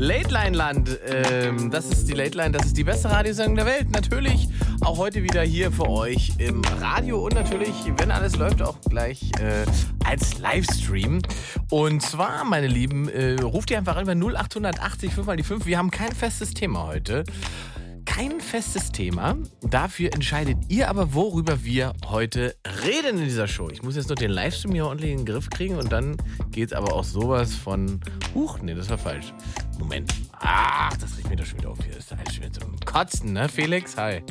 Late Line Land. Ähm, das ist die Late Line, das ist die beste Radiosendung der Welt. Natürlich auch heute wieder hier für euch im Radio und natürlich, wenn alles läuft, auch gleich äh, als Livestream. Und zwar, meine Lieben, äh, ruft ihr einfach an bei 0880 5 mal die 5. Wir haben kein festes Thema heute kein festes Thema. Dafür entscheidet ihr aber, worüber wir heute reden in dieser Show. Ich muss jetzt noch den Livestream hier ordentlich in den Griff kriegen und dann geht's aber auch sowas von. Huch, nee, das war falsch. Moment. Ach, das riecht mir doch schon wieder auf hier. Das ist alles schon wieder zum Kotzen, ne, Felix? Hi.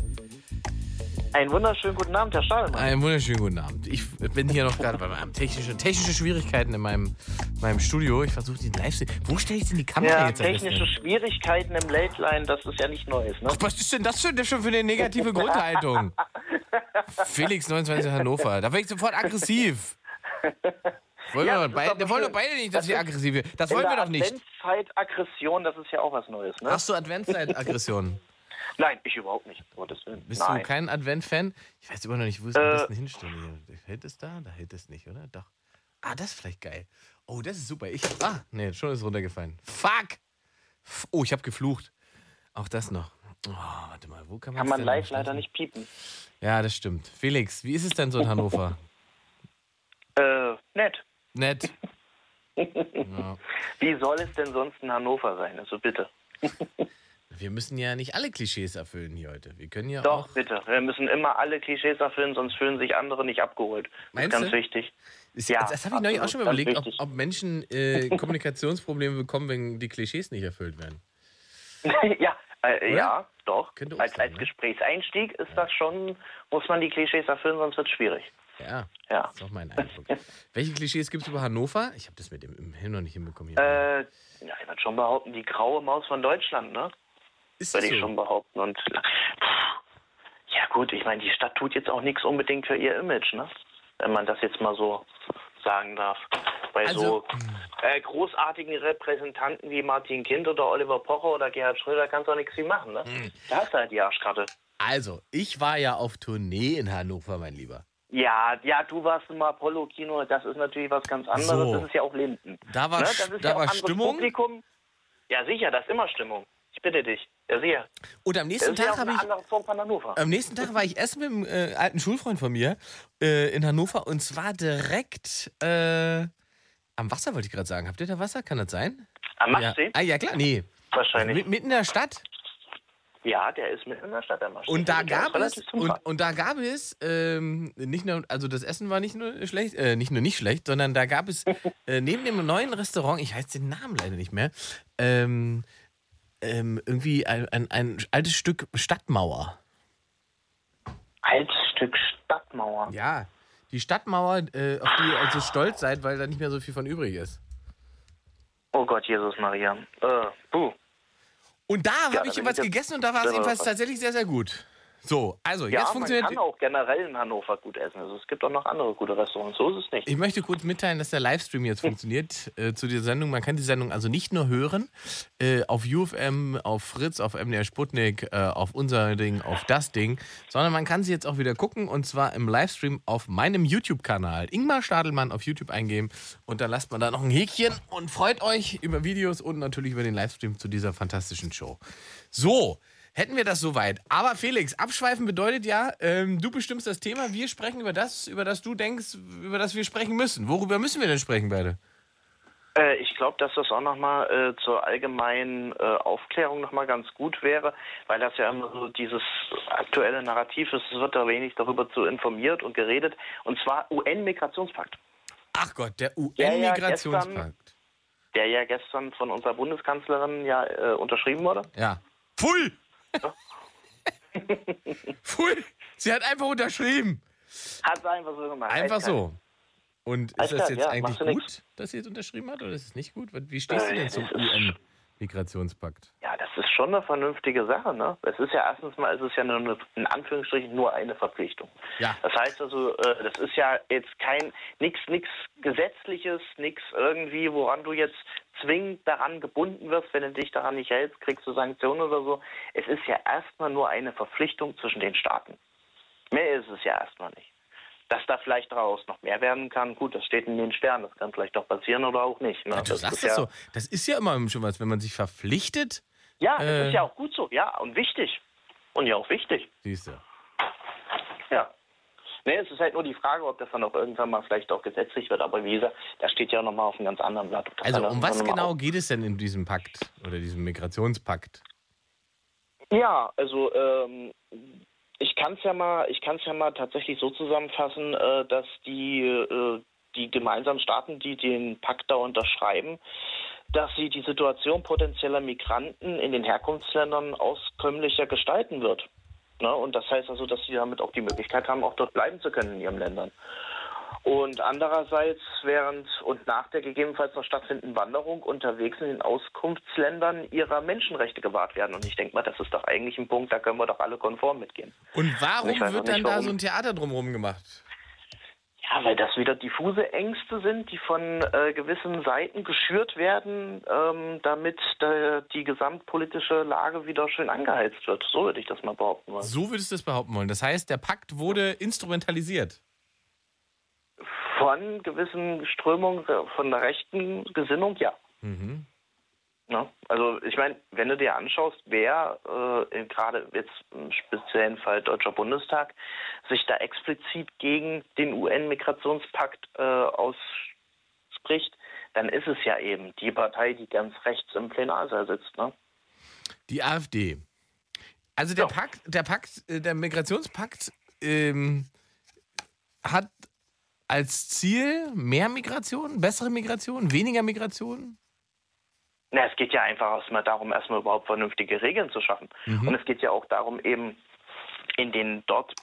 Einen wunderschönen guten Abend, Herr Stadelmann. Einen wunderschönen guten Abend. Ich bin hier noch gerade bei meinem technische, technische Schwierigkeiten in meinem, meinem Studio. Ich versuche den Livestream. Wo stelle ich denn die Kamera Ja, jetzt technische? Schwierigkeiten im Late Line, das ist ja nicht Neues, ne? Ach, was ist denn das schon, schon für eine negative Grundhaltung? Felix 29 Hannover. Da wäre ich sofort aggressiv. Wollen Ja, wir, das ist beide, wollen doch beide nicht, dass wir aggressiv werden. Das wollen wir doch nicht. Adventszeit Aggression, das ist ja auch was Neues, ne? Hast du Adventszeit-Aggression? Nein, ich überhaupt nicht, Gottes Willen. Bist Nein. du kein Advent-Fan? Ich weiß immer noch nicht, wo ich es am Äh. besten hinstelle. Hier. Hält es da? Da hält es nicht, oder? Doch. Ah, das ist vielleicht geil. Oh, das ist super. Ich, ah, nee, schon ist runtergefallen. Fuck! Oh, ich habe geflucht. Auch das noch. Oh, warte mal, wo kann man Kann man live leider nicht piepen. Ja, das stimmt. Felix, wie ist es denn so in Hannover? Äh, nett. Nett. Ja. Wie soll es denn sonst in Hannover sein? Also bitte. Wir müssen ja nicht alle Klischees erfüllen hier heute. Wir können ja Doch, auch. bitte. Wir müssen immer alle Klischees erfüllen, sonst fühlen sich andere nicht abgeholt. Das Meinst ist ganz du? wichtig. Ist, Ja, das habe ich neulich auch schon mal überlegt, ob, ob Menschen äh, Kommunikationsprobleme bekommen, wenn die Klischees nicht erfüllt werden. ja, äh, ja, doch. Als, sein, als ne? Gesprächseinstieg ist das schon, muss man die Klischees erfüllen, sonst wird es schwierig. Ja, Ja. das ist auch mein Eindruck. Welche Klischees gibt es über Hannover? Ich habe das mit dem Hin noch nicht hinbekommen. Hier. Äh, ja, ich würde schon behaupten, die graue Maus von Deutschland, ne? Ist Würde das ich so? schon behaupten. Und ja gut, ich meine, die Stadt tut jetzt auch nichts unbedingt für ihr Image, ne? Wenn man das jetzt mal so sagen darf. Bei Also, so äh, großartigen Repräsentanten wie Martin Kind oder Oliver Pocher oder Gerhard Schröder kannst du auch nichts wie machen, ne? Hm. Da hast du halt die Arschkarte. Also, ich war ja auf Tournee in Hannover, mein Lieber. Ja, ja, du warst im Apollo-Kino, das ist natürlich was ganz anderes. So. Das ist ja auch Linden. Da war, Ne? Sch- Das ist da ja auch war Stimmung. Publikum. Ja, sicher, das ist immer Stimmung. Ich bitte dich. Ja, sicher. Und am nächsten ja Tag habe ich. Am nächsten Tag war ich essen mit einem äh, alten Schulfreund von mir äh, in Hannover und zwar direkt äh, am Wasser, wollte ich gerade sagen. Habt ihr da Wasser? Kann das sein? Am Ja. Mastsee? Ah, ja, klar, nee. Wahrscheinlich. Mit- Mitten in der Stadt. Ja, der ist mitten in der Stadt, der Mastsee. Und da gab es, und, und da gab es, ähm, nicht nur, also das Essen war nicht nur schlecht, äh, nicht nur nicht schlecht, sondern da gab es äh, neben dem neuen Restaurant, ich weiß den Namen leider nicht mehr, ähm, ähm, irgendwie ein, ein, ein altes Stück Stadtmauer. Altes Stück Stadtmauer. Ja, die Stadtmauer, äh, auf die ihr also stolz seid, weil da nicht mehr so viel von übrig ist. Oh Gott, Jesus Maria. Äh, puh. Und da da habe ich jetzt gegessen und da war es jedenfalls was. tatsächlich sehr, sehr gut. So, also Ja, jetzt man funktioniert. kann auch generell in Hannover gut essen. Also es gibt auch noch andere gute Restaurants. So ist es nicht. Ich möchte kurz mitteilen, dass der Livestream jetzt funktioniert äh, zu dieser Sendung. Man kann die Sendung also nicht nur hören äh, auf UFM, auf Fritz, auf MDR Sputnik, äh, auf unser Ding, auf das Ding, sondern man kann sie jetzt auch wieder gucken und zwar im Livestream auf meinem YouTube-Kanal. Ingmar Stadelmann auf YouTube eingeben und dann lasst man da noch ein Häkchen und freut euch über Videos und natürlich über den Livestream zu dieser fantastischen Show. So. Hätten wir das soweit. Aber Felix, abschweifen bedeutet ja, ähm, du bestimmst das Thema, wir sprechen über das, über das du denkst, über das wir sprechen müssen. Worüber müssen wir denn sprechen beide? Äh, ich glaube, dass das auch nochmal äh, zur allgemeinen äh, Aufklärung nochmal ganz gut wäre, weil das ja immer so dieses aktuelle Narrativ ist, es wird da wenig darüber zu informiert und geredet. Und zwar UN-Migrationspakt, Ach Gott, der Ja, ja, UN-Migrationspakt. der ja gestern von unserer Bundeskanzlerin ja äh, unterschrieben wurde. Ja. Pfui! Pfui! Sie hat einfach unterschrieben. Hat sie einfach so gemacht. Einfach so. Und ist das jetzt ja, eigentlich gut, dass sie jetzt unterschrieben hat oder ist es nicht gut? Wie stehst du Äh, denn zum UN? Migrationspakt? Ja, das ist schon eine vernünftige Sache. Ne? Es ist ja erstens mal, es ist ja nur eine, in Anführungsstrichen nur eine Verpflichtung. Ja. Das heißt also, äh, das ist ja jetzt kein nichts nichts gesetzliches, nichts irgendwie, woran du jetzt zwingend daran gebunden wirst, wenn du dich daran nicht hältst, kriegst du Sanktionen oder so. Es ist ja erstmal nur eine Verpflichtung zwischen den Staaten. Mehr ist es ja erstmal nicht. Dass da vielleicht daraus noch mehr werden kann, gut, das steht in den Sternen. Das kann vielleicht doch passieren oder auch nicht. Ne? Ja, du das sagst ist das ja, so. Das ist ja immer schon was, wenn man sich verpflichtet, Ja, das Äh. ist ja auch gut so. Ja, und wichtig. Und ja auch wichtig. siehst du. Ja. Nee, es ist halt nur die Frage, ob das dann auch irgendwann mal vielleicht auch gesetzlich wird. Aber wie gesagt, da steht ja nochmal auf einem ganz anderen Blatt. Also um was genau geht es denn in diesem Pakt oder diesem Migrationspakt? Ja, also ähm, ich kann es ja mal, ich kann es ja mal tatsächlich so zusammenfassen, äh, dass die äh, die gemeinsamen Staaten, die den Pakt da unterschreiben, dass sie die Situation potenzieller Migranten in den Herkunftsländern auskömmlicher gestalten wird. Ne? Und das heißt also, dass sie damit auch die Möglichkeit haben, auch dort bleiben zu können in ihren Ländern. Und andererseits während und nach der gegebenenfalls noch stattfindenden Wanderung unterwegs in den Auskunftsländern ihrer Menschenrechte gewahrt werden. Und ich denke mal, das ist doch eigentlich ein Punkt, da können wir doch alle konform mitgehen. Und warum weiß wird dann nicht, da so ein Theater drumherum gemacht? Ja, weil das wieder diffuse Ängste sind, die von äh, gewissen Seiten geschürt werden, ähm, damit äh, die gesamtpolitische Lage wieder schön angeheizt wird. So würde ich das mal behaupten wollen. So würdest du es behaupten wollen. Das heißt, der Pakt wurde instrumentalisiert. Von gewissen Strömungen von der rechten Gesinnung, ja. Mhm. Ne? Also ich meine, wenn du dir anschaust, wer äh, gerade jetzt im speziellen Fall Deutscher Bundestag sich da explizit gegen den UN-Migrationspakt äh, ausspricht, dann ist es ja eben die Partei, die ganz rechts im Plenarsaal sitzt. Ne? Die AfD. Also der Ja. Pakt, der Pakt, äh, der Migrationspakt ähm, hat als Ziel mehr Migration, bessere Migration, weniger Migration? Na, es geht ja einfach erstmal darum, erstmal überhaupt vernünftige Regeln zu schaffen. Und es geht ja auch darum, eben in den dort,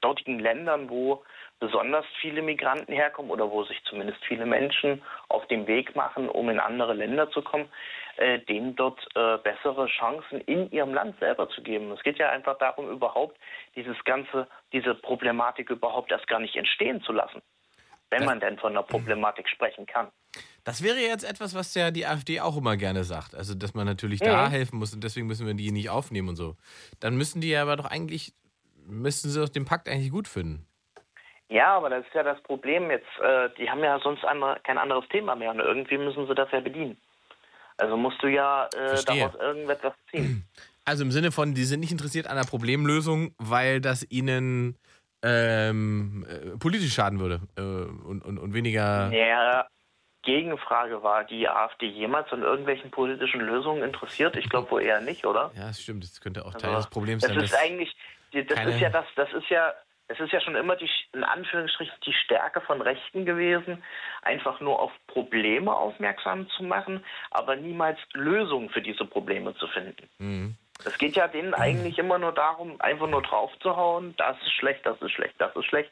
dortigen Ländern, wo besonders viele Migranten herkommen oder wo sich zumindest viele Menschen auf den Weg machen, um in andere Länder zu kommen, äh, denen dort äh, bessere Chancen in ihrem Land selber zu geben. Es geht ja einfach darum, überhaupt dieses ganze, diese Problematik überhaupt erst gar nicht entstehen zu lassen, wenn man denn von einer Problematik sprechen kann. Das wäre jetzt etwas, was ja die AfD auch immer gerne sagt. Also, dass man natürlich da helfen muss und deswegen müssen wir die nicht aufnehmen und so. Dann müssen die aber doch eigentlich, müssten sie doch den Pakt eigentlich gut finden. Ja, aber das ist ja das Problem jetzt. Äh, die haben ja sonst andere, kein anderes Thema mehr und irgendwie müssen sie das ja bedienen. Also musst du ja äh, daraus irgendetwas ziehen. Also im Sinne von, die sind nicht interessiert an einer Problemlösung, weil das ihnen ähm, äh, politisch schaden würde äh, und, und, und weniger. Ja, Gegenfrage war, die AfD jemals an irgendwelchen politischen Lösungen interessiert? Ich glaube wohl eher nicht, oder? Ja, das stimmt. Das könnte auch Teil Also, des Problems das sein. ist dass- eigentlich, das ist ja das, das ist ja, es ist ja schon immer die, in Anführungsstrichen die Stärke von Rechten gewesen, einfach nur auf Probleme aufmerksam zu machen, aber niemals Lösungen für diese Probleme zu finden. Mhm. Es geht ja denen eigentlich immer nur darum, einfach nur draufzuhauen, das ist schlecht, das ist schlecht, das ist schlecht.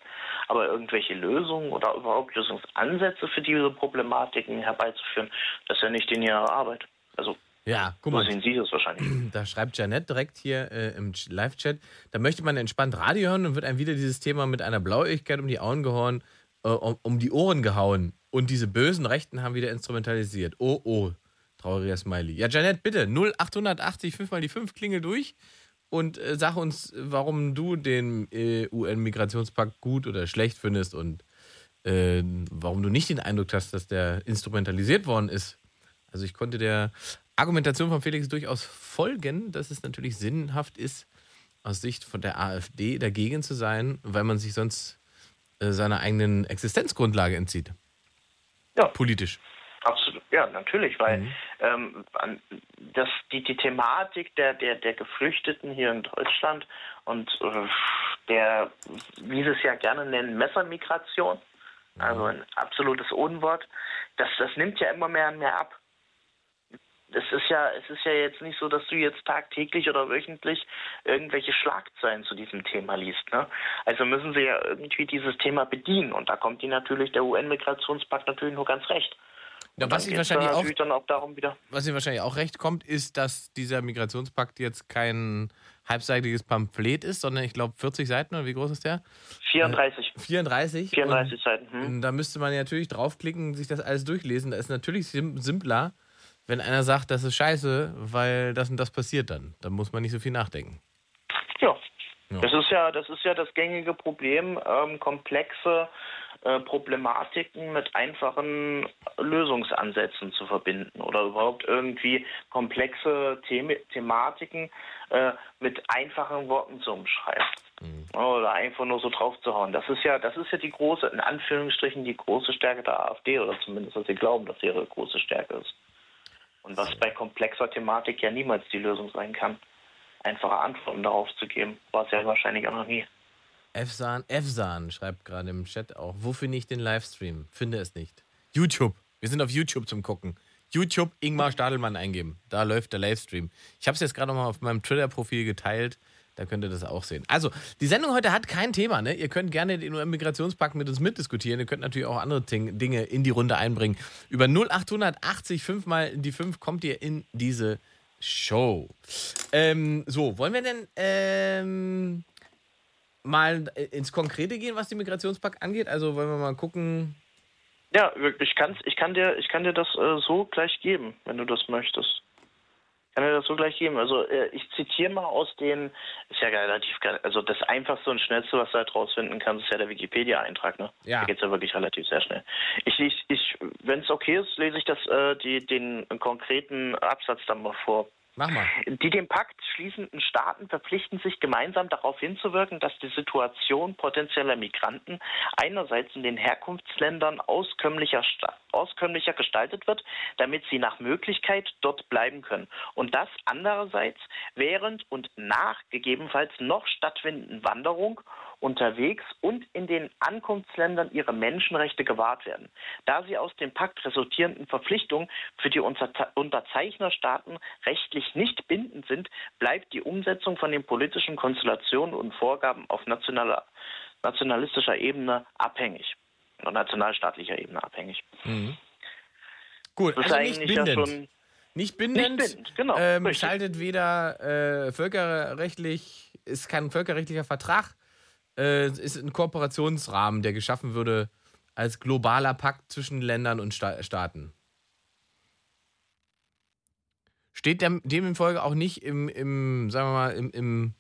Aber irgendwelche Lösungen oder überhaupt Lösungsansätze für diese Problematiken herbeizuführen, das ist ja nicht in ihrer Arbeit. Also, ja, guck so mal. sehen Sie das wahrscheinlich. Da schreibt Janet direkt hier äh, im Ch- Live-Chat, da möchte man entspannt Radio hören und wird einem wieder dieses Thema mit einer Blauigkeit um die Augen gehauen, äh, um, um die Ohren gehauen. Und diese bösen Rechten haben wieder instrumentalisiert. Oh, oh, trauriger Smiley. Ja, Janet, bitte, 0880 5 mal die 5 klingel durch und äh, sag uns, warum du den äh, UN-Migrationspakt gut oder schlecht findest und äh, warum du nicht den Eindruck hast, dass der instrumentalisiert worden ist. Also ich konnte der Argumentation von Felix durchaus folgen, dass es natürlich sinnhaft ist, aus Sicht von der AfD dagegen zu sein, weil man sich sonst äh, seiner eigenen Existenzgrundlage entzieht. Ja. Politisch. Ja, natürlich, weil Mhm. ähm, das, die, die Thematik der, der, der Geflüchteten hier in Deutschland und äh, der, wie sie es ja gerne nennen, Messermigration, also ein absolutes Unwort, das, das nimmt ja immer mehr und mehr ab. Es ist ja, es ist ja jetzt nicht so, dass du jetzt tagtäglich oder wöchentlich irgendwelche Schlagzeilen zu diesem Thema liest. Ne? Also müssen sie ja irgendwie dieses Thema bedienen und da kommt die natürlich der UN-Migrationspakt natürlich nur ganz recht. Ja, was ich wahrscheinlich auch- auch. Was ihr wahrscheinlich auch recht kommt, ist, dass dieser Migrationspakt jetzt kein halbseitiges Pamphlet ist, sondern ich glaube 40 Seiten oder wie groß ist der? 34. 34. 34 Seiten. Hm. da müsste man ja natürlich draufklicken, sich das alles durchlesen. Da ist natürlich sim simpler, wenn einer sagt, das ist scheiße, weil das und das passiert dann. Da muss man nicht so viel nachdenken. Ja. Ja. Das ist ja, das ist ja das gängige Problem, ähm, komplexe äh, Problematiken mit einfachen Lösungsansätzen zu verbinden oder überhaupt irgendwie komplexe Them Thematiken äh, mit einfachen Worten zu umschreiben. Oder einfach nur so drauf zu hauen. Das ist ja, das ist ja die große, in Anführungsstrichen, die große Stärke der AfD, oder zumindest, dass sie glauben, dass ihre große Stärke ist. Und was bei komplexer Thematik ja niemals die Lösung sein kann, einfache Antworten darauf zu geben, war es ja wahrscheinlich auch noch nie. Efsan, Efsan schreibt gerade im Chat auch, wo finde ich den Livestream? Finde es nicht. YouTube. Wir sind auf YouTube zum Gucken. YouTube Ingmar Stadelmann eingeben. Da läuft der Livestream. Ich habe es jetzt gerade noch mal auf meinem Twitter-Profil geteilt. Da könnt ihr das auch sehen. Also, die Sendung heute hat kein Thema. Ne? Ihr könnt gerne den UN-Migrationspakt mit uns mitdiskutieren. Ihr könnt natürlich auch andere Dinge in die Runde einbringen. Über 0880 5 mal die 5 kommt ihr in diese Show. Ähm, so, wollen wir denn ähm, mal ins Konkrete gehen, was den Migrationspakt angeht? Also wollen wir mal gucken. Ja, ich, kann's, ich, kann dir, ich kann dir das äh, so gleich geben, wenn du das möchtest. Ich kann dir das so gleich geben. Also äh, ich zitiere mal aus den, ist ja relativ, also das einfachste und schnellste, was du halt rausfinden kannst, ist ja der Wikipedia-Eintrag. Ne? Ja. Da geht's ja wirklich relativ sehr schnell. Ich, ich, ich wenn es okay ist, lese ich das, äh, die, den konkreten Absatz dann mal vor. Mach mal. Die dem Pakt schließenden Staaten verpflichten sich gemeinsam darauf hinzuwirken, dass die Situation potenzieller Migranten einerseits in den Herkunftsländern auskömmlicher, auskömmlicher gestaltet wird, damit sie nach Möglichkeit dort bleiben können. Und das andererseits während und nach gegebenenfalls noch stattfindenden Wanderung unterwegs und in den Ankunftsländern ihre Menschenrechte gewahrt werden. Da sie aus dem Pakt resultierenden Verpflichtungen für die Unterze- Unterzeichnerstaaten rechtlich nicht bindend sind, bleibt die Umsetzung von den politischen Konstellationen und Vorgaben auf nationaler, nationalistischer Ebene abhängig. Nationalstaatlicher Ebene abhängig. Gut, Das ist also nicht eigentlich ja bindend. schon nicht bindend. Nicht bindend, genau, Ähm, schaltet weder äh, völkerrechtlich, ist kein völkerrechtlicher Vertrag, äh, ist ein Kooperationsrahmen, der geschaffen würde als globaler Pakt zwischen Ländern und Sta Staaten. Steht dem, demzufolge auch nicht im, im, sagen wir mal, im, im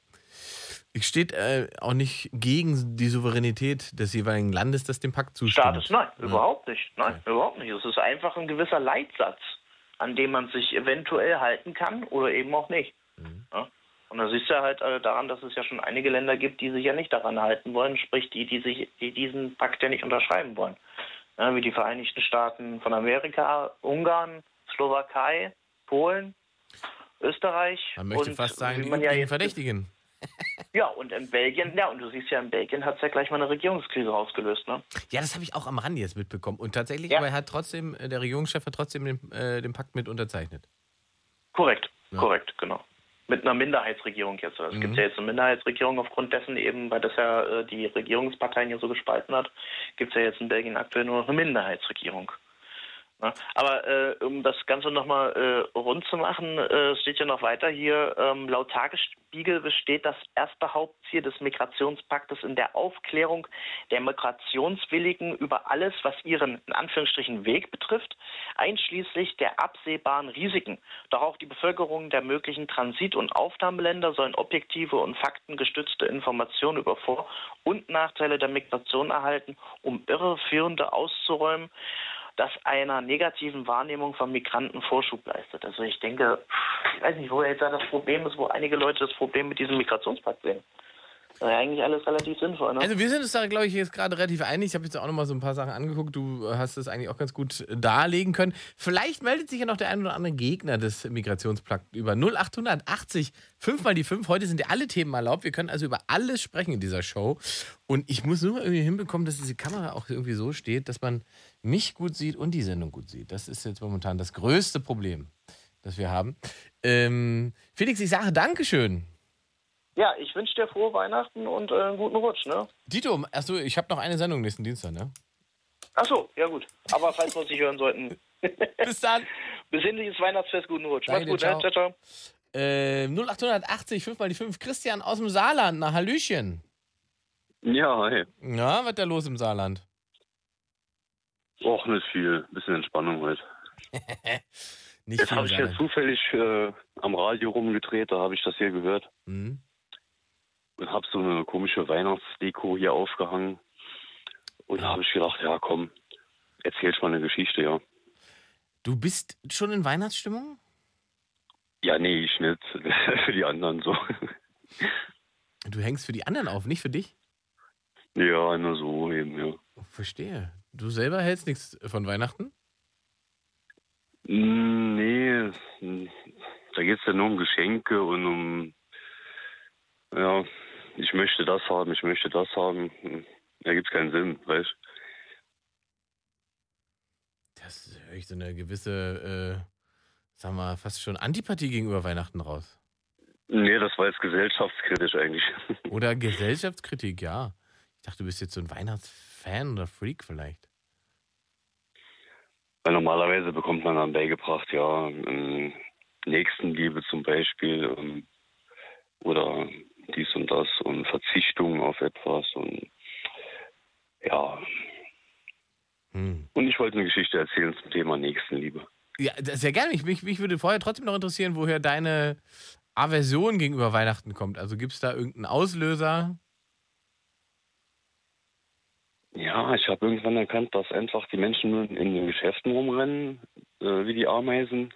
steht äh, auch nicht gegen die Souveränität des jeweiligen Landes, das dem Pakt zustimmt. Staates, nein, überhaupt nicht. Nein, überhaupt nicht. Es ist einfach ein gewisser Leitsatz, an dem man sich eventuell halten kann oder eben auch nicht. Ja? Und da siehst du halt äh, daran, dass es ja schon einige Länder gibt, die sich ja nicht daran halten wollen, sprich die, die sich, die diesen Pakt ja nicht unterschreiben wollen. Ja, wie die Vereinigten Staaten von Amerika, Ungarn, Slowakei, Polen, Österreich. Man möchte und fast sagen, wie die man ja Verdächtigen. Ja, und in Belgien, ja, und du siehst ja, in Belgien hat es ja gleich mal eine Regierungskrise ausgelöst, ne? Ja, das habe ich auch am Rande jetzt mitbekommen. Und tatsächlich, Ja. aber er hat trotzdem, äh, der Regierungschef hat trotzdem den, äh, den Pakt mit unterzeichnet. Korrekt, Ja. korrekt, genau. Mit einer Minderheitsregierung jetzt. Es Mhm. gibt ja jetzt eine Minderheitsregierung aufgrund dessen eben, weil das ja äh, die Regierungsparteien ja so gespalten hat, gibt es ja jetzt in Belgien aktuell nur noch eine Minderheitsregierung. Ne? Aber äh, um das Ganze nochmal äh, rund zu machen, äh, steht ja noch weiter hier, ähm, laut Tagesspiegel besteht das erste Hauptziel des Migrationspaktes in der Aufklärung der Migrationswilligen über alles, was ihren in Anführungsstrichen Weg betrifft, einschließlich der absehbaren Risiken. Doch auch die Bevölkerung der möglichen Transit- und Aufnahmeländer sollen objektive und faktengestützte Informationen über Vor- und Nachteile der Migration erhalten, um Irreführende auszuräumen das einer negativen Wahrnehmung von Migranten Vorschub leistet. Also ich denke, ich weiß nicht, wo jetzt da das Problem ist, wo einige Leute das Problem mit diesem Migrationspakt sehen. Ja eigentlich alles relativ sinnvoll, ne? Also wir sind uns da, glaube ich, jetzt gerade relativ einig. Ich habe jetzt auch noch mal so ein paar Sachen angeguckt. Du hast es eigentlich auch ganz gut darlegen können. Vielleicht meldet sich ja noch der ein oder andere Gegner des Migrationspakts über 0880 5 mal die 5. Heute sind ja alle Themen erlaubt. Wir können also über alles sprechen in dieser Show. Und ich muss nur irgendwie hinbekommen, dass diese Kamera auch irgendwie so steht, dass man mich gut sieht und die Sendung gut sieht. Das ist jetzt momentan das größte Problem, das wir haben. Ähm, Felix, ich sage Dankeschön. Ja, ich wünsche dir frohe Weihnachten und äh, einen guten Rutsch, ne? Dito, achso, ich habe noch eine Sendung nächsten Dienstag, ne? Ach so, ja gut. Aber falls wir uns nicht hören sollten, Bis dann. Besinnliches Weihnachtsfest, guten Rutsch. Danke Mach's gut, dir, ne? ciao, ciao. Äh, 0880, 5 mal die 5. Christian aus dem Saarland, nach Hallöchen. Ja, hey. Ja, was ist da los im Saarland? Auch nicht viel. Bisschen Entspannung heute. Nicht Jetzt habe ich Saarland. zufällig äh, am Radio rumgedreht, da habe ich das hier gehört Mhm. Und habe so eine komische Weihnachtsdeko hier aufgehangen. Und da habe ich gedacht, ja komm, erzählst mal eine Geschichte, ja. Du bist schon in Weihnachtsstimmung? Ja, nee, ich nicht. Für die anderen so. Du hängst für die anderen auf, nicht für dich? ja, nur so eben, ja. Verstehe. Du selber hältst nichts von Weihnachten? Nee, da geht es ja nur um Geschenke und um, ja, ich möchte das haben, ich möchte das haben. Hm, Da gibt es keinen Sinn, weißt Das höre ich so eine gewisse, äh, sagen wir, fast schon Antipathie gegenüber Weihnachten raus. Nee, das war jetzt gesellschaftskritisch eigentlich. Oder Gesellschaftskritik, ja. Ich dachte, du bist jetzt so ein Weihnachtsfan oder Freak vielleicht. Weil normalerweise bekommt man dann beigebracht, ja, Nächstenliebe zum Beispiel ähm, oder dies und das und Verzichtung auf etwas und ja. Hm. Und ich wollte eine Geschichte erzählen zum Thema Nächstenliebe. Ja, sehr gerne. Mich, mich, mich würde vorher trotzdem noch interessieren, woher deine Aversion gegenüber Weihnachten kommt. Also gibt es da irgendeinen Auslöser? Ja, ich habe irgendwann erkannt, dass einfach die Menschen nur in den Geschäften rumrennen, äh, wie die Ameisen,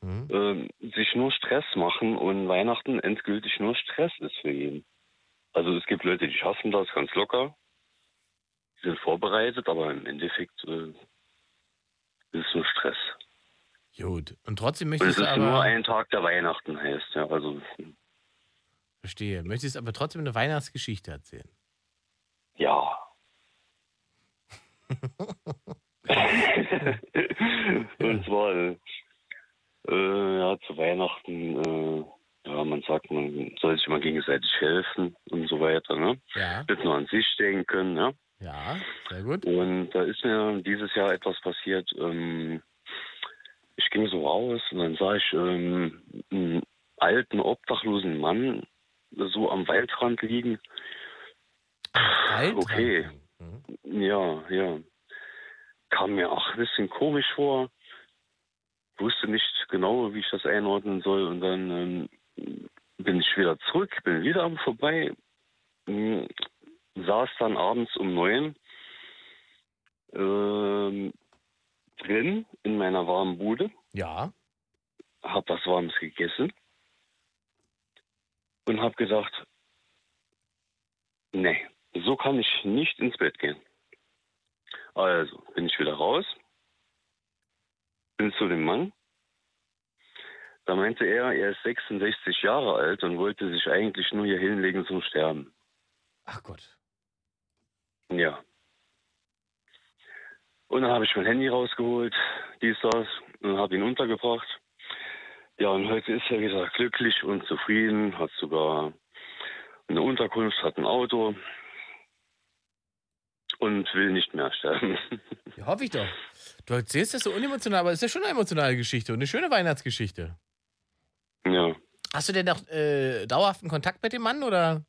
Hm. ähm, sich nur Stress machen und Weihnachten endgültig nur Stress ist für jeden. Also es gibt Leute, die schaffen das ganz locker, die sind vorbereitet, aber im Endeffekt äh, ist es nur Stress. Gut. Und trotzdem Und es möchtest du ist nur aber. ein Tag, der Weihnachten heißt, ja. Also Verstehe. Möchtest aber trotzdem eine Weihnachtsgeschichte erzählen. ja. und zwar äh, ja, zu Weihnachten, äh, ja, man sagt, man soll sich immer gegenseitig helfen und so weiter, ne? Ja. Nicht nur an sich denken, ne? Ja, sehr gut. Und da ist mir dieses Jahr etwas passiert. Ähm, ich ging so raus und dann sah ich ähm, einen alten, obdachlosen Mann so am Waldrand liegen. Wald okay. Mhm. Ja, ja. Kam mir auch ein bisschen komisch vor. Wusste nicht genau, wie ich das einordnen soll. Und dann ähm, bin ich wieder zurück, bin wieder am vorbei. ähm, Saß dann abends um neun ähm, drin in meiner warmen Bude, Ja. hab was Warmes gegessen und hab gesagt, nee, so kann ich nicht ins Bett gehen. Also bin ich wieder raus, bin zu dem Mann. Da meinte er, er ist 66 Jahre alt und wollte sich eigentlich nur hier hinlegen zum Sterben. Ach Gott. Ja. Und dann habe ich mein Handy rausgeholt, dies, das, und habe ihn untergebracht. Ja, und heute ist er wieder glücklich und zufrieden, hat sogar eine Unterkunft, hat ein Auto und will nicht mehr sterben. Ja, hoffe ich doch. Du erzählst das so unemotional, aber es ist ja schon eine emotionale Geschichte und eine schöne Weihnachtsgeschichte. ja. Hast du denn noch äh, dauerhaften Kontakt mit dem Mann oder?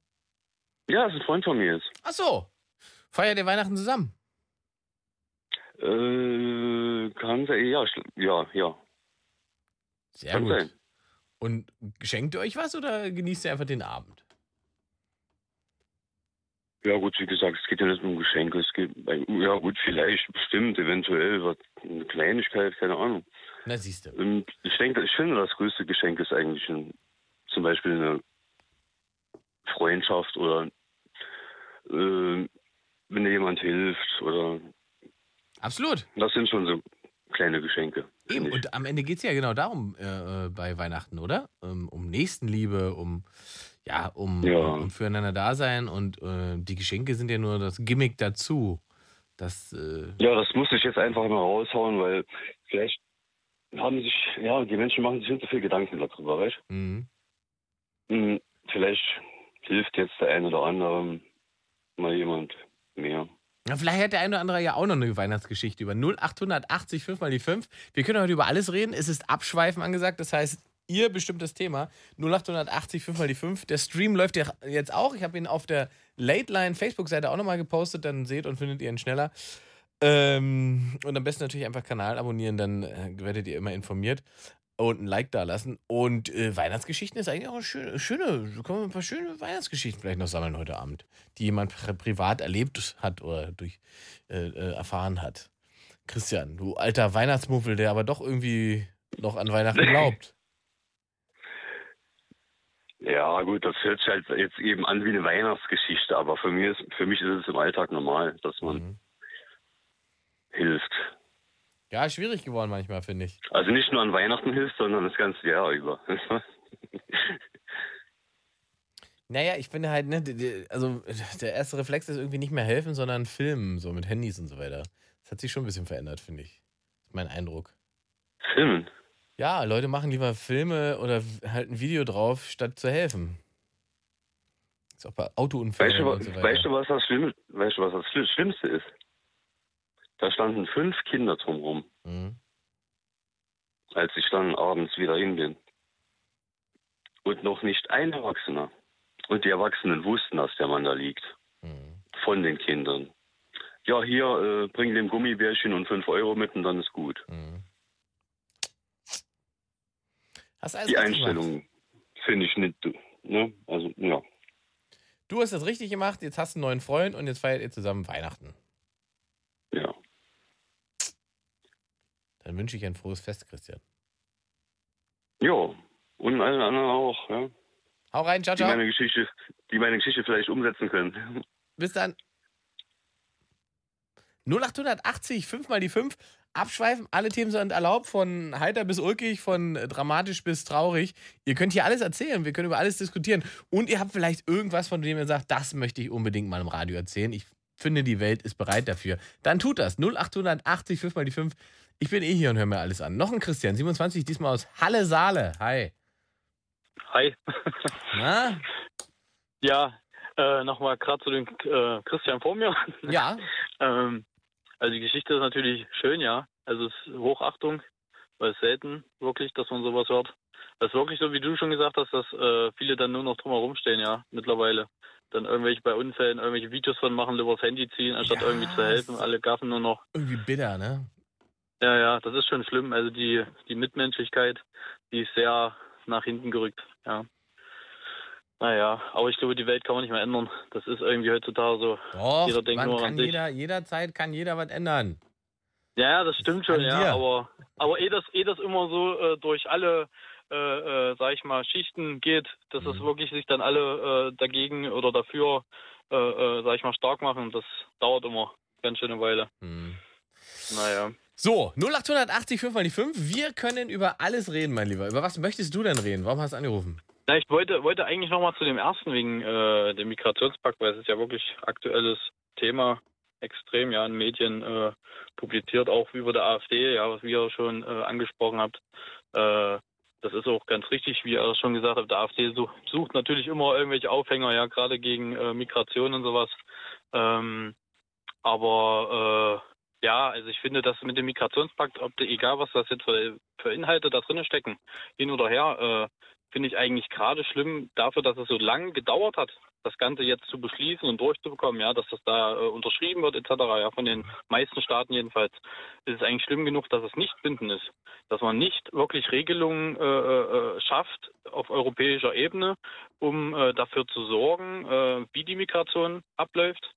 Ja, ist ein Freund von mir jetzt. Ach so. Feiert ihr Weihnachten zusammen? Äh, kann sein, ja, ja, ja. Sehr Kann gut. sein. Und schenkt ihr euch was oder genießt ihr einfach den Abend? Ja gut, wie gesagt, es geht ja nicht um Geschenke. Es geht, ja gut, vielleicht, bestimmt, eventuell, was, eine Kleinigkeit, keine Ahnung. Na, siehst du. Und ich denke, ich finde, das größte Geschenk ist eigentlich ein, zum Beispiel eine Freundschaft oder äh, wenn dir jemand hilft oder Absolut. das sind schon so kleine Geschenke. Eben. Und am Ende geht es ja genau darum äh, äh, bei Weihnachten, oder? Ähm, um Nächstenliebe, um ja, um, Ja. um füreinander da sein und äh, die Geschenke sind ja nur das Gimmick dazu. Das, äh, Ja, das muss ich jetzt einfach mal raushauen, weil vielleicht haben sich, ja, die Menschen machen sich nicht so viel Gedanken darüber, weißt mh. Hm, Vielleicht hilft jetzt der eine oder andere mal jemand mehr. Ja, vielleicht hat der eine oder andere ja auch noch eine Weihnachtsgeschichte über 0880 5 mal die 5. Wir können heute über alles reden. Es ist Abschweifen angesagt, das heißt, ihr bestimmt das Thema. 0880 5 mal die 5. Der Stream läuft ja jetzt auch. Ich habe ihn auf der Late Line Facebook-Seite auch nochmal gepostet. Dann seht und findet ihr ihn schneller. Ähm, und am besten natürlich einfach Kanal abonnieren, dann äh, werdet ihr immer informiert und ein Like da lassen. Und äh, Weihnachtsgeschichten ist eigentlich auch eine schöne, schöne, können wir ein paar schöne Weihnachtsgeschichten vielleicht noch sammeln heute Abend, die jemand pri privat erlebt hat oder durch äh, äh, erfahren hat. Christian, du alter Weihnachtsmuffel, der aber doch irgendwie noch an Weihnachten glaubt. Ja, gut, das hört sich halt jetzt eben an wie eine Weihnachtsgeschichte, aber für mich ist, für mich ist es im Alltag normal, dass man Mhm. hilft. Ja, schwierig geworden manchmal, finde ich. Also nicht nur an Weihnachten hilft, sondern das ganze Jahr über. Naja, ich finde halt, ne, also der erste Reflex ist irgendwie nicht mehr helfen, sondern filmen, so mit Handys und so weiter. Das hat sich schon ein bisschen verändert, finde ich. Das ist mein Eindruck. Filmen. Ja, Leute machen lieber Filme oder halt ein Video drauf, statt zu helfen. Ist auch bei Autounfällen Weißt du, und so weiter. weißt du, was das Schlimme, weißt du, was das Schli- Schlimmste ist? Da standen fünf Kinder drumherum, Mhm. als ich dann abends wieder hin bin. Und noch nicht ein Erwachsener. Und die Erwachsenen wussten, dass der Mann da liegt. Mhm. Von den Kindern. Ja, hier, äh, bring dem Gummibärchen und fünf Euro mit und dann ist gut. Mhm. Hast alles Die. Einstellung finde ich nicht, ne? Also, ja. Du hast das richtig gemacht, jetzt hast du einen neuen Freund und jetzt feiert ihr zusammen Weihnachten. Ja. Dann wünsche ich ein frohes Fest, Christian. Ja. Und allen anderen auch, ja. Hau rein, ciao, Die ciao. meine Geschichte, die meine Geschichte vielleicht umsetzen können. Bis dann. 0880, 5 mal die 5. Abschweifen, alle Themen sind erlaubt, von heiter bis ulkig, von dramatisch bis traurig. Ihr könnt hier alles erzählen, wir können über alles diskutieren. Und ihr habt vielleicht irgendwas, von dem ihr sagt, das möchte ich unbedingt mal im Radio erzählen. Ich finde, die Welt ist bereit dafür. Dann tut das. 0880, 5 mal die 5. Ich bin eh hier und höre mir alles an. Noch ein Christian, 27, diesmal aus Halle Saale. Hi. Hi. Na? Ja, äh, nochmal gerade zu dem äh, Christian vor mir. Ja. ähm, also die Geschichte ist natürlich schön, ja. Also es ist Hochachtung, weil es selten wirklich, dass man sowas hört. Das ist wirklich so, wie du schon gesagt hast, dass äh, viele dann nur noch drumherum stehen, ja, mittlerweile. Dann irgendwelche bei Unfällen irgendwelche Videos von machen, lieber das Handy ziehen, anstatt Ja, irgendwie zu helfen. Alle gaffen nur noch. Irgendwie bitter, ne? Ja, ja, das ist schon schlimm. Also die, die Mitmenschlichkeit, die ist sehr nach hinten gerückt, ja. Naja, aber ich glaube, die Welt kann man nicht mehr ändern. Das ist irgendwie heutzutage so. Doch, Jeder denkt nur an kann sich. jeder, jederzeit kann jeder was ändern. Ja, das stimmt schon, An dir. ja. Aber, aber eh, das, eh das immer so äh, durch alle, äh, äh, sag ich mal, Schichten geht, dass es Mhm. wirklich sich dann alle äh, dagegen oder dafür, äh, äh, sag ich mal, stark machen. Das dauert immer ganz schön eine Weile. Hm. Naja. So, 0880 5 mal die 5. Wir können über alles reden, mein Lieber. Über was möchtest du denn reden? Warum hast du angerufen? Na, ich wollte, wollte eigentlich nochmal zu dem ersten wegen äh, dem Migrationspakt, weil es ist ja wirklich aktuelles Thema, extrem ja in Medien äh, publiziert, auch über der AfD, ja, was ihr schon äh, angesprochen habt. Äh, das ist auch ganz richtig, wie ihr schon gesagt habt, der AfD sucht, sucht natürlich immer irgendwelche Aufhänger, ja, gerade gegen äh, Migration und sowas. Ähm, aber äh, ja, also ich finde, dass mit dem Migrationspakt, ob egal was das jetzt für, für Inhalte da drin stecken, hin oder her, äh, finde ich eigentlich gerade schlimm dafür, dass es so lange gedauert hat, das Ganze jetzt zu beschließen und durchzubekommen, ja, dass das da äh, unterschrieben wird etc. Ja, von den meisten Staaten jedenfalls, ist es eigentlich schlimm genug, dass es nicht bindend ist, dass man nicht wirklich Regelungen äh, äh, schafft auf europäischer Ebene, um äh, dafür zu sorgen, äh, wie die Migration abläuft,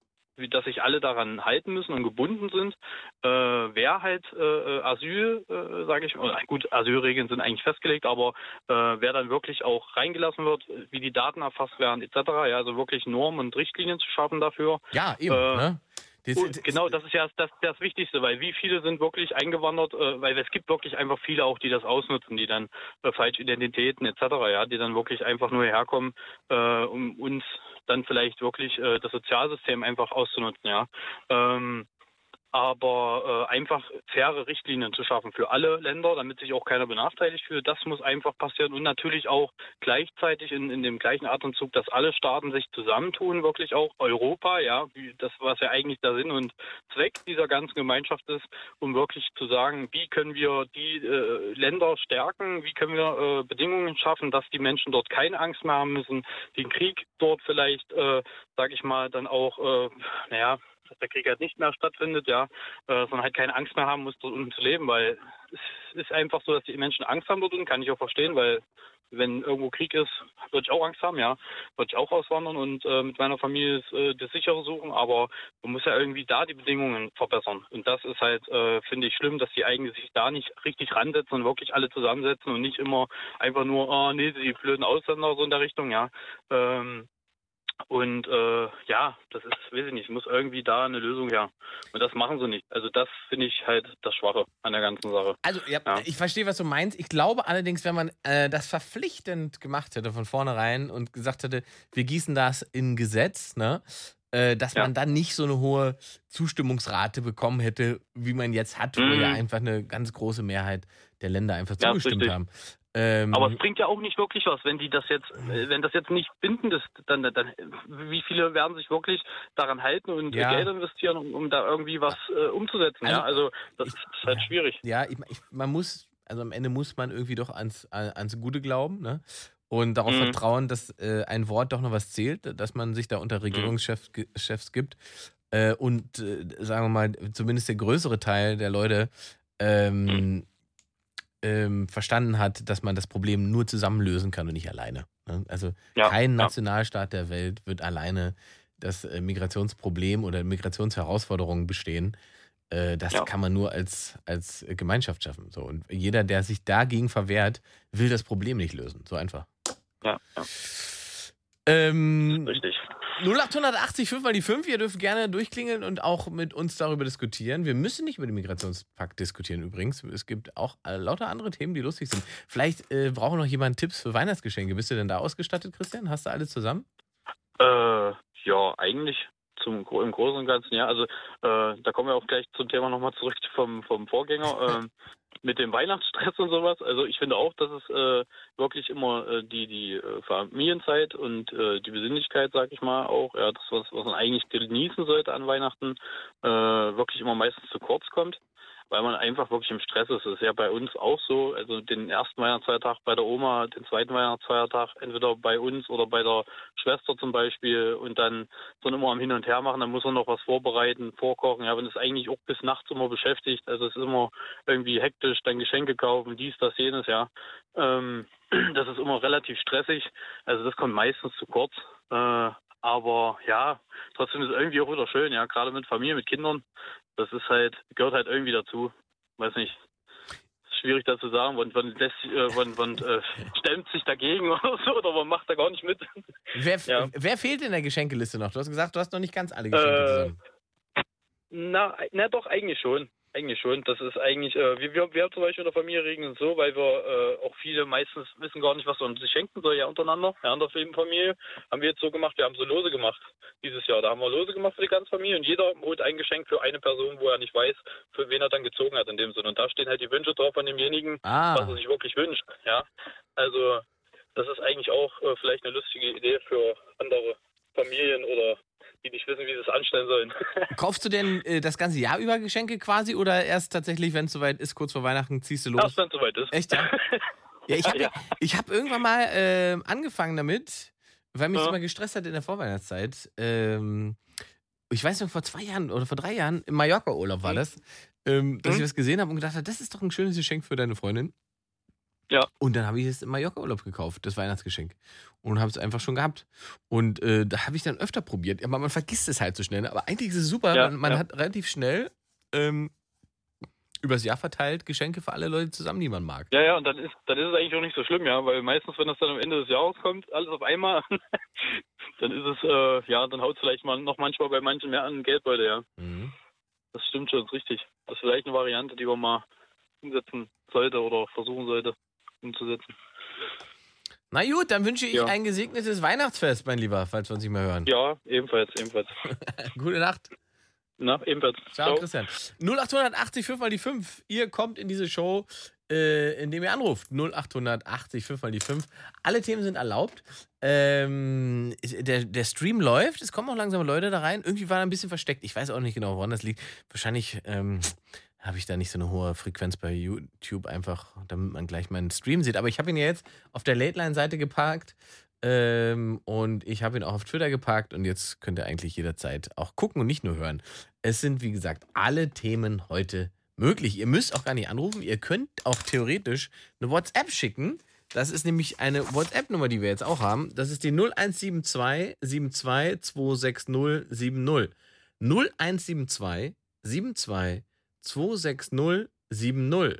dass sich alle daran halten müssen und gebunden sind. Äh, wer halt äh, äh, Asyl, äh, sage ich, oder gut, Asylregeln sind eigentlich festgelegt, aber äh, wer dann wirklich auch reingelassen wird, wie die Daten erfasst werden, etc. Ja, also wirklich Normen und Richtlinien zu schaffen dafür. Ja, eben. Äh, ne? Das, Und das- genau, das ist ja das, das Wichtigste, weil wie viele sind wirklich eingewandert, äh, weil es gibt wirklich einfach viele auch, die das ausnutzen, die dann äh, falsche Identitäten etc., ja, die dann wirklich einfach nur herkommen, äh, um uns dann vielleicht wirklich äh, das Sozialsystem einfach auszunutzen, ja. Ähm, aber äh, einfach faire Richtlinien zu schaffen für alle Länder, damit sich auch keiner benachteiligt fühlt, das muss einfach passieren. Und natürlich auch gleichzeitig in, in dem gleichen Atemzug, dass alle Staaten sich zusammentun, wirklich auch Europa, ja, wie das was ja eigentlich der Sinn und Zweck dieser ganzen Gemeinschaft ist, um wirklich zu sagen, wie können wir die äh, Länder stärken, wie können wir äh, Bedingungen schaffen, dass die Menschen dort keine Angst mehr haben müssen, den Krieg dort vielleicht, äh, sage ich mal, dann auch, äh, naja, dass der Krieg halt nicht mehr stattfindet, ja, äh, sondern halt keine Angst mehr haben muss, dort unten zu leben, weil es ist einfach so, dass die Menschen Angst haben dort unten, kann ich auch verstehen, weil wenn irgendwo Krieg ist, würde ich auch Angst haben, ja, würde ich auch auswandern und äh, mit meiner Familie äh, das sichere suchen, aber man muss ja irgendwie da die Bedingungen verbessern und das ist halt, äh, finde ich, schlimm, dass die eigentlich sich da nicht richtig ransetzen und wirklich alle zusammensetzen und nicht immer einfach nur, oh nee, die blöden Ausländer so in der Richtung, ja, ähm, und äh, ja, das ist, weiß ich nicht, muss irgendwie da eine Lösung her. Und das machen sie nicht. Also das finde ich halt das Schwache an der ganzen Sache. Also ja, Ja. ich verstehe, was du meinst. Ich glaube allerdings, wenn man äh, das verpflichtend gemacht hätte von vornherein und gesagt hätte, wir gießen das in Gesetz, ne? Äh, dass Ja. man dann nicht so eine hohe Zustimmungsrate bekommen hätte, wie man jetzt hat, wo Mhm. ja einfach eine ganz große Mehrheit der Länder einfach zugestimmt haben. Ähm, Aber es bringt ja auch nicht wirklich was, wenn die das jetzt, äh, wenn das jetzt nicht bindend ist, dann, dann wie viele werden sich wirklich daran halten und Ja. Geld investieren, um, um da irgendwie was äh, umzusetzen. Also, ja, also das ich- ist halt schwierig. Ja, ich, ich, man muss, also am Ende muss man irgendwie doch ans, an- ans Gute glauben, ne? Und darauf Mhm. vertrauen, dass äh, ein Wort doch noch was zählt, dass man sich da unter Regierungschefs ge- Chefs gibt. Äh, und äh, sagen wir mal, zumindest der größere Teil der Leute ähm, ähm, verstanden hat, dass man das Problem nur zusammen lösen kann und nicht alleine. Ne? Also Ja, kein ja. Nationalstaat der Welt wird alleine das äh, Migrationsproblem oder Migrationsherausforderungen bestehen. Äh, das Ja. kann man nur als, als Gemeinschaft schaffen. So. Und jeder, der sich dagegen verwehrt, will das Problem nicht lösen. So einfach. Ja, ja, Ähm, richtig. 0880 5 mal die 5. Ihr dürft gerne durchklingeln und auch mit uns darüber diskutieren. Wir müssen nicht über den Migrationspakt diskutieren übrigens. Es gibt auch äh, lauter andere Themen, die lustig sind. Vielleicht äh, braucht noch jemand Tipps für Weihnachtsgeschenke. Bist du denn da ausgestattet, Christian? Hast du alles zusammen? Äh, ja, eigentlich zum im Großen und Ganzen, ja. Also äh, da kommen wir auch gleich zum Thema nochmal zurück vom, vom Vorgänger. ähm, mit dem Weihnachtsstress und sowas. Also ich finde auch, dass es äh, wirklich immer äh, die, die äh, Familienzeit und äh, die Besinnlichkeit, sag ich mal, auch, ja, das, was, was man eigentlich genießen sollte an Weihnachten, äh, wirklich immer meistens zu kurz kommt. Weil man einfach wirklich im Stress ist. Das ist ja bei uns auch so. Also den ersten Weihnachtsfeiertag bei der Oma, den zweiten Weihnachtsfeiertag entweder bei uns oder bei der Schwester zum Beispiel und dann dann immer am Hin und Her machen, dann muss man noch was vorbereiten, vorkochen. Ja, man ist eigentlich auch bis nachts immer beschäftigt. Also es ist immer irgendwie hektisch, dann Geschenke kaufen, dies, das, jenes, ja. Ähm, das ist immer relativ stressig. Also das kommt meistens zu kurz. Äh, aber ja, trotzdem ist es irgendwie auch wieder schön, ja, gerade mit Familie, mit Kindern. Das ist halt, gehört halt irgendwie dazu. Weiß nicht. Ist schwierig da zu sagen, man, man, lässt, sich, äh, man äh, stemmt sich dagegen oder so, oder man macht da gar nicht mit. Wer, Ja. wer fehlt in der Geschenkeliste noch? Du hast gesagt, du hast noch nicht ganz alle Geschenke Äh, zusammen. Na, na doch, eigentlich schon. Eigentlich schon. Das ist eigentlich, äh, wir, wir, wir zum Beispiel in der Familie regeln so, weil wir äh, auch viele meistens wissen gar nicht, was man sich schenken soll, ja untereinander, ja, in der Familie. Haben wir jetzt so gemacht, wir haben so Lose gemacht dieses Jahr. Da haben wir Lose gemacht für die ganze Familie und jeder holt ein Geschenk für eine Person, wo er nicht weiß, für wen er dann gezogen hat in dem Sinne. Und da stehen halt die Wünsche drauf von demjenigen, Ah, was er sich wirklich wünscht. Ja, also das ist eigentlich auch äh, vielleicht eine lustige Idee für andere Familien oder die nicht wissen, wie sie es anstellen sollen. kaufst du denn äh, das ganze Jahr über Geschenke quasi oder erst tatsächlich, wenn es soweit ist, kurz vor Weihnachten, ziehst du los? Erst wenn es soweit ist. Echt, ja? Ja, ich habe Ja. ich hab irgendwann mal ähm, angefangen damit, weil mich das Ja. immer gestresst hat in der Vorweihnachtszeit. Ähm, ich weiß noch, vor zwei Jahren oder vor drei Jahren im Mallorca-Urlaub war Mhm. das, ähm, dass Mhm. ich was gesehen habe und gedacht habe, das ist doch ein schönes Geschenk für deine Freundin. Ja. Und dann habe ich es im Mallorca-Urlaub gekauft, das Weihnachtsgeschenk. Und habe es einfach schon gehabt. Und äh, da habe ich dann öfter probiert. Aber man vergisst es halt so schnell. Aber eigentlich ist es super. Ja, man man ja. hat relativ schnell ähm, übers Jahr verteilt Geschenke für alle Leute zusammen, die man mag. Ja, ja, und dann ist, dann ist es eigentlich auch nicht so schlimm, ja, weil meistens, wenn das dann am Ende des Jahres kommt, alles auf einmal, dann ist es, äh, ja, dann haut es vielleicht mal noch manchmal bei manchen mehr an Geldbeutel, ja. Mhm. Das stimmt schon, ist richtig. Das ist vielleicht eine Variante, die man mal umsetzen sollte oder versuchen sollte umzusetzen. Na gut, dann wünsche ich Ja. ein gesegnetes Weihnachtsfest, mein Lieber, falls wir uns nicht mehr hören. Ja, ebenfalls, ebenfalls. Gute Nacht. Na, ebenfalls. Ciao, Christian. 0880 5 mal die 5. Ihr kommt in diese Show, äh, indem ihr anruft. 0880 5 mal die 5. Alle Themen sind erlaubt. Ähm, der, der Stream läuft. Es kommen auch langsam Leute da rein. Irgendwie war er ein bisschen versteckt. Ich weiß auch nicht genau, woran das liegt. Wahrscheinlich ähm, habe ich da nicht so eine hohe Frequenz bei YouTube einfach, damit man gleich meinen Stream sieht. Aber ich habe ihn ja jetzt auf der Late Line Seite geparkt. Ähm, und ich habe ihn auch auf Twitter geparkt und jetzt könnt ihr eigentlich jederzeit auch gucken und nicht nur hören. Es sind, wie gesagt, alle Themen heute möglich. Ihr müsst auch gar nicht anrufen. Ihr könnt auch theoretisch eine WhatsApp schicken. Das ist nämlich eine WhatsApp-Nummer, die wir jetzt auch haben. Das ist die 0172 72 260 70. 0172 72 260 70.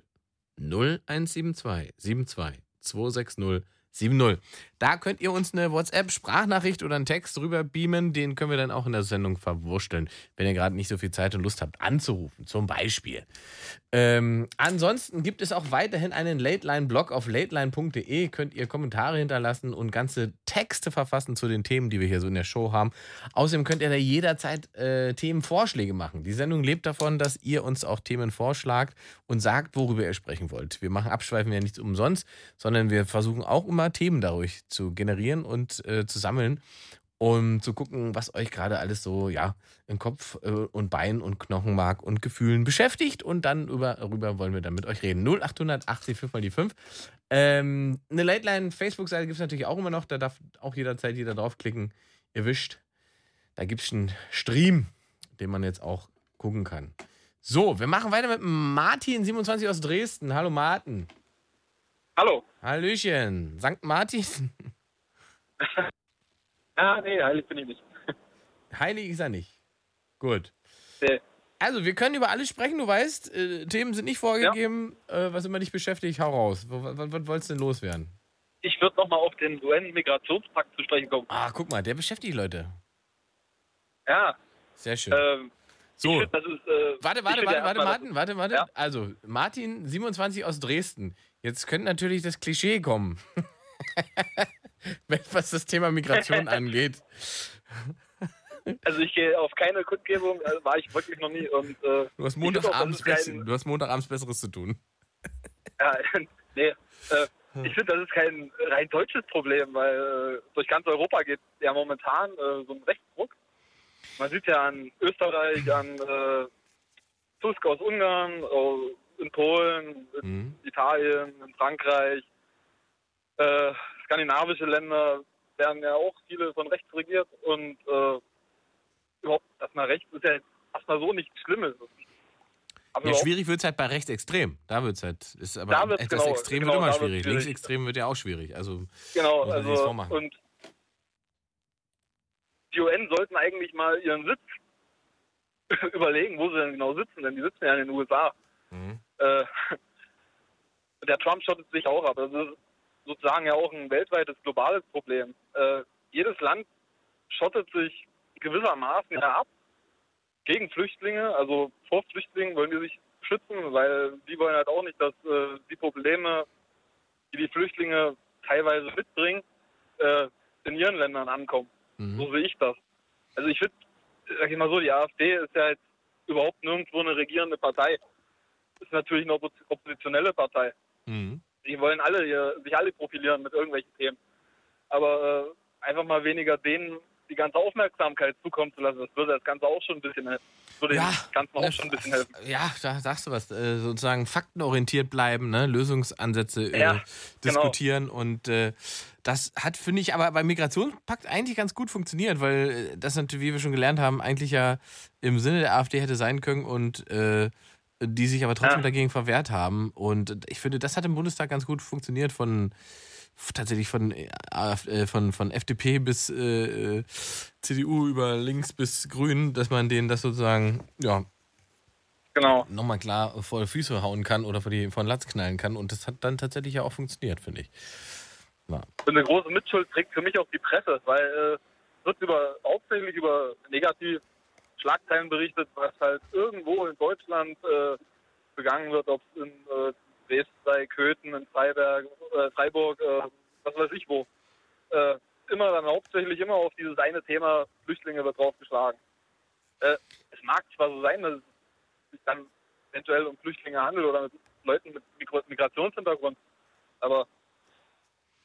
0172 72 260 70. Da könnt ihr uns eine WhatsApp-Sprachnachricht oder einen Text drüber beamen. Den können wir dann auch in der Sendung verwursteln, wenn ihr gerade nicht so viel Zeit und Lust habt, anzurufen, zum Beispiel. Ähm, ansonsten gibt es auch weiterhin einen Lateline-Blog auf lateline.de. Könnt ihr Kommentare hinterlassen und ganze Texte verfassen zu den Themen, die wir hier so in der Show haben. Außerdem könnt ihr da jederzeit äh, Themenvorschläge machen. Die Sendung lebt davon, dass ihr uns auch Themen vorschlagt und sagt, worüber ihr sprechen wollt. Wir machen Abschweifen ja nichts umsonst, sondern wir versuchen auch immer Themen dadurch zu generieren und äh, zu sammeln, um zu gucken, was euch gerade alles so ja im Kopf äh, und Bein und Knochenmark und Gefühlen beschäftigt. Und dann über, darüber wollen wir dann mit euch reden. 0880 5 mal die 5. Ähm, eine Late Line Facebook-Seite gibt es natürlich auch immer noch. Da darf auch jederzeit jeder draufklicken. Ihr wischt. Da gibt es einen Stream, den man jetzt auch gucken kann. So, wir machen weiter mit Martin, 27 aus Dresden. Hallo Martin. Hallo. Hallöchen. St. Martin. ah, nee, heilig bin ich nicht. Heilig ist er nicht. Gut. Nee. Also, wir können über alles sprechen. Du weißt, äh, Themen sind nicht vorgegeben. Ja. Äh, was immer dich beschäftigt, hau raus. Was, was, was wolltest du denn loswerden? Ich würde nochmal auf den UN-Migrationspakt zu sprechen kommen. Ah, guck mal, der beschäftigt Leute. Ja. Sehr schön. Ähm, so. Find, ist, äh, warte, warte, warte, warte, Martin, warte, warte. Ja? Also, Martin, 27 aus Dresden. Jetzt könnte natürlich das Klischee kommen. Was das Thema Migration angeht. Also ich gehe auf keine Kundgebung, also war ich wirklich noch nie. Und, äh, du, hast Montagabends kein... du hast Montagabends Besseres zu tun. Ja, nee. Äh, ich finde, das ist kein rein deutsches Problem, weil äh, durch ganz Europa geht ja momentan äh, so ein Rechtsdruck. Man sieht ja an Österreich, an äh, Tusk aus Ungarn, in Polen, in mhm. Italien, in Frankreich, äh, skandinavische Länder werden ja auch viele von rechts regiert und äh, überhaupt erstmal rechts ist ja erstmal so nichts Schlimmes. ja, schwierig wird es halt bei rechtsextrem. Da wird es halt. Ist aber da das genau, Extrem genau, wird immer schwierig. schwierig. Linksextrem wird ja auch schwierig. Also genau, also und die UN sollten eigentlich mal ihren Sitz überlegen, wo sie denn genau sitzen, denn die sitzen ja in den USA. Mhm. Äh, der Trump schottet sich auch ab. Das ist sozusagen ja auch ein weltweites, globales Problem. Äh, jedes Land schottet sich gewissermaßen ja ab gegen Flüchtlinge. Also vor Flüchtlingen wollen die sich schützen, weil die wollen halt auch nicht, dass äh, die Probleme, die die Flüchtlinge teilweise mitbringen, äh, in ihren Ländern ankommen. Mhm. So sehe ich das. Also ich finde, sag ich mal so, die AfD ist ja jetzt überhaupt nirgendwo eine regierende Partei ist natürlich eine oppositionelle Partei. Mhm. Die wollen alle hier, sich alle profilieren mit irgendwelchen Themen. Aber äh, einfach mal weniger denen die ganze Aufmerksamkeit zukommen zu lassen, das würde das Ganze auch schon ein bisschen helfen. Würde ja, Ganzen auch schon ein bisschen helfen. Ja, da sagst du was. Äh, sozusagen faktenorientiert bleiben, ne? Lösungsansätze äh, ja, genau. diskutieren genau. und äh, das hat, finde ich, aber beim Migrationspakt eigentlich ganz gut funktioniert, weil äh, das natürlich, wie wir schon gelernt haben, eigentlich ja im Sinne der AfD hätte sein können und äh, die sich aber trotzdem ja. dagegen verwehrt haben. Und ich finde, das hat im Bundestag ganz gut funktioniert von tatsächlich von, äh, von, von FDP bis äh, CDU über links bis Grün, dass man denen das sozusagen, ja, genau. nochmal klar vor die Füße hauen kann oder vor, die, vor den Latz knallen kann. Und das hat dann tatsächlich ja auch funktioniert, finde ich. Ja. Eine große Mitschuld trägt für mich auch die Presse, weil äh, wird über, hauptsächlich über negativ Schlagzeilen berichtet, was halt irgendwo in Deutschland äh, begangen wird, ob es in äh, Dresden, Köthen, in Freiberg, äh, Freiburg, äh, was weiß ich wo. Äh, immer dann hauptsächlich immer auf dieses eine Thema Flüchtlinge wird draufgeschlagen. Äh, es mag zwar so sein, dass es sich dann eventuell um Flüchtlinge handelt oder mit Leuten mit Migr- Migrationshintergrund, aber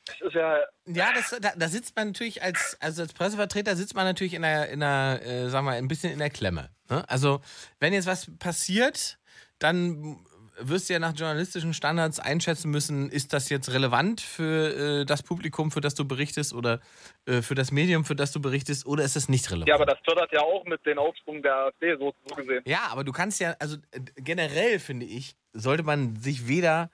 es ist ja Ja, das, da, da sitzt man natürlich als, also als Pressevertreter sitzt man natürlich in der, in der äh, sagen wir, ein bisschen in der Klemme. Ne? Also, wenn jetzt was passiert, dann wirst du ja nach journalistischen Standards einschätzen müssen, ist das jetzt relevant für äh, das Publikum, für das du berichtest oder äh, für das Medium, für das du berichtest, oder ist es nicht relevant? Ja, aber das fördert ja auch mit den Aufschwung der AfD, so, so gesehen. Ja, aber du kannst ja, also äh, generell finde ich, sollte man sich weder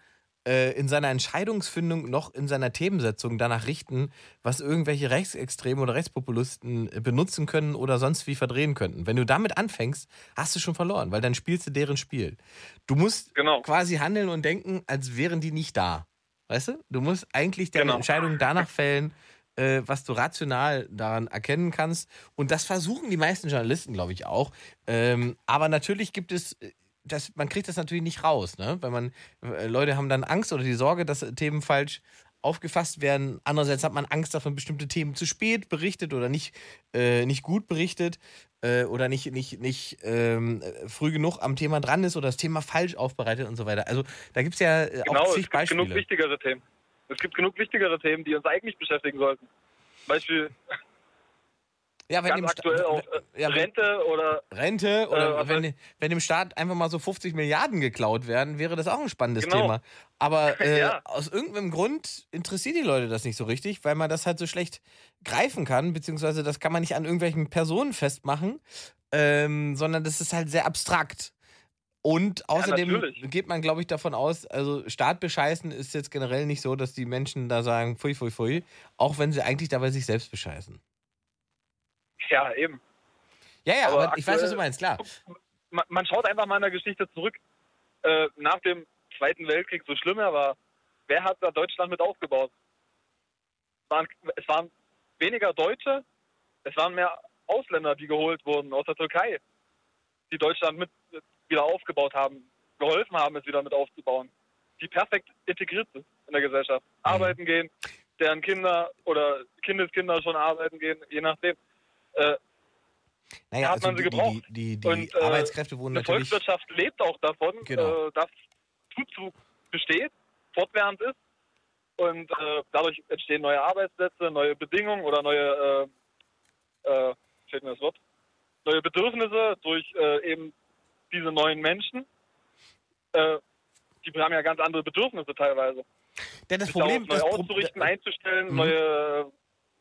äh, in seiner Entscheidungsfindung noch in seiner Themensetzung danach richten, was irgendwelche Rechtsextreme oder Rechtspopulisten äh, benutzen können oder sonst wie verdrehen könnten. Wenn du damit anfängst, hast du schon verloren, weil dann spielst du deren Spiel. Du musst Genau. quasi handeln und denken, als wären die nicht da. Weißt du? Du musst eigentlich deine Genau. Entscheidung danach fällen, äh, was du rational daran erkennen kannst. Und das versuchen die meisten Journalisten, glaube ich, auch. Ähm, aber natürlich gibt es, äh, das, man kriegt das natürlich nicht raus, ne? Weil man, äh, Leute haben dann Angst oder die Sorge, dass äh, Themen falsch aufgefasst werden. Andererseits hat man Angst davon, bestimmte Themen zu spät berichtet oder nicht, äh, nicht gut berichtet äh, oder nicht, nicht, nicht ähm, äh, früh genug am Thema dran ist oder das Thema falsch aufbereitet und so weiter. Also da gibt es ja äh, Genau, auch es zig gibt genug Beispiele. wichtigere Themen. Es gibt genug wichtigere Themen, die uns eigentlich beschäftigen sollten. Beispiel Ja, wenn ganz dem Sta- aktuell auch äh, ja, Rente oder Rente oder was wenn, wenn dem Staat einfach mal so 50 Milliarden geklaut werden, wäre das auch ein spannendes Genau. Thema. Aber äh, Ja. aus irgendeinem Grund interessiert die Leute das nicht so richtig, weil man das halt so schlecht greifen kann, beziehungsweise das kann man nicht an irgendwelchen Personen festmachen, ähm, sondern das ist halt sehr abstrakt. Und außerdem natürlich. geht man, glaube ich, davon aus, also Staat bescheißen ist jetzt generell nicht so, dass die Menschen da sagen, pfui, pfui, pfui, auch wenn sie eigentlich dabei sich selbst bescheißen. Ja eben. Ja, ja, Aber aber, ich weiß, was du aktuell- meinst, klar. Man, man schaut einfach mal in der Geschichte zurück. Äh, nach dem Zweiten Weltkrieg, so schlimm er war, wer hat da Deutschland mit aufgebaut? Es waren, es waren weniger Deutsche, es waren mehr Ausländer, die geholt wurden aus der Türkei, die Deutschland mit wieder aufgebaut haben, geholfen haben, es wieder mit aufzubauen, die perfekt integriert sind in der Gesellschaft, arbeiten gehen, deren Kinder oder Kindeskinder schon arbeiten gehen, je nachdem. Äh, Naja, hat also man sie die, die, gebraucht. die, die, Und, die äh, Arbeitskräfte wurden Eine natürlich. Volkswirtschaft lebt auch davon, Genau. äh, dass Zuzug besteht, fortwährend ist. Und äh, dadurch entstehen neue Arbeitsplätze, neue Bedingungen oder neue, äh, äh, fehlt mir das Wort, neue Bedürfnisse durch äh, eben diese neuen Menschen. Die haben ja ganz andere Bedürfnisse teilweise. Ja, das Sich Problem, das neu auszurichten, einzustellen, Mhm. neue,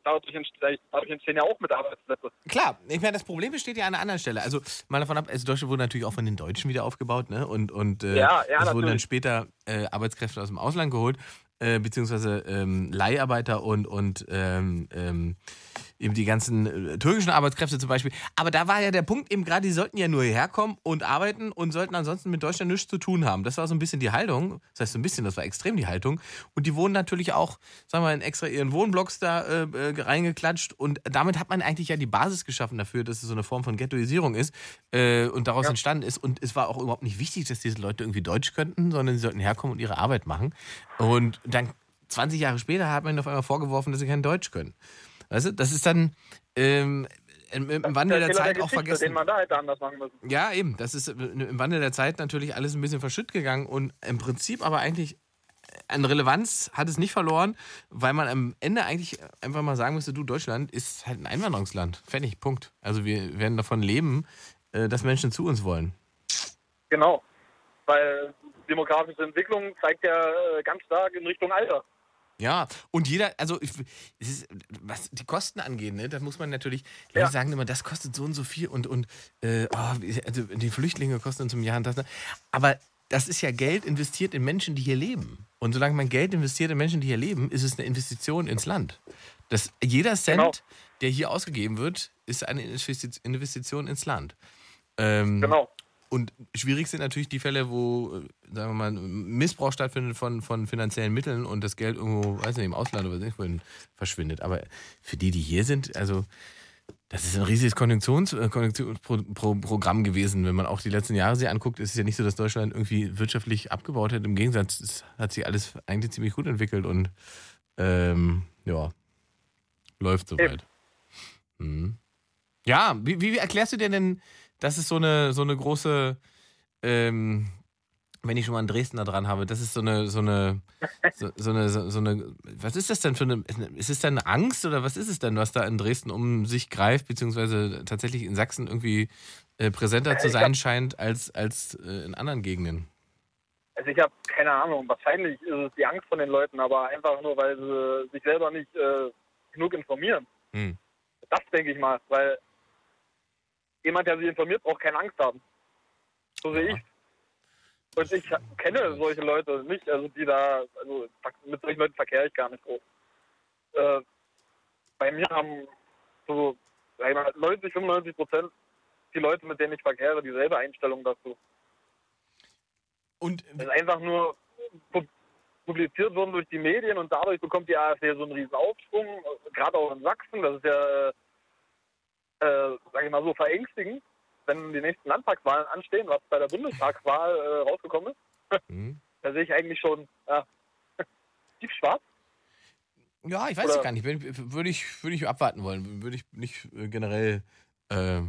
dadurch entstehen, dadurch entstehen ja auch mit Arbeitsplätze. Klar, ich meine, das Problem besteht ja an einer anderen Stelle. Also mal davon ab, also Deutschland wurde natürlich auch von den Deutschen wieder aufgebaut, ne? Und, und äh, Ja, ja, es wurden dann später äh, Arbeitskräfte aus dem Ausland geholt, äh, beziehungsweise ähm, Leiharbeiter und, und ähm, ähm, eben die ganzen äh, türkischen Arbeitskräfte zum Beispiel. Aber da war ja der Punkt eben gerade, die sollten ja nur herkommen und arbeiten und sollten ansonsten mit Deutschland nichts zu tun haben. Das war so ein bisschen die Haltung. Das heißt so ein bisschen, das war extrem die Haltung. Und die wurden natürlich auch, sagen wir mal, in extra ihren Wohnblocks da äh, äh, reingeklatscht. Und damit hat man eigentlich ja die Basis geschaffen dafür, dass es so eine Form von Ghettoisierung ist äh, und daraus entstanden ist. Und es war auch überhaupt nicht wichtig, dass diese Leute irgendwie Deutsch könnten, sondern sie sollten herkommen und ihre Arbeit machen. Und dann 20 Jahre später hat man ihnen auf einmal vorgeworfen, dass sie kein Deutsch können. Weißt du, das ist dann ähm, im, im Wandel der, Fehler Zeit auch Geschichte, vergessen. Den man da hätte anders machen müssen. Ja, eben. Das ist im Wandel der Zeit natürlich alles ein bisschen verschütt gegangen und im Prinzip aber eigentlich an Relevanz hat es nicht verloren, weil man am Ende eigentlich einfach mal sagen müsste, du, Deutschland ist halt ein Einwanderungsland. Fertig, Punkt. Also wir werden davon leben, äh, dass Menschen zu uns wollen. Genau. Weil demografische Entwicklung zeigt ja äh, ganz stark in Richtung Alter. Ja, und jeder, also ich, es ist, was die Kosten angeht, ne, da muss man natürlich, Leute Ja. sagen immer, das kostet so und so viel und, und äh, oh, also die Flüchtlinge kosten uns im Jahr und das. ne. Aber das ist ja Geld investiert in Menschen, die hier leben. Und solange man Geld investiert in Menschen, die hier leben, ist es eine Investition ins Land. Das, jeder Cent, Genau. der hier ausgegeben wird, ist eine Investi- Investition ins Land. Ähm, Genau. Und schwierig sind natürlich die Fälle, wo, äh, sagen wir mal, Missbrauch stattfindet von, von finanziellen Mitteln und das Geld irgendwo, weiß nicht, im Ausland oder sonst wohin verschwindet. Aber für die, die hier sind, also das ist ein riesiges äh, Konjunktionsprogramm gewesen. Wenn man auch die letzten Jahre sich anguckt, ist es ja nicht so, dass Deutschland irgendwie wirtschaftlich abgebaut hat. Im Gegensatz, es hat sich alles eigentlich ziemlich gut entwickelt und ähm, ja, läuft soweit. Mhm. Ja, wie, wie erklärst du dir denn das ist so eine, so eine große, ähm, wenn ich schon mal einen Dresdner dran habe, das ist so eine, so eine, so, so eine, so, so eine, was ist das denn für eine, ist es denn eine Angst oder was ist es denn, was da in Dresden um sich greift, beziehungsweise tatsächlich in Sachsen irgendwie äh, präsenter zu Ich sein scheint als, als äh, in anderen Gegenden? Also ich habe keine Ahnung, wahrscheinlich ist es die Angst von den Leuten, aber einfach nur, weil sie sich selber nicht äh, genug informieren. Hm. Das denke ich mal, weil jemand, der sich informiert, braucht keine Angst haben. So sehe ich. Und ich kenne solche Leute nicht, also die da, also mit solchen Leuten verkehre ich gar nicht groß. Äh, bei mir haben so sag ich mal, 90, 95 Prozent die Leute, mit denen ich verkehre, dieselbe Einstellung dazu. Und Das ist einfach nur pu- publiziert worden durch die Medien und dadurch bekommt die AfD so einen riesen Aufschwung, äh, gerade auch in Sachsen. Das ist ja, äh, sage ich mal so, verängstigend, wenn die nächsten Landtagswahlen anstehen, was bei der Bundestagswahl äh, rausgekommen ist. hm. Da sehe ich eigentlich schon ja, tief schwarz. Ja, ich weiß Oder- es gar nicht. Würde ich, würde ich abwarten wollen. Würde ich nicht äh, generell äh,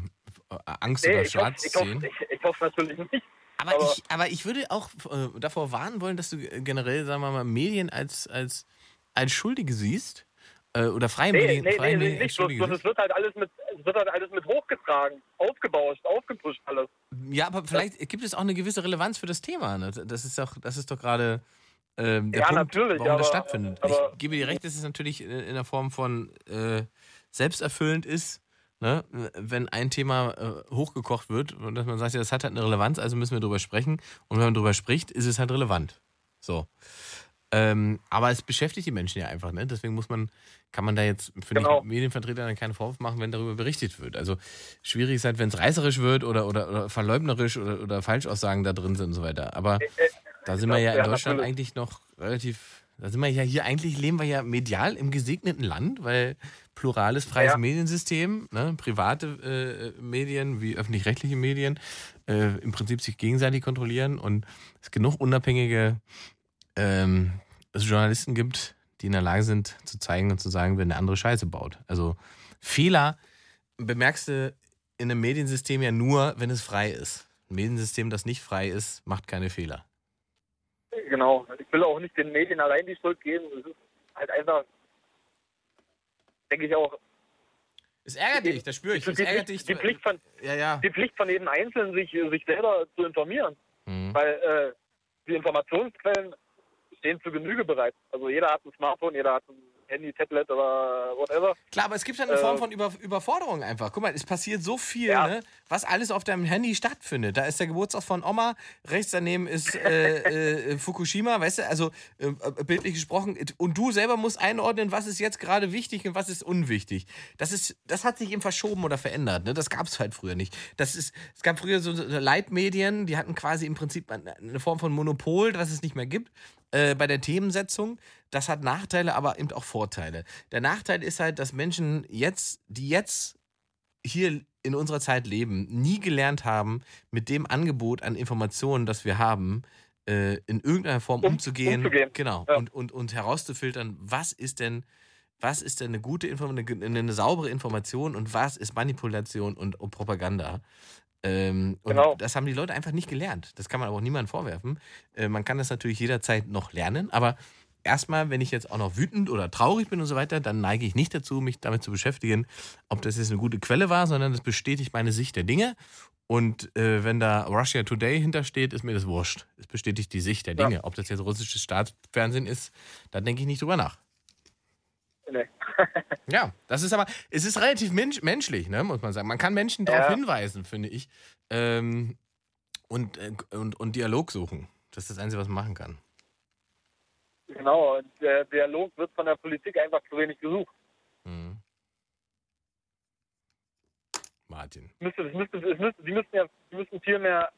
Angst Nee, oder hoffe schwarz ich hoff, sehen. ich, ich hoff natürlich nicht. Aber, aber- ich, aber ich würde auch äh, davor warnen wollen, dass du generell, sagen wir mal, Medien als, als, als Schuldige siehst. Äh, oder freie Nee, nee, freie nee, nicht. Bloß, es wird halt alles mit, es wird halt alles mit hochgetragen, aufgebauscht, aufgepusht alles. Ja, aber vielleicht gibt es auch eine gewisse Relevanz für das Thema. Ne? Das ist doch, das ist doch gerade ähm, der Ja, Punkt, natürlich, warum das aber- stattfindet. aber- ich gebe dir recht, dass es natürlich in, in der Form von äh, selbsterfüllend ist, ne? wenn ein Thema äh, hochgekocht wird und dass man sagt, ja, das hat halt eine Relevanz, also müssen wir drüber sprechen. Und wenn man drüber spricht, ist es halt relevant. So. Ähm, aber es beschäftigt die Menschen ja einfach, ne? Deswegen muss man, kann man da jetzt, finde Genau. ich, Medienvertretern dann keinen Vorwurf machen, wenn darüber berichtet wird. Also schwierig ist halt, wenn es reißerisch wird oder, oder, oder verleugnerisch oder, oder Falschaussagen da drin sind und so weiter. Aber da sind wir ja in Deutschland eigentlich noch relativ, da sind wir ja hier, eigentlich leben wir ja medial im gesegneten Land, weil plurales, freies Ja. Mediensystem, ne, private äh, Medien wie öffentlich-rechtliche Medien äh, im Prinzip sich gegenseitig kontrollieren und es genug unabhängige ähm, es Journalisten gibt, die in der Lage sind zu zeigen und zu sagen, wenn der andere Scheiße baut. Also Fehler bemerkst du in einem Mediensystem ja nur, wenn es frei ist. Ein Mediensystem, das nicht frei ist, macht keine Fehler. Genau. Ich will auch nicht den Medien allein die Schuld geben. Es ist halt einfach, denke ich auch, Es ärgert dich, das spüre ich. die, Es ärgert die, dich. die, Pflicht von, ja, ja. die Pflicht von jedem Einzelnen, sich, sich selber zu informieren. Mhm. Weil äh, die Informationsquellen stehen zur Genüge bereit. Also jeder hat ein Smartphone, jeder hat ein Handy, Tablet oder whatever. Klar, aber es gibt ja eine Äh, Form von Über Überforderung einfach. Guck mal, es passiert so viel, Ja. ne, was alles auf deinem Handy stattfindet. Da ist der Geburtstag von Oma, rechts daneben ist äh, äh, Fukushima, weißt du, also äh, äh, bildlich gesprochen. Und du selber musst einordnen, was ist jetzt gerade wichtig und was ist unwichtig. Das, ist, das hat sich eben verschoben oder verändert. Ne? Das gab es halt früher nicht. Das ist, es gab früher so Leitmedien, die hatten quasi im Prinzip eine eine Form von Monopol, was es nicht mehr gibt äh, bei der Themensetzung. Das hat Nachteile, aber eben auch Vorteile. Der Nachteil ist halt, dass Menschen jetzt, die jetzt hier in unserer Zeit leben, nie gelernt haben, mit dem Angebot an Informationen, das wir haben, äh, in irgendeiner Form Um- umzugehen. umzugehen. Genau. Ja. Und, und, und herauszufiltern, was ist denn, was ist denn eine gute Information, eine, eine saubere Information und was ist Manipulation und, und Propaganda. Ähm, und Genau. das haben die Leute einfach nicht gelernt. Das kann man aber auch niemandem vorwerfen. Äh, man kann das natürlich jederzeit noch lernen, aber erstmal, wenn ich jetzt auch noch wütend oder traurig bin und so weiter, dann neige ich nicht dazu, mich damit zu beschäftigen, ob das jetzt eine gute Quelle war, sondern das bestätigt meine Sicht der Dinge. Und äh, wenn da Russia Today hintersteht, ist mir das wurscht. Es bestätigt die Sicht der Ja. Dinge. Ob das jetzt russisches Staatsfernsehen ist, da denke ich nicht drüber nach. Nee. Ja, das ist aber, es ist relativ mensch, menschlich, ne, muss man sagen. Man kann Menschen darauf Ja. hinweisen, finde ich. Ähm, und, äh, und, und Dialog suchen. Das ist das Einzige, was man machen kann. Genau. Und der Dialog wird von der Politik einfach zu wenig gesucht. Mhm. Martin. Müsste, es müsste, es müsste, die müssten ja die müssten viel mehr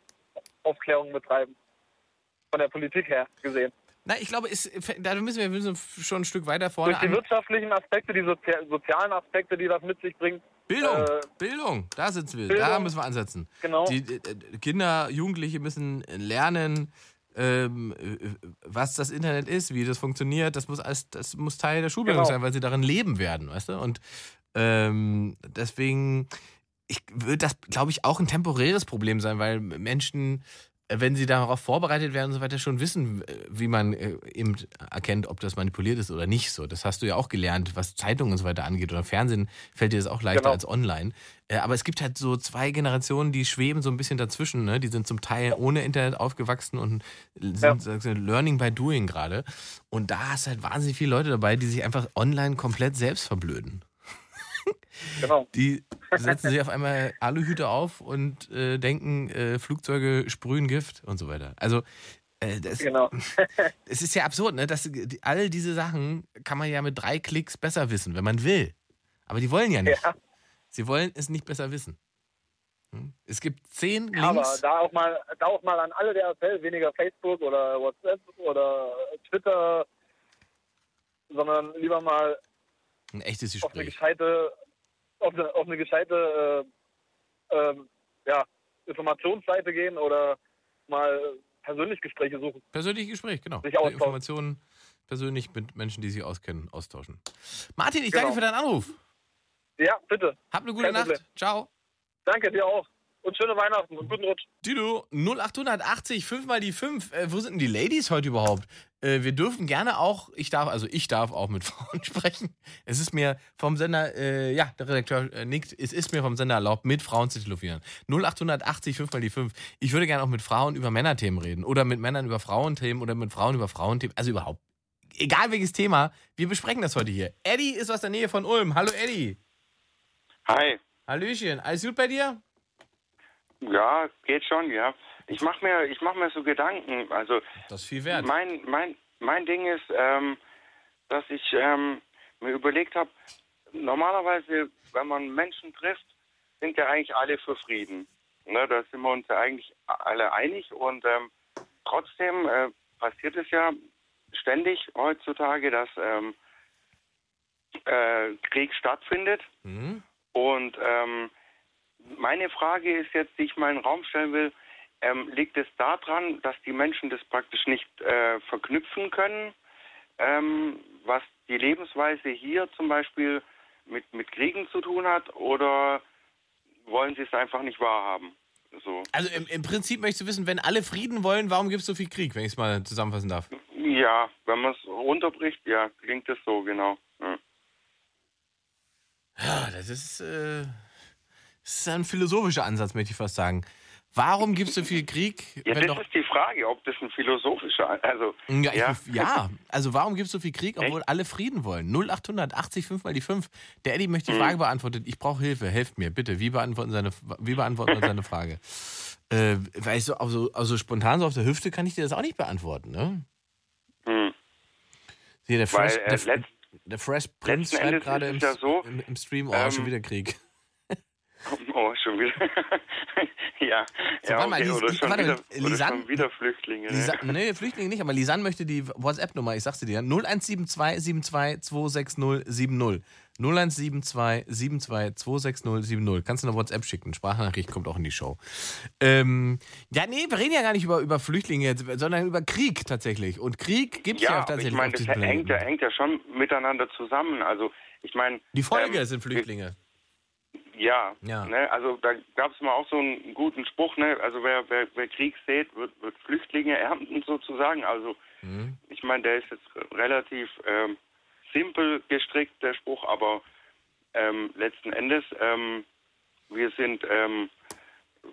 Aufklärung betreiben. Von der Politik her gesehen. Na, ich glaube, es, da müssen wir, müssen schon ein Stück weiter vorne Durch die an. wirtschaftlichen Aspekte, die Sozia sozialen Aspekte, die das mit sich bringt. Bildung, äh, Bildung, da sitzen wir, da Bildung. müssen wir ansetzen. Genau. Die äh, Kinder, Jugendliche müssen lernen, ähm, äh, was das Internet ist, wie das funktioniert. Das muss alles, das muss Teil der Schulbildung Genau. sein, weil sie darin leben werden, weißt du? Und ähm, deswegen ich würde das, glaube ich, auch ein temporäres Problem sein, weil Menschen, äh, wenn sie darauf vorbereitet werden und so weiter, schon wissen, äh, wie man äh, eben erkennt, ob das manipuliert ist oder nicht. So, das hast du ja auch gelernt, was Zeitungen und so weiter angeht. Oder Fernsehen fällt dir das auch leichter Genau. als online. Äh, Aber es gibt halt so zwei Generationen, die schweben so ein bisschen dazwischen. Ne? Die sind zum Teil ohne Internet aufgewachsen und sind Ja. Learning by Doing gerade. Und da hast du halt wahnsinnig viele Leute dabei, die sich einfach online komplett selbst verblöden. Genau. Die setzen sich auf einmal Aluhüte auf und äh, denken, äh, Flugzeuge sprühen Gift und so weiter. Also äh, das, Genau. es ist ja absurd, ne? Dass die, all diese Sachen kann man ja mit drei Klicks besser wissen, wenn man will. Aber die wollen ja nicht. Ja. Sie wollen es nicht besser wissen. Hm? Es gibt zehn Links. Ja, aber da auch mal, da auch mal an alle der Appell, weniger Facebook oder WhatsApp oder Twitter, sondern lieber mal ein echtes auf eine Gespräch. gescheite, auf eine, auf eine gescheite äh, ähm, ja, Informationsseite gehen oder mal persönlich Gespräche suchen. Persönliches Gespräch, genau. Sich austauschen. Informationen persönlich mit Menschen, die sich auskennen, austauschen. Martin, ich Genau. danke für deinen Anruf. Ja, bitte. Hab eine gute Kein Nacht. Problem. Ciao. Danke dir auch. Und schöne Weihnachten und guten Rutsch. Dido, 0880, 5 mal die 5. Äh, wo sind denn die Ladies heute überhaupt? Äh, wir dürfen gerne auch, ich darf, also ich darf auch mit Frauen sprechen. Es ist mir vom Sender, äh, ja, der Redakteur äh, nickt, es ist mir vom Sender erlaubt, mit Frauen zu telefonieren. 0880, 5 mal die 5. Ich würde gerne auch mit Frauen über Männerthemen reden. Oder mit Männern über Frauenthemen oder mit Frauen über Frauenthemen. Also überhaupt. Egal welches Thema, wir besprechen das heute hier. Eddie ist aus der Nähe von Ulm. Hallo Eddie. Hi. Hallöchen. Alles gut bei dir? Ja, geht schon, ja. Ich mache mir, ich mach mir so Gedanken. Also Das ist viel wert. mein, mein, mein Ding ist, ähm, dass ich ähm, mir überlegt habe, normalerweise, wenn man Menschen trifft, sind ja eigentlich alle für Frieden. Ne, da sind wir uns ja eigentlich alle einig und ähm, trotzdem äh, passiert es ja ständig heutzutage, dass ähm, äh, Krieg stattfindet. Mhm. Und ähm, meine Frage ist jetzt, die ich mal in den Raum stellen will, ähm, liegt es daran, dass die Menschen das praktisch nicht äh, verknüpfen können, ähm, was die Lebensweise hier zum Beispiel mit, mit Kriegen zu tun hat, oder wollen sie es einfach nicht wahrhaben? So. Also im, im Prinzip möchtest du wissen, wenn alle Frieden wollen, warum gibt es so viel Krieg, wenn ich es mal zusammenfassen darf? Ja, wenn man es runterbricht, ja, klingt es so, genau. Ja. Ja, das ist, äh, das ist ein philosophischer Ansatz, möchte ich fast sagen. Warum gibt es so viel Krieg? Ja, das ist die Frage, ob das ein philosophischer, also ja, ich, ja. ja, also warum gibt es so viel Krieg, obwohl alle Frieden wollen? 0880 5 mal die 5. Der Eddie möchte die Frage beantwortet. Ich brauche Hilfe, helft mir, bitte. Wie beantworten, seine, wie beantworten wir seine Frage? Äh, weil ich so, also, also spontan so auf der Hüfte kann ich dir das auch nicht beantworten, ne? Hm. Hier, der Weil, Fresh, äh, der, letzt- der Fresh Prince schreibt gerade im, ja so, im, im Stream, oh, ähm, schon wieder Krieg. Oh, schon wieder. ja, So, ja warte mal, okay. Lis- oder, schon warte wieder, Lisanne- schon wieder Flüchtlinge. Ne? Lisa, nee, Flüchtlinge nicht, aber Lisanne möchte die WhatsApp-Nummer, ich sag's dir, 0172 72 260 70. 0172 72 260 70. Kannst du eine WhatsApp schicken. Sprachnachricht kommt auch in die Show. Ähm, ja, nee, wir reden ja gar nicht über, über Flüchtlinge, jetzt, sondern über Krieg tatsächlich. Und Krieg gibt's ja, ja, aber tatsächlich ich meine, das hängt ja, hängt ja schon miteinander zusammen. Also, ich meine. Die Folge ähm, sind Flüchtlinge. Ja, Ja. Ne, also da gab es mal auch so einen guten Spruch, ne? Also wer, wer, wer Krieg sät, wird, wird Flüchtlinge ernten sozusagen. Also Mhm. ich meine, der ist jetzt relativ ähm, simpel gestrickt, der Spruch, aber ähm, letzten Endes, ähm, wir sind ähm,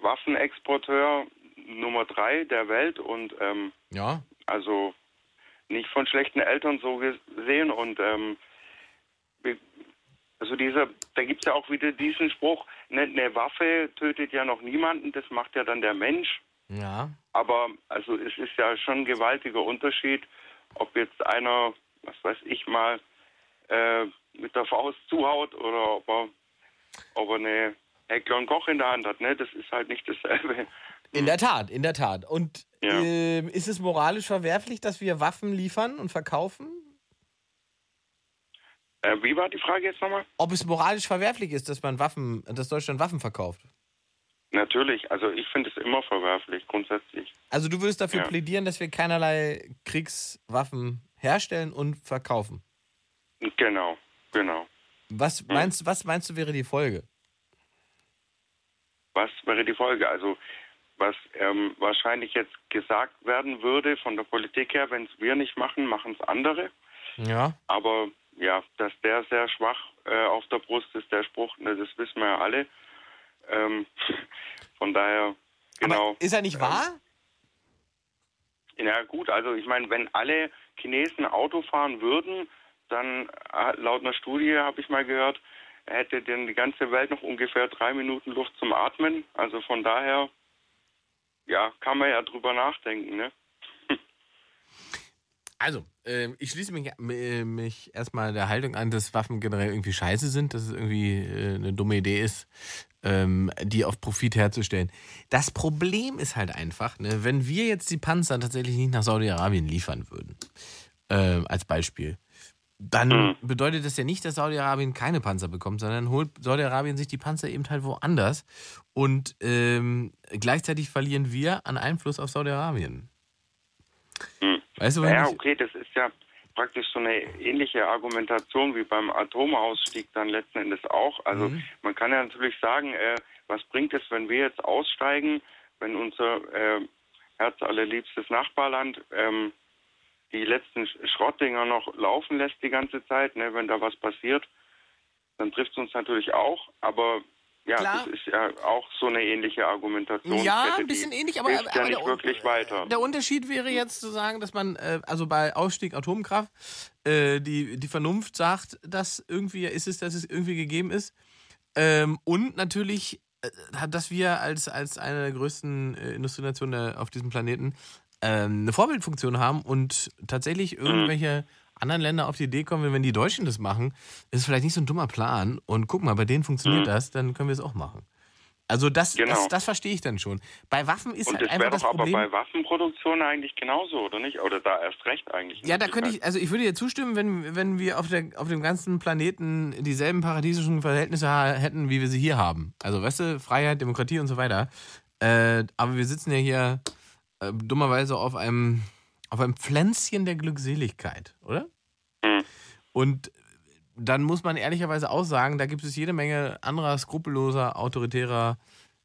Waffenexporteur Nummer drei der Welt und ähm, Ja, also nicht von schlechten Eltern so gesehen und ähm, wir- also dieser, da gibt es ja auch wieder diesen Spruch, eine, eine Waffe tötet ja noch niemanden, das macht ja dann der Mensch. ja. Aber also es ist ja schon ein gewaltiger Unterschied, ob jetzt einer, was weiß ich mal, äh, mit der Faust zuhaut oder ob er, ob er eine Heckler und Koch in der Hand hat. Ne? Das ist halt nicht dasselbe. In der Tat, in der Tat. Und Ja. ähm, ist es moralisch verwerflich, dass wir Waffen liefern und verkaufen? Äh, wie war die Frage jetzt nochmal? Ob es moralisch verwerflich ist, dass man Waffen, dass Deutschland Waffen verkauft? Natürlich, also ich finde es immer verwerflich, grundsätzlich. Also du würdest dafür Ja. plädieren, dass wir keinerlei Kriegswaffen herstellen und verkaufen. Genau, genau. Was meinst, was meinst du wäre die Folge? was wäre die Folge? Also was ähm, wahrscheinlich jetzt gesagt werden würde von der Politik her, wenn es wir nicht machen, machen es andere. Ja. Aber ja, dass der sehr schwach äh, auf der Brust ist, der Spruch, ne, das wissen wir ja alle. Ähm, von daher, genau. Aber ist er nicht wahr? Ja gut, also ich meine, wenn alle Chinesen Auto fahren würden, dann äh, laut einer Studie habe ich mal gehört, hätte denn die ganze Welt noch ungefähr drei Minuten Luft zum Atmen. Also von daher, ja, kann man ja drüber nachdenken, ne? Also, ähm, ich schließe mich, äh, mich erstmal der Haltung an, dass Waffen generell irgendwie scheiße sind, dass es irgendwie äh, eine dumme Idee ist, ähm, die auf Profit herzustellen. Das Problem ist halt einfach, ne, wenn wir jetzt die Panzer tatsächlich nicht nach Saudi-Arabien liefern würden, äh, als Beispiel, dann Mhm. bedeutet das ja nicht, dass Saudi-Arabien keine Panzer bekommt, sondern holt Saudi-Arabien sich die Panzer eben halt woanders und ähm, gleichzeitig verlieren wir an Einfluss auf Saudi-Arabien. Weißt du, Ja, okay, das ist ja praktisch so eine ähnliche Argumentation wie beim Atomausstieg dann letzten Endes auch. Also Mhm. man kann ja natürlich sagen, äh, was bringt es, wenn wir jetzt aussteigen, wenn unser äh, herzallerliebstes Nachbarland ähm, die letzten Sch- Schrottdinger noch laufen lässt die ganze Zeit, ne, wenn da was passiert, dann trifft es uns natürlich auch, aber ja, Klar. das ist ja auch so eine ähnliche Argumentation. Ja, ein bisschen ähnlich, aber, aber, ja nicht der, wirklich weiter. der Unterschied wäre jetzt zu sagen, dass man, äh, also bei Ausstieg Atomkraft, äh, die, die Vernunft sagt, dass irgendwie ist es, dass es irgendwie gegeben ist. Ähm, und natürlich, äh, dass wir als, als eine der größten äh, Industrienationen auf diesem Planeten ähm, eine Vorbildfunktion haben und tatsächlich Mhm. irgendwelche anderen Länder auf die Idee kommen, wenn die Deutschen das machen, ist es vielleicht nicht so ein dummer Plan. Und guck mal, bei denen funktioniert Mhm. das, dann können wir es auch machen. Also das, Genau. das, das verstehe ich dann schon. Bei Waffen ist Und halt einfach das doch aber Problem. bei Waffenproduktion eigentlich genauso, oder nicht? Oder da erst recht eigentlich. Ja, da könnte ich, also ich würde dir zustimmen, wenn, wenn wir auf, der, auf dem ganzen Planeten dieselben paradiesischen Verhältnisse hätten, wie wir sie hier haben. Also, weißt du, Freiheit, Demokratie und so weiter. Äh, aber wir sitzen ja hier äh, dummerweise auf einem, auf einem Pflänzchen der Glückseligkeit, oder? Hm. Und dann muss man ehrlicherweise auch sagen, da gibt es jede Menge anderer skrupelloser, autoritärer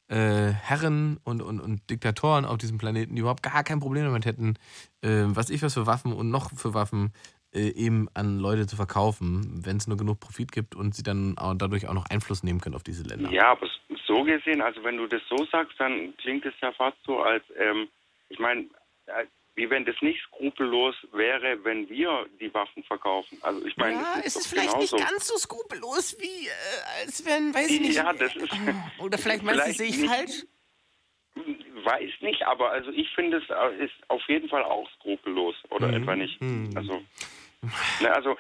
äh, Herren und, und, und Diktatoren auf diesem Planeten, die überhaupt gar kein Problem damit hätten, äh, was ich was für Waffen und noch für Waffen äh, eben an Leute zu verkaufen, wenn es nur genug Profit gibt und sie dann auch dadurch auch noch Einfluss nehmen können auf diese Länder. Ja, aber so gesehen, also wenn du das so sagst, dann klingt es ja fast so, als, ähm, ich meine, äh, wie wenn das nicht skrupellos wäre, wenn wir die Waffen verkaufen. Also ich meine, Ja, das es ist ist vielleicht genauso. nicht ganz so skrupellos wie, äh, als wenn, weiß ich nicht. Ja, das ist. Oder vielleicht meinst du, sehe ich nicht- falsch? Weiß nicht, aber also ich finde es äh, ist auf jeden Fall auch skrupellos oder Mhm. etwa nicht. Mhm. Also, ne, also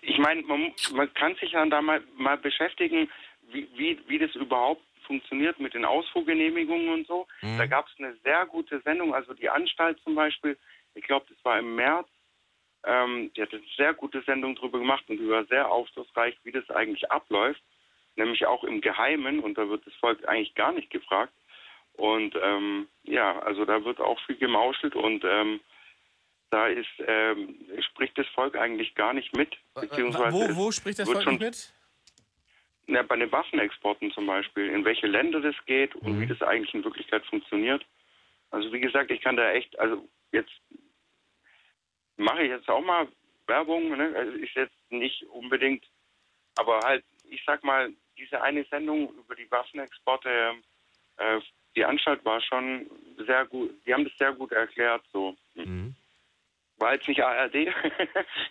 ich meine, man, man kann sich dann da mal, mal beschäftigen, wie, wie, wie das überhaupt funktioniert mit den Ausfuhrgenehmigungen und so. Mhm. Da gab es eine sehr gute Sendung, also die Anstalt zum Beispiel, ich glaube, das war im März, ähm, die hat eine sehr gute Sendung darüber gemacht und die war sehr aufschlussreich, wie das eigentlich abläuft, nämlich auch im Geheimen und da wird das Volk eigentlich gar nicht gefragt. Und ähm, ja, also da wird auch viel gemauschelt und ähm, da ist ähm, spricht das Volk eigentlich gar nicht mit, beziehungsweise Wo, wo spricht das Volk nicht mit? Na, bei den Waffenexporten zum Beispiel, in welche Länder das geht und Mhm. wie das eigentlich in Wirklichkeit funktioniert. Also wie gesagt, ich kann da echt, also jetzt mache ich jetzt auch mal Werbung, ne? also ist jetzt nicht unbedingt, aber halt, ich sag mal, diese eine Sendung über die Waffenexporte, äh, die Anstalt war schon sehr gut, die haben das sehr gut erklärt, so. Mhm. War jetzt nicht ARD.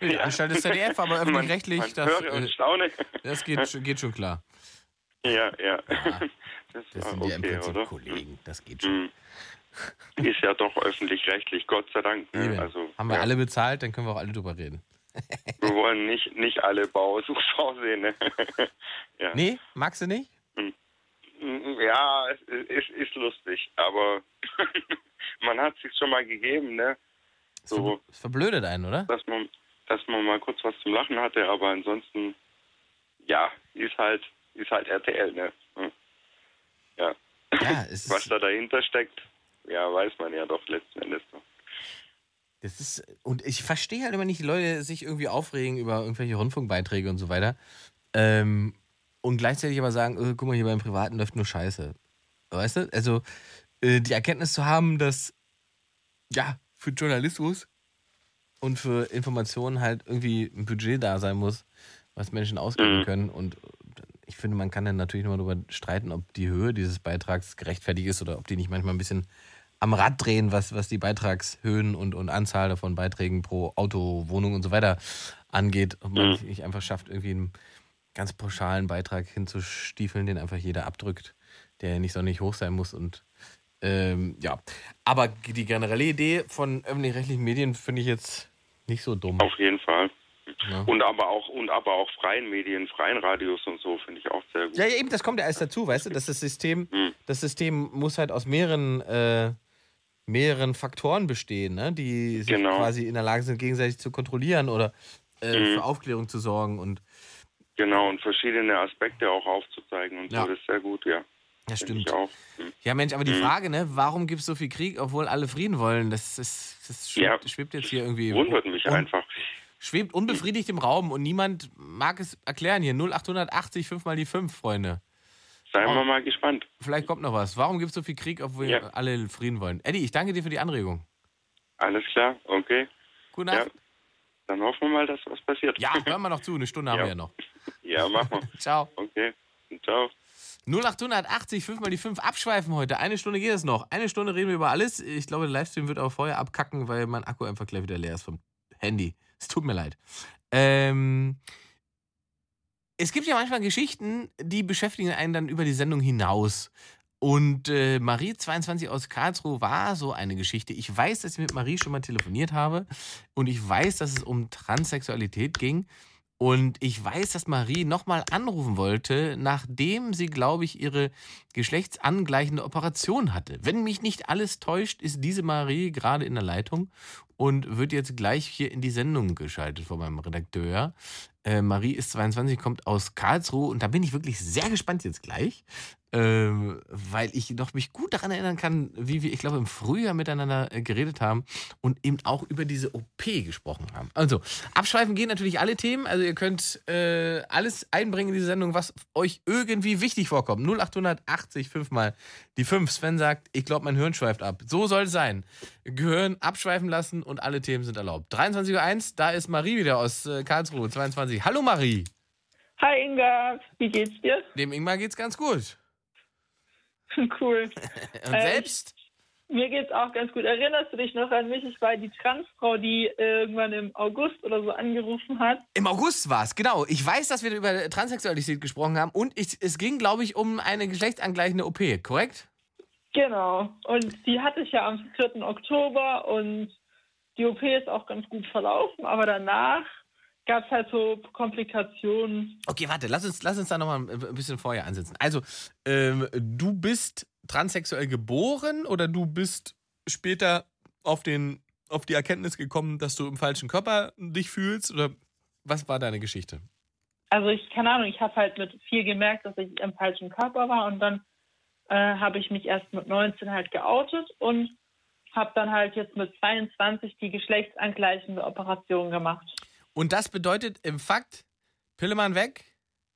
Die Anstalt ist ZDF, aber Man- öffentlich-rechtlich, man das, höre und äh, staune. das geht, geht schon klar. Ja, ja. Das, Das war sind ja im okay, Prinzip oder? Kollegen, das geht schon. Hm. Ist ja doch öffentlich-rechtlich, Gott sei Dank. Ne? Eben. Also, Haben wir ja. alle bezahlt, dann können wir auch alle drüber reden. Wir wollen nicht, nicht alle Bauersuchschau sehen. Ne? ja. Nee, magst du nicht? ja, es ist, ist lustig, aber man hat sich schon mal gegeben, ne? So, Es verblödet einen, oder? dass man, dass man mal kurz was zum Lachen hatte, aber ansonsten, ja, ist halt, ist halt RTL, ne? Hm. Ja. Ja, Was da dahinter steckt, ja, weiß man ja doch letzten Endes noch. das ist. Und ich verstehe halt immer nicht, die Leute sich irgendwie aufregen über irgendwelche Rundfunkbeiträge und so weiter. Ähm, und gleichzeitig aber sagen, äh, guck mal, hier beim Privaten läuft nur Scheiße. Weißt du? Also äh, die Erkenntnis zu haben, dass ja, für Journalismus und für Informationen halt irgendwie ein Budget da sein muss, was Menschen ausgeben Mhm. können. Und ich finde, man kann dann natürlich nochmal darüber streiten, ob die Höhe dieses Beitrags gerechtfertigt ist oder ob die nicht manchmal ein bisschen am Rad drehen, was, was die Beitragshöhen und, und Anzahl von Beiträgen pro Auto, Wohnung und so weiter angeht. Ob man Mhm. nicht einfach schafft, irgendwie einen ganz pauschalen Beitrag hinzustiefeln, den einfach jeder abdrückt, der nicht sonnig hoch sein muss und ähm, ja, aber die generelle Idee von öffentlich-rechtlichen Medien finde ich jetzt nicht so dumm. Auf jeden Fall. Ja. Und aber auch und aber auch freien Medien, freien Radios und so finde ich auch sehr gut. Ja, ja, eben, das kommt ja alles dazu, weißt du, dass das System, Hm. das System muss halt aus mehreren, äh, mehreren Faktoren bestehen, ne? die sich Genau. quasi in der Lage sind, gegenseitig zu kontrollieren oder äh, Mhm. für Aufklärung zu sorgen und Genau, und verschiedene Aspekte auch aufzuzeigen und Ja. so, das ist sehr gut, ja. Finde stimmt. Hm. Ja, Mensch, aber die Mhm. Frage, ne, warum gibt es so viel Krieg, obwohl alle Frieden wollen, das, ist, das schwebt, Ja. schwebt jetzt hier irgendwie. Wundert mich un- einfach. Schwebt unbefriedigt im Raum und niemand mag es erklären hier. 0880, 5 mal die 5, Freunde. Seien wir mal gespannt. Vielleicht kommt noch was. Warum gibt es so viel Krieg, obwohl Ja. alle Frieden wollen? Eddie, ich danke dir für die Anregung. Alles klar, okay. Gute Ja, Nacht. dann hoffen wir mal, dass was passiert. Ja, hören wir noch zu. Eine Stunde haben Ja. wir ja noch. ja, machen wir. Ciao. Okay, ciao. 0880, 5 mal die 5 abschweifen heute. Eine Stunde geht es noch. Eine Stunde reden wir über alles. Ich glaube, der Livestream wird auch vorher abkacken, weil mein Akku einfach gleich wieder leer ist vom Handy. Es tut mir leid. Ähm, es gibt ja manchmal Geschichten, die beschäftigen einen dann über die Sendung hinaus. Und äh, Marie 22 aus Karlsruhe war so eine Geschichte. Ich weiß, dass ich mit Marie schon mal telefoniert habe und ich weiß, dass es um Transsexualität ging. Und ich weiß, dass Marie nochmal anrufen wollte, nachdem sie, glaube ich, ihre geschlechtsangleichende Operation hatte. Wenn mich nicht alles täuscht, ist diese Marie gerade in der Leitung und wird jetzt gleich hier in die Sendung geschaltet von meinem Redakteur. Äh, Marie ist 22, kommt aus Karlsruhe und da bin ich wirklich sehr gespannt jetzt gleich, ähm, weil ich noch mich gut daran erinnern kann, wie wir, ich glaube, im Frühjahr miteinander äh, geredet haben und eben auch über diese OP gesprochen haben. Also, abschweifen gehen natürlich alle Themen. Also, ihr könnt äh, alles einbringen in diese Sendung, was euch irgendwie wichtig vorkommt. 0880 fünfmal die 5. Sven sagt, ich glaube, mein Hirn schweift ab. So soll es sein. Gehirn abschweifen lassen und alle Themen sind erlaubt. 23.01 Uhr, da ist Marie wieder aus äh, Karlsruhe, 22. Hallo Marie. Hi Inga, wie geht's dir? Dem Ingmar geht's ganz gut. Cool. Und Äh, selbst? Mir geht's auch ganz gut. Erinnerst du dich noch an mich? Ich war die Transfrau, die irgendwann im August oder so angerufen hat. Im August war es, genau. Ich weiß, dass wir über Transsexualität gesprochen haben und ich, es ging, glaube ich, um eine geschlechtsangleichende OP, korrekt? Genau. Und die hatte ich ja am 4. Oktober und die OP ist auch ganz gut verlaufen, aber danach gab es halt so Komplikationen. Okay, warte, lass uns, lass uns da nochmal ein bisschen vorher ansetzen. Also, ähm, du bist transsexuell geboren oder du bist später auf, den, auf die Erkenntnis gekommen, dass du im falschen Körper dich fühlst? Oder was war deine Geschichte? Also ich, keine Ahnung, ich habe halt mit viel gemerkt, dass ich im falschen Körper war und dann äh, habe ich mich erst mit 19 halt geoutet und habe dann halt jetzt mit 22 die geschlechtsangleichende Operation gemacht. Und das bedeutet im Fakt, Pillemann weg,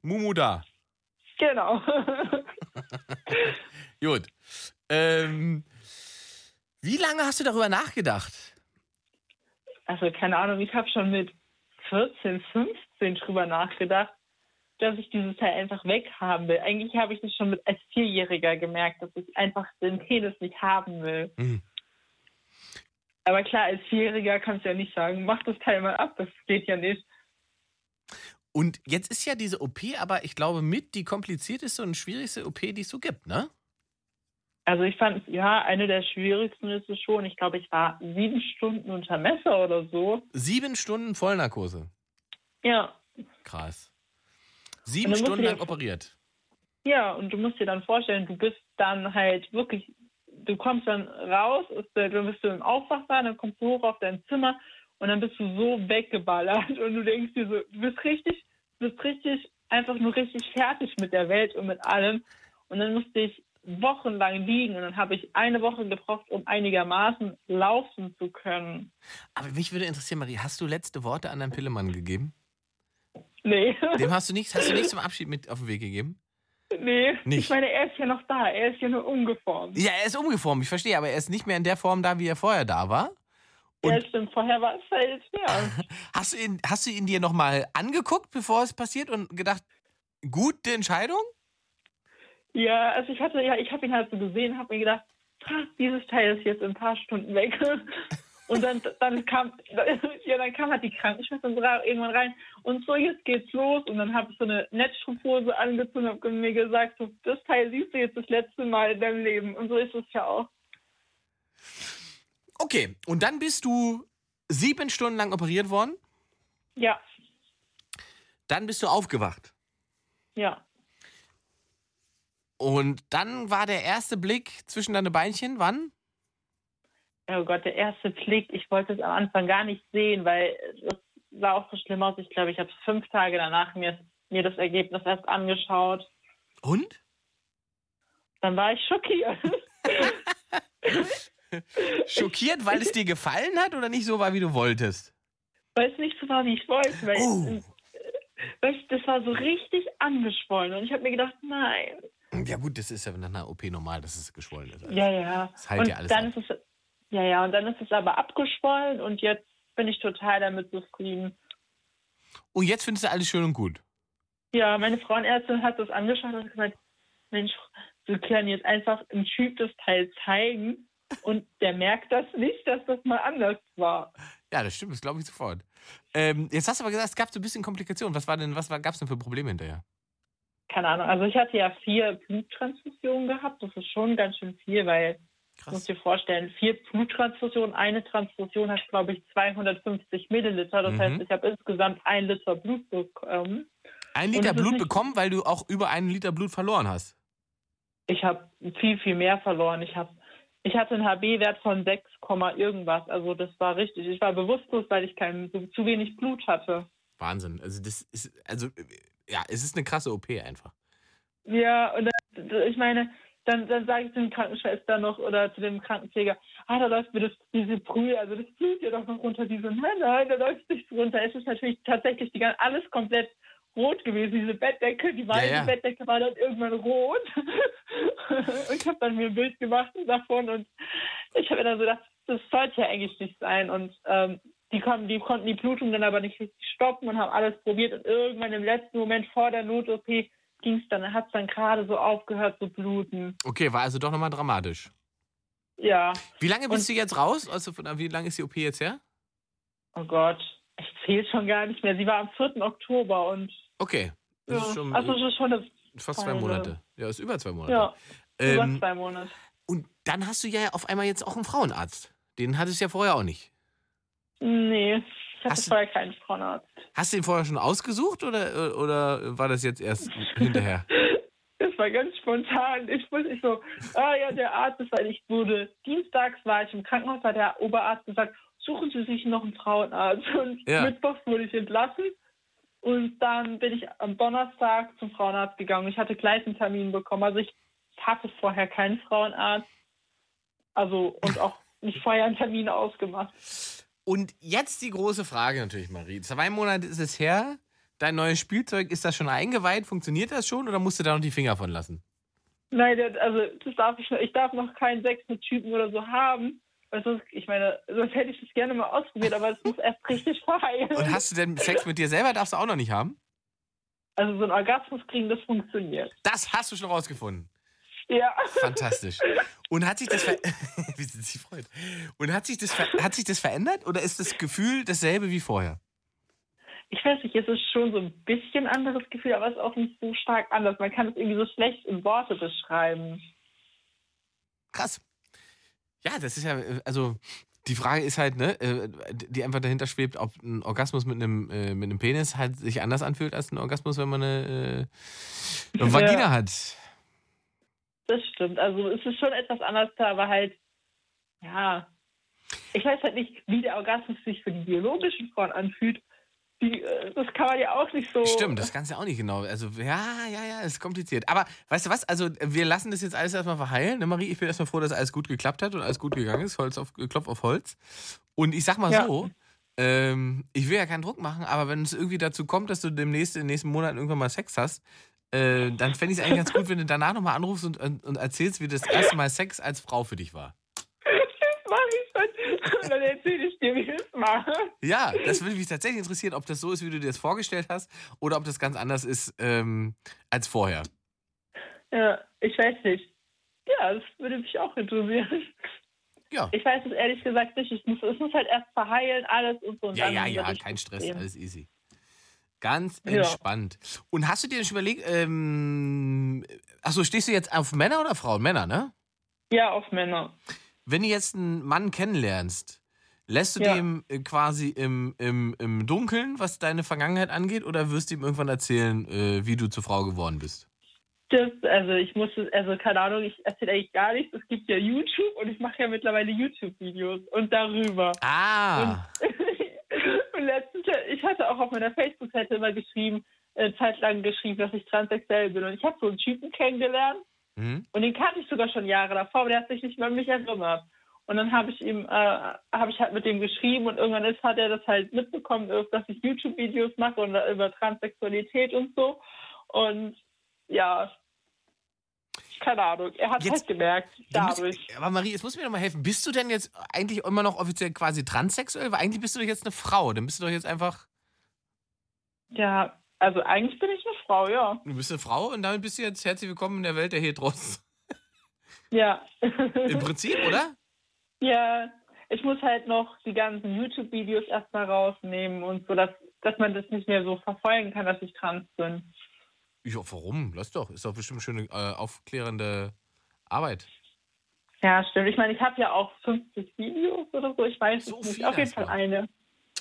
Mumu da. Genau. Gut. Ähm, wie lange hast du darüber nachgedacht? also keine Ahnung, ich habe schon mit 14, 15 drüber nachgedacht, dass ich dieses Teil einfach weghaben will. Eigentlich habe ich das schon mit als Vierjähriger gemerkt, dass ich einfach den Penis nicht haben will. Mhm. Aber klar, als Vierjähriger kannst du ja nicht sagen, mach das Teil mal ab, das geht ja nicht. Und jetzt ist ja diese OP aber, ich glaube, mit die komplizierteste und schwierigste OP, die es so gibt, ne? Also ich fand, ja, eine der schwierigsten ist es schon. Ich glaube, ich war sieben Stunden unter Messer oder so. Sieben Stunden Vollnarkose. Ja, Krass. Sieben Stunden lang operiert. ja, und du musst dir dann vorstellen, du bist dann halt wirklich, du kommst dann raus, der- dann bist du im Aufwachsaal, dann kommst du hoch auf dein Zimmer und dann bist du so weggeballert und du denkst dir so, du bist richtig, du bist richtig, einfach nur richtig fertig mit der Welt und mit allem. Und dann musste ich wochenlang liegen und dann habe ich eine Woche gebraucht, um einigermaßen laufen zu können. Aber mich würde interessieren, Marie, hast du letzte Worte an deinen Pillemann gegeben? Nee. Dem hast du nichts, hast du nichts zum Abschied mit auf den Weg gegeben? Nee, Nicht. ich meine, er ist ja noch da. Er ist ja nur umgeformt. Ja, er ist umgeformt, ich verstehe, aber er ist nicht mehr in der Form da, wie er vorher da war. ja, Und- stimmt. Vorher war es halt, ja. Hast du ihn, hast du ihn dir nochmal angeguckt, bevor es passiert und gedacht, gute Entscheidung? Ja, also ich hatte, ja, ich habe ihn halt so gesehen, habe mir gedacht, dieses Teil ist jetzt in ein paar Stunden weg. Und dann, dann kam, ja, dann kam halt die Krankenschwester irgendwann rein und so, jetzt geht's los. Und dann habe ich so eine Netzstrumpfhose angezogen und hab mir gesagt, so, das Teil siehst du jetzt das letzte Mal in deinem Leben. Und so ist es ja auch. Okay, und dann bist du sieben Stunden lang operiert worden. Ja, Dann bist du aufgewacht. ja. Und dann war der erste Blick zwischen deine Beinchen, wann? Oh Gott, der erste Blick, ich wollte es am Anfang gar nicht sehen, weil es sah auch so schlimm aus. Ich glaube, ich habe fünf Tage danach mir, mir das Ergebnis erst angeschaut. Und? Dann war ich schockiert. Schockiert, weil es dir gefallen hat oder nicht so war, wie du wolltest? weil es nicht so war, wie ich wollte. Weil, Oh. äh, weil ich, das war so richtig angeschwollen. Und ich habe mir gedacht, nein. Ja gut, das ist ja nach einer OP normal, dass es geschwollen ist. Ja, ja. Das heilt und ja alles dann ab. ist es, ja, ja, und dann ist es aber abgeschwollen und jetzt bin ich total damit zufrieden. Und jetzt findest du alles schön und gut. Ja, meine Frauenärztin hat das angeschaut und gesagt, Mensch, wir können jetzt einfach im Typ das Teil zeigen und der merkt das nicht, dass das mal anders war. Ja, das stimmt, das glaube ich sofort. Ähm, jetzt hast du aber gesagt, es gab so ein bisschen Komplikationen. Was war denn, was gab es denn für Probleme hinterher? Keine Ahnung, also ich hatte ja vier Bluttransfusionen gehabt, das ist schon ganz schön viel, weil Krass. dir vorstellen, vier Bluttransfusionen, eine Transfusion hat, glaube ich, 250 Milliliter. Das Mhm. heißt, ich habe insgesamt ein Liter Blut bekommen. Ein Liter Blut bekommen, weil du auch über einen Liter Blut verloren hast. Ich habe viel, viel mehr verloren. Ich, hab, ich hatte einen HB-Wert von 6, Komma irgendwas. Also das war richtig. Ich war bewusstlos, weil ich kein, zu wenig Blut hatte. Wahnsinn. Also das ist, also ja, es ist eine krasse OP einfach. Ja, und dann, ich meine, dann, dann sage ich zu den Krankenschwester noch oder zu dem Krankenpfleger, ah, da läuft mir das, diese Brühe, also das Blut ja doch noch runter. Die so, nein, nein, da läuft nichts runter. Es ist natürlich tatsächlich die, alles komplett rot gewesen. Diese Bettdecke, die weiße ja. Bettdecke war dann irgendwann rot. und ich habe dann mir ein Bild gemacht davon und ich habe mir dann so gedacht, das sollte ja eigentlich nicht sein. Und ähm, die, konnten, die konnten die Blutung dann aber nicht richtig stoppen und haben alles probiert. Und irgendwann im letzten Moment vor der Not-OP ging es dann, hat es dann gerade so aufgehört zu bluten. Okay, war also doch nochmal dramatisch. Ja, Wie lange bist du jetzt raus? Also von, wie lange ist die OP jetzt her? oh Gott, ich zähle schon gar nicht mehr. Sie war am 4. Oktober und Okay. Das ja, ist schon also das ist schon eine, fast zwei Monate. Ja, ist über zwei Monate. ja, über ähm, zwei Monate. und dann hast du ja auf einmal jetzt auch einen Frauenarzt. Den hattest du ja vorher auch nicht. Nee, ich hatte Hast vorher keinen Frauenarzt. Hast du den vorher schon ausgesucht oder, oder war das jetzt erst hinterher? Das war ganz spontan. Ich wusste ich so, ah ja, der Arzt ist, weil ich wurde, dienstags war ich im Krankenhaus, hat der Oberarzt gesagt, suchen Sie sich noch einen Frauenarzt. Und Ja. mittwochs wurde ich entlassen. Und dann bin ich am Donnerstag zum Frauenarzt gegangen. Ich hatte gleich einen Termin bekommen. Also ich hatte vorher keinen Frauenarzt. Also und auch nicht vorher einen Termin ausgemacht. Und jetzt die große Frage natürlich, Marie. Zwei Monate ist es her. Dein neues Spielzeug, ist das schon eingeweiht? Funktioniert das schon oder musst du da noch die Finger von lassen? Nein, das, also das darf ich noch. Ich darf noch keinen Sex mit Typen oder so haben. Weil sonst, ich meine, sonst hätte ich das gerne mal ausprobiert, aber es muss erst richtig verheilen. Und hast du denn Sex mit dir selber? Darfst du auch noch nicht haben? Also so ein Orgasmus kriegen, das funktioniert. Das hast du schon rausgefunden. Ja. Fantastisch. Und hat sich das wie sie sich freut. Und hat sich das hat sich das verändert oder ist das Gefühl dasselbe wie vorher? Ich weiß nicht, es ist schon so ein bisschen anderes Gefühl, aber es ist auch nicht so stark anders. Man kann es irgendwie so schlecht in Worte beschreiben. Krass. Ja, das ist ja, äh, also die Frage ist halt, ne, äh, die einfach dahinter schwebt, ob ein Orgasmus mit einem, äh, mit einem Penis halt sich anders anfühlt als ein Orgasmus, wenn man eine, eine Vagina Ja. hat. Das stimmt. Also es ist schon etwas anders da, aber halt, ja. Ich weiß halt nicht, wie der Orgasmus sich für die biologischen Frauen anfühlt. Die, äh, das kann man ja auch nicht so. Stimmt, das kannst du ja auch nicht genau. Also, ja, ja, ja, ist kompliziert. Aber weißt du was? Also, wir lassen das jetzt alles erstmal verheilen. Ne, Marie, ich bin erstmal froh, dass alles gut geklappt hat und alles gut gegangen ist. Holz auf, Klopf auf Holz. Und ich sag mal Ja. so, ähm, ich will ja keinen Druck machen, aber wenn es irgendwie dazu kommt, dass du demnächst in den nächsten Monaten irgendwann mal Sex hast, Äh, dann fände ich es eigentlich ganz gut, wenn du danach nochmal anrufst und, und, und erzählst, wie das erste Mal Sex als Frau für dich war. Das mache ich schon. Und dann erzähle ich dir, wie ich es mache. Ja, das würde mich tatsächlich interessieren, ob das so ist, wie du dir das vorgestellt hast, oder ob das ganz anders ist ähm, als vorher. Ja, ich weiß nicht. Ja, das würde mich auch interessieren. Ja. Ich weiß es ehrlich gesagt nicht. Ich muss, es muss halt erst verheilen, alles und so. Und Ja, ja, ja, es kein Stress, alles easy. Ganz Ja. entspannt. Und hast du dir schon überlegt, ähm, achso, stehst du jetzt auf Männer oder Frauen? Männer, ne? Ja, auf Männer. Wenn du jetzt einen Mann kennenlernst, lässt du Ja. dem äh, quasi im, im, im Dunkeln, was deine Vergangenheit angeht, oder wirst du ihm irgendwann erzählen, äh, wie du zur Frau geworden bist? Das, also ich muss, es- also keine Ahnung, ich erzähle eigentlich gar nichts. Es gibt ja YouTube und ich mache ja mittlerweile YouTube-Videos und darüber. Ah, Und letztens, ich hatte auch auf meiner Facebook-Seite immer geschrieben, äh, zeitlang geschrieben, dass ich transsexuell bin. Und ich habe so einen Typen kennengelernt mhm. und den kannte ich sogar schon Jahre davor, aber der hat sich nicht mehr an mich erinnert. Und dann habe ich ihm, äh, habe ich halt mit dem geschrieben und irgendwann ist, hat er das halt mitbekommen, dass ich YouTube-Videos mache und über Transsexualität und so. Und ja, keine Ahnung, er hat Jetzt- halt gemerkt, musst- dadurch. aber Marie, jetzt musst du mir doch mal helfen. Bist du denn jetzt eigentlich immer noch offiziell quasi transsexuell? Weil eigentlich bist du doch jetzt eine Frau. Dann bist du doch jetzt einfach, Ja, also eigentlich bin ich eine Frau, ja. du bist eine Frau und damit bist du jetzt herzlich willkommen in der Welt der Heteros. Ja. Im Prinzip, oder? Ja, ich muss halt noch die ganzen YouTube-Videos erstmal rausnehmen und so, dass, dass man das nicht mehr so verfolgen kann, dass ich trans bin. Ja, warum? Lass doch. Ist doch bestimmt schöne äh, aufklärende Arbeit. Ja, stimmt. Ich meine, ich habe ja auch 50 Videos oder so, ich weiß So es nicht. Auf jeden. Fall eine.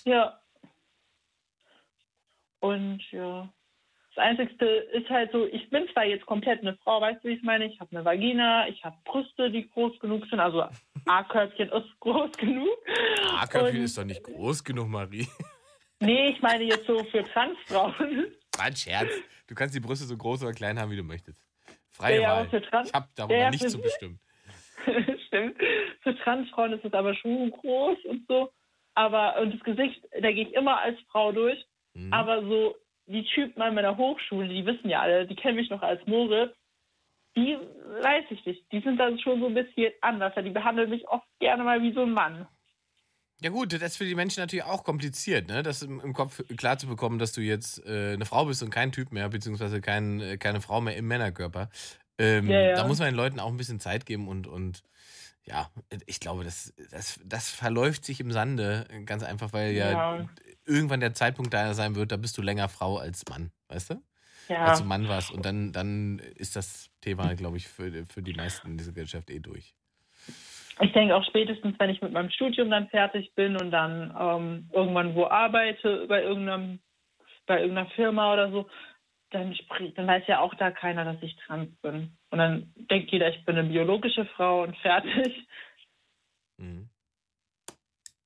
Ja. Und ja. Das Einzigste ist halt so, ich bin zwar jetzt komplett eine Frau, weißt du, wie ich meine? Ich habe eine Vagina, ich habe Brüste, die groß genug sind, also A-Körbchen ist groß genug. A-Körbchen ist doch nicht groß genug, Marie. Nee, ich meine jetzt so für Transfrauen. Ein Scherz. Du kannst die Brüste so groß oder klein haben, wie du möchtest. Freie Ja, ja, Wahl. Trans- Ich habe darüber Ja, ja, nicht zu bestimmen. Stimmt. Für Transfrauen ist es aber schon groß und so. Aber, und das Gesicht, da gehe ich immer als Frau durch. Mhm. Aber so, die Typen an meiner Hochschule, die wissen ja alle, die kennen mich noch als Moritz. Die weiß ich nicht. Die sind dann schon so ein bisschen anders. Die behandeln mich oft gerne mal wie so ein Mann. Ja gut, das ist für die Menschen natürlich auch kompliziert, ne? das im, im Kopf klar zu bekommen, dass du jetzt äh, eine Frau bist und kein Typ mehr, beziehungsweise kein, äh, keine Frau mehr im Männerkörper. Ähm, Ja, ja. Da muss man den Leuten auch ein bisschen Zeit geben und, und ja, ich glaube, das, das, das verläuft sich im Sande, ganz einfach, weil ja, Ja. irgendwann der Zeitpunkt da sein wird, da bist du länger Frau als Mann, weißt du? Ja. Als du Mann warst und dann, dann ist das Thema, glaube ich, für, für die meisten in dieser Gesellschaft eh durch. Ich denke auch spätestens, wenn ich mit meinem Studium dann fertig bin und dann ähm, irgendwann wo arbeite, bei irgendeinem, bei irgendeiner Firma oder so, dann, sprich, dann weiß ja auch da keiner, dass ich trans bin. Und dann denkt jeder, ich bin eine biologische Frau und fertig. Mhm.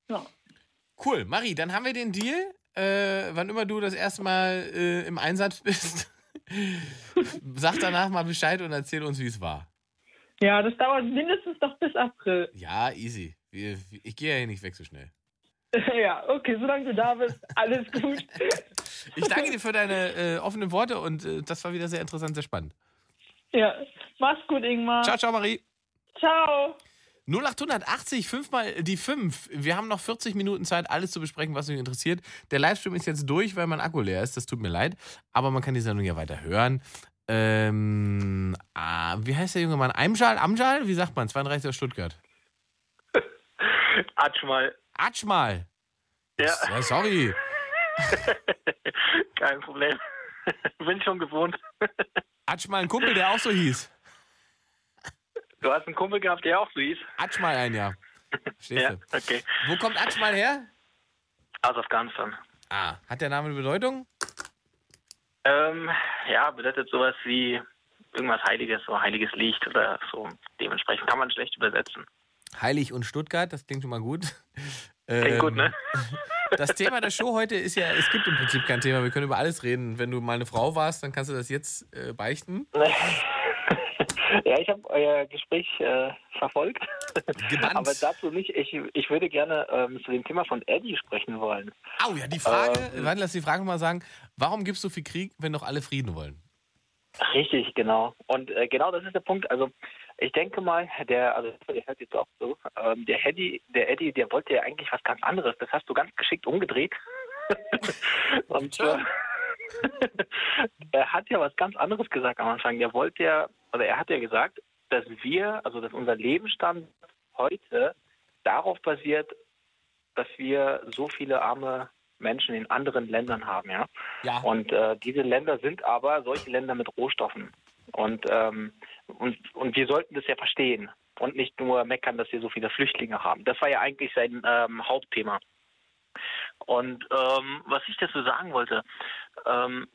Ja. Cool, Marie, dann haben wir den Deal. Äh, wann immer du das erste Mal äh, im Einsatz bist, sag danach mal Bescheid und erzähl uns, wie es war. Ja, das dauert mindestens noch bis April. Ja, easy. Ich gehe ja hier nicht weg so schnell. ja, okay, solange du da bist, alles gut. Ich danke dir für deine äh, offenen Worte und äh, das war wieder sehr interessant, sehr spannend. ja, mach's gut, Ingmar. Ciao, ciao, Marie. Ciao. 0880, fünfmal die 5. Wir haben noch 40 Minuten Zeit, alles zu besprechen, was euch interessiert. Der Livestream ist jetzt durch, weil mein Akku leer ist. Das tut mir leid. Aber man kann die Sendung ja weiter hören. Ähm, ah, wie heißt der junge Mann? Aimjal? Amjal? Wie sagt man? 32 aus Stuttgart. Atsch mal. Atschmal. Ja, Ja, sorry. kein Problem. Bin schon gewohnt. Atschmal ein Kumpel, der auch so hieß. Du hast einen Kumpel gehabt, der auch so hieß. Atschmal ein Jahr. Verstehst Ja, du? okay. Wo kommt Atschmal her? Aus Afghanistan. Ah, hat der Name eine Bedeutung? Ähm, ja, bedeutet sowas wie irgendwas Heiliges, so heiliges Licht oder so. Dementsprechend kann man schlecht übersetzen. Heilig und Stuttgart, das klingt schon mal gut. Klingt Ähm, gut, ne? Das Thema der Show heute ist ja, es gibt im Prinzip kein Thema, wir können über alles reden. Wenn du mal eine Frau warst, dann kannst du das jetzt äh, beichten. ja, ich habe euer Gespräch äh, verfolgt. Gebannt. Aber dazu nicht. Ich, ich würde gerne ähm, zu dem Thema von Eddie sprechen wollen. Au, ja, die Frage, Ähm. warte, lass die Frage mal sagen, warum gibt es so viel Krieg, wenn doch alle Frieden wollen? Richtig, genau. Und äh, genau das ist der Punkt. Also ich denke mal, der, also der hört jetzt auch so, ähm, der Eddie, der Eddie, der wollte ja eigentlich was ganz anderes. Das hast du ganz geschickt umgedreht. Und äh, er hat ja was ganz anderes gesagt am Anfang. Der wollte ja, also er hat ja gesagt, dass wir, also dass unser Lebensstand heute darauf basiert, dass wir so viele arme Menschen in anderen Ländern haben, ja. Ja. Und äh, diese Länder sind aber solche Länder mit Rohstoffen. Und, ähm, und, und wir sollten das ja verstehen und nicht nur meckern, dass wir so viele Flüchtlinge haben. Das war ja eigentlich sein ähm, Hauptthema. Und ähm, was ich dazu sagen wollte, ähm,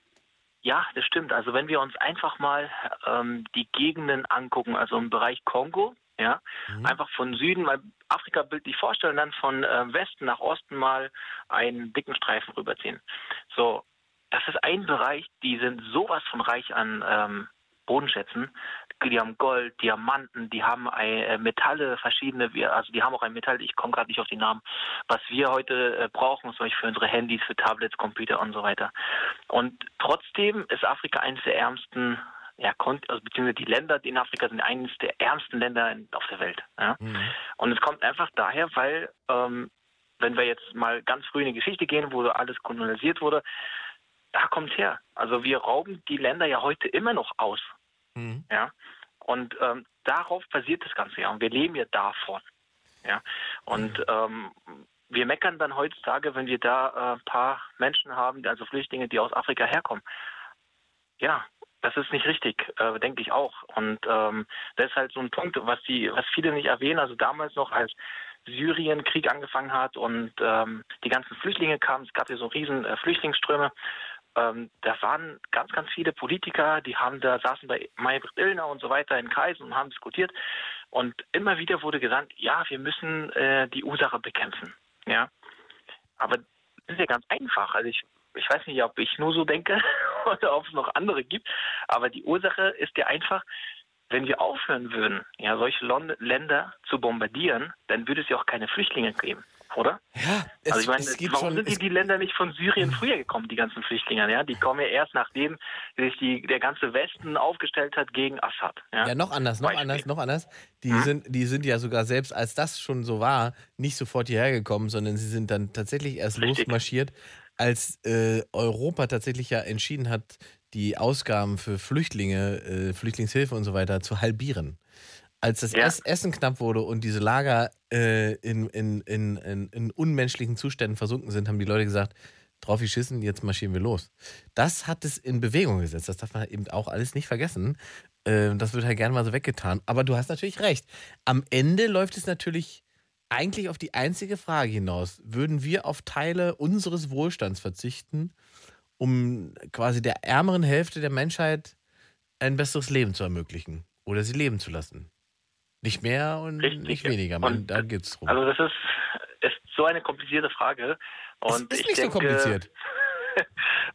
ja, das stimmt. Also wenn wir uns einfach mal ähm, die Gegenden angucken, also im Bereich Kongo, ja, einfach von Süden, mal Afrika bildlich vorstellen, dann von äh, Westen nach Osten mal einen dicken Streifen rüberziehen. So, das ist ein Bereich, die sind sowas von reich an ähm, Bodenschätzen. Die haben Gold, Diamanten, die haben äh, Metalle, verschiedene, also die haben auch ein Metall, ich komme gerade nicht auf die Namen, was wir heute äh, brauchen, zum Beispiel für unsere Handys, für Tablets, Computer und so weiter. Und trotzdem ist Afrika eines der ärmsten, ja, also beziehungsweise die Länder in Afrika sind eines der ärmsten Länder auf der Welt. Ja? Und es kommt einfach daher, weil, ähm, wenn wir jetzt mal ganz früh in die Geschichte gehen, wo alles kolonialisiert wurde, da kommt her. Also wir rauben die Länder ja heute immer noch aus. Ja. Und ähm, darauf basiert das Ganze ja. Und wir leben ja davon. Ja. Und ähm, wir meckern dann heutzutage, wenn wir da äh, ein paar Menschen haben, also Flüchtlinge, die aus Afrika herkommen. Ja, das ist nicht richtig, äh, denke ich auch. Und ähm, das ist halt so ein Punkt, was die, was viele nicht erwähnen. Also damals noch, als Syrien Krieg angefangen hat und ähm, die ganzen Flüchtlinge kamen, es gab ja so riesen äh, Flüchtlingsströme. Ähm, da waren ganz, ganz viele Politiker, die haben da saßen bei Maybrit Illner und so weiter in Kreisen und haben diskutiert. Und immer wieder wurde gesagt, ja, wir müssen äh, die Ursache bekämpfen. Ja, aber das ist ja ganz einfach. Also ich, ich weiß nicht, ob ich nur so denke oder ob es noch andere gibt. Aber die Ursache ist ja einfach, wenn wir aufhören würden, ja, solche Länder zu bombardieren, dann würde es ja auch keine Flüchtlinge geben, oder? Ja, es, also ich meine, warum schon. sind die, die Länder nicht von Syrien früher gekommen, die ganzen Flüchtlinge? Ja, die kommen ja erst nachdem sich die, der ganze Westen aufgestellt hat gegen Assad. Ja, ja, noch anders, noch Beispiel. anders, noch anders. Die, Hm? sind, die sind ja sogar selbst, als das schon so war, nicht sofort hierher gekommen, sondern sie sind dann tatsächlich erst Richtig. losmarschiert, als äh, Europa tatsächlich ja entschieden hat, die Ausgaben für Flüchtlinge, äh, Flüchtlingshilfe und so weiter zu halbieren. Als das Ja. Ess Essen knapp wurde und diese Lager äh, in, in, in, in, in unmenschlichen Zuständen versunken sind, haben die Leute gesagt, drauf geschissen, jetzt marschieren wir los. Das hat es in Bewegung gesetzt. Das darf man eben auch alles nicht vergessen. Äh, das wird halt gerne mal so weggetan. Aber du hast natürlich recht. Am Ende läuft es natürlich eigentlich auf die einzige Frage hinaus. Würden wir auf Teile unseres Wohlstands verzichten, um quasi der ärmeren Hälfte der Menschheit ein besseres Leben zu ermöglichen oder sie leben zu lassen? Nicht mehr und Richtig, nicht weniger. Man, Und da geht's drum. Also das ist, ist so eine komplizierte Frage. es Und ist ich nicht so denke, kompliziert.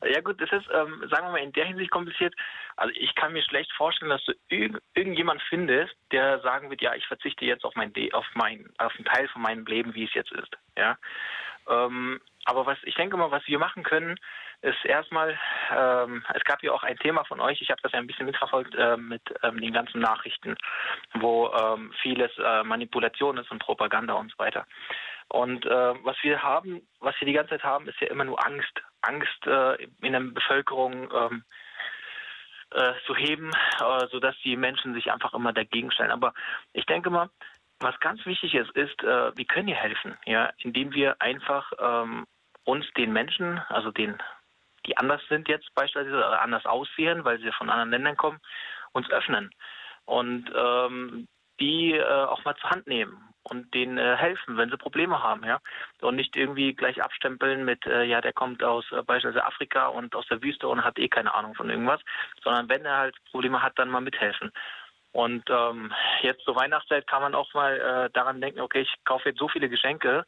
Ja gut, das ist, ähm, sagen wir mal, in der Hinsicht kompliziert. Also ich kann mir schlecht vorstellen, dass du irg irgendjemand findest, der sagen wird, ja, ich verzichte jetzt auf mein, auf mein, auf einen Teil von meinem Leben, wie es jetzt ist. Ja. Ähm, aber was ich denke mal, was wir machen können, ist erstmal, ähm, es gab ja auch ein Thema von euch, ich habe das ja ein bisschen mitverfolgt äh, mit ähm, den ganzen Nachrichten, wo ähm, vieles äh, Manipulation ist und Propaganda und so weiter. Und äh, was wir haben, was wir die ganze Zeit haben, ist ja immer nur Angst. Angst äh, in der Bevölkerung ähm, äh, zu heben, äh, sodass die Menschen sich einfach immer dagegen stellen. Aber ich denke mal, was ganz wichtig ist, ist, äh, wir können hier helfen, ja, indem wir einfach ähm, uns den Menschen, also den, die anders sind jetzt beispielsweise oder anders aussehen, weil sie von anderen Ländern kommen, uns öffnen und ähm, die äh, auch mal zur Hand nehmen und denen äh, helfen, wenn sie Probleme haben, ja. Und nicht irgendwie gleich abstempeln mit, äh, ja, der kommt aus äh, beispielsweise Afrika und aus der Wüste und hat eh keine Ahnung von irgendwas, sondern wenn er halt Probleme hat, dann mal mithelfen. Und ähm, jetzt zur Weihnachtszeit kann man auch mal äh, daran denken, okay, ich kaufe jetzt so viele Geschenke.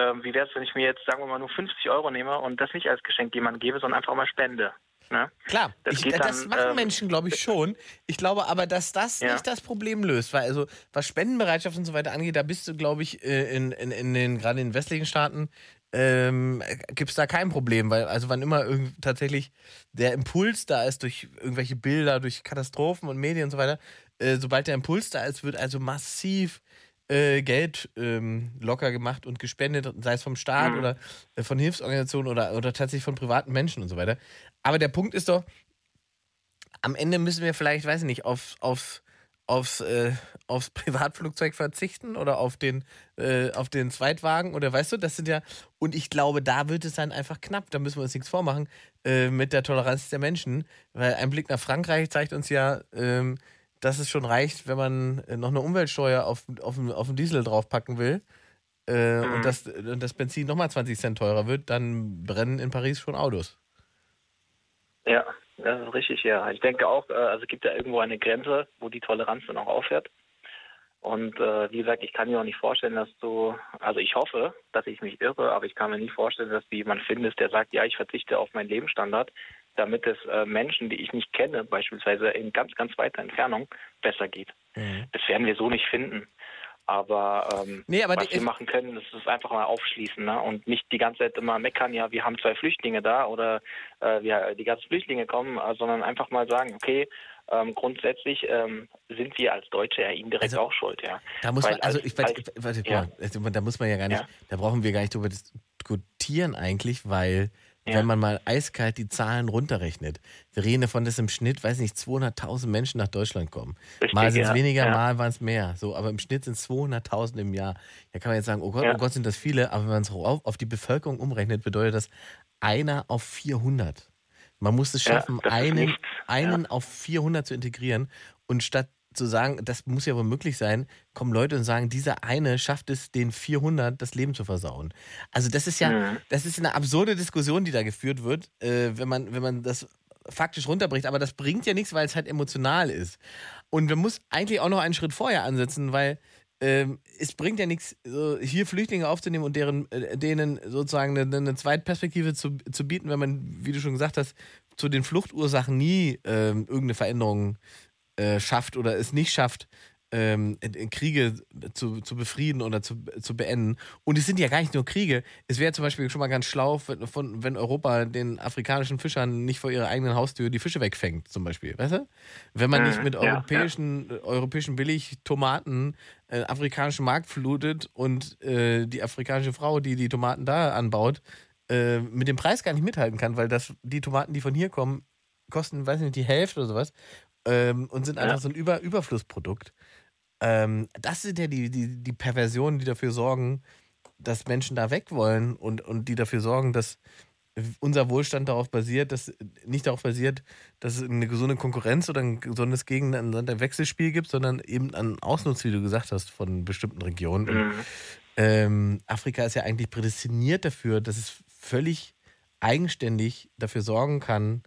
Ähm, wie wäre es, wenn ich mir jetzt, sagen wir mal, nur 50 Euro nehme und das nicht als Geschenk jemandem gebe, sondern einfach mal spende? Ne? Klar, Das ich, geht das dann, machen ähm, Menschen, glaube ich, schon. Ich glaube aber, dass das Ja. nicht das Problem löst. Weil also, was Spendenbereitschaft und so weiter angeht, da bist du, glaube ich, äh, in, in, in den, gerade in den westlichen Staaten ähm, gibt es da kein Problem, weil also wann immer tatsächlich der Impuls da ist durch irgendwelche Bilder, durch Katastrophen und Medien und so weiter, äh, sobald der Impuls da ist, wird also massiv äh, Geld ähm, locker gemacht und gespendet, sei es vom Staat Mhm. oder äh, von Hilfsorganisationen oder, oder tatsächlich von privaten Menschen und so weiter. Aber der Punkt ist doch, am Ende müssen wir vielleicht, weiß ich nicht, auf, auf, aufs, äh, aufs Privatflugzeug verzichten oder auf den, äh, auf den Zweitwagen oder weißt du, das sind ja, und ich glaube, da wird es dann einfach knapp, da müssen wir uns nichts vormachen äh, mit der Toleranz der Menschen, weil ein Blick nach Frankreich zeigt uns ja, ähm, dass es schon reicht, wenn man äh, noch eine Umweltsteuer auf, auf, auf den Diesel draufpacken will äh, Mhm. und, das, und das Benzin nochmal 20 Cent teurer wird, dann brennen in Paris schon Autos. Ja, das ist richtig, ja. Ich denke auch, äh, also es gibt ja irgendwo eine Grenze, wo die Toleranz dann auch aufhört. Und äh, wie gesagt, ich kann mir auch nicht vorstellen, dass du, also ich hoffe, dass ich mich irre, aber ich kann mir nicht vorstellen, dass du jemanden findest, der sagt, ja, ich verzichte auf meinen Lebensstandard, damit es äh, Menschen, die ich nicht kenne, beispielsweise in ganz, ganz weiter Entfernung, besser geht. Das werden wir so nicht finden. Aber, ähm, Nee, aber was wir machen können, das ist einfach mal aufschließen ne? und nicht die ganze Zeit immer meckern, ja, wir haben zwei Flüchtlinge da oder äh, wir, die ganzen Flüchtlinge kommen, äh, sondern einfach mal sagen, okay, ähm, grundsätzlich ähm, sind wir als Deutsche ja indirekt auch schuld, ja. Also Da muss Weil man, also als- ich warte, ja. also da muss man ja gar nicht, Ja. da brauchen wir gar nicht drüber diskutieren eigentlich, weil wenn man mal eiskalt die Zahlen runterrechnet, wir reden davon, dass im Schnitt, weiß nicht, 200.000 Menschen nach Deutschland kommen. Richtig, mal sind es ja. weniger, Ja. mal waren es mehr. So, aber im Schnitt sind es 200.000 im Jahr. Da kann man jetzt sagen, oh Gott, Ja. oh Gott, sind das viele, aber wenn man es auf, auf die Bevölkerung umrechnet, bedeutet das einer auf 400. Man muss es Ja, schaffen, einen, einen auf 400 zu integrieren und statt zu sagen, das muss ja wohl möglich sein, kommen Leute und sagen, dieser eine schafft es, den 400 das Leben zu versauen. Also das ist ja, Mhm. das ist eine absurde Diskussion, die da geführt wird, äh, wenn man, wenn man das faktisch runterbricht. Aber das bringt ja nichts, weil es halt emotional ist. Und man muss eigentlich auch noch einen Schritt vorher ansetzen, weil ähm, es bringt ja nichts, so hier Flüchtlinge aufzunehmen und deren, äh, denen sozusagen eine, eine Zweitperspektive zu, zu bieten, wenn man, wie du schon gesagt hast, zu den Fluchtursachen nie ähm, irgendeine Veränderung äh, schafft oder es nicht schafft, ähm, Kriege zu, zu befrieden oder zu, zu beenden. Und es sind ja gar nicht nur Kriege. Es wäre zum Beispiel schon mal ganz schlau, wenn, von, wenn Europa den afrikanischen Fischern nicht vor ihrer eigenen Haustür die Fische wegfängt, zum Beispiel. Weißt du? Wenn man nicht Mhm, mit ja, europäischen, äh, europäischen Billigtomaten äh, afrikanischen Markt flutet und äh, die afrikanische Frau, die die Tomaten da anbaut, äh, mit dem Preis gar nicht mithalten kann, weil das die Tomaten, die von hier kommen, kosten, weiß nicht, die Hälfte oder sowas ähm, und sind Ja. einfach so ein Über Überflussprodukt. Ähm, das sind ja die, die, die Perversionen, die dafür sorgen, dass Menschen da weg wollen und, und die dafür sorgen, dass unser Wohlstand darauf basiert, dass nicht darauf basiert, dass es eine gesunde Konkurrenz oder ein gesundes Gegeneinander Wechselspiel gibt, sondern eben an Ausnutz, wie du gesagt hast, von bestimmten Regionen. Mhm. ähm, Afrika ist ja eigentlich prädestiniert dafür, dass es völlig eigenständig dafür sorgen kann,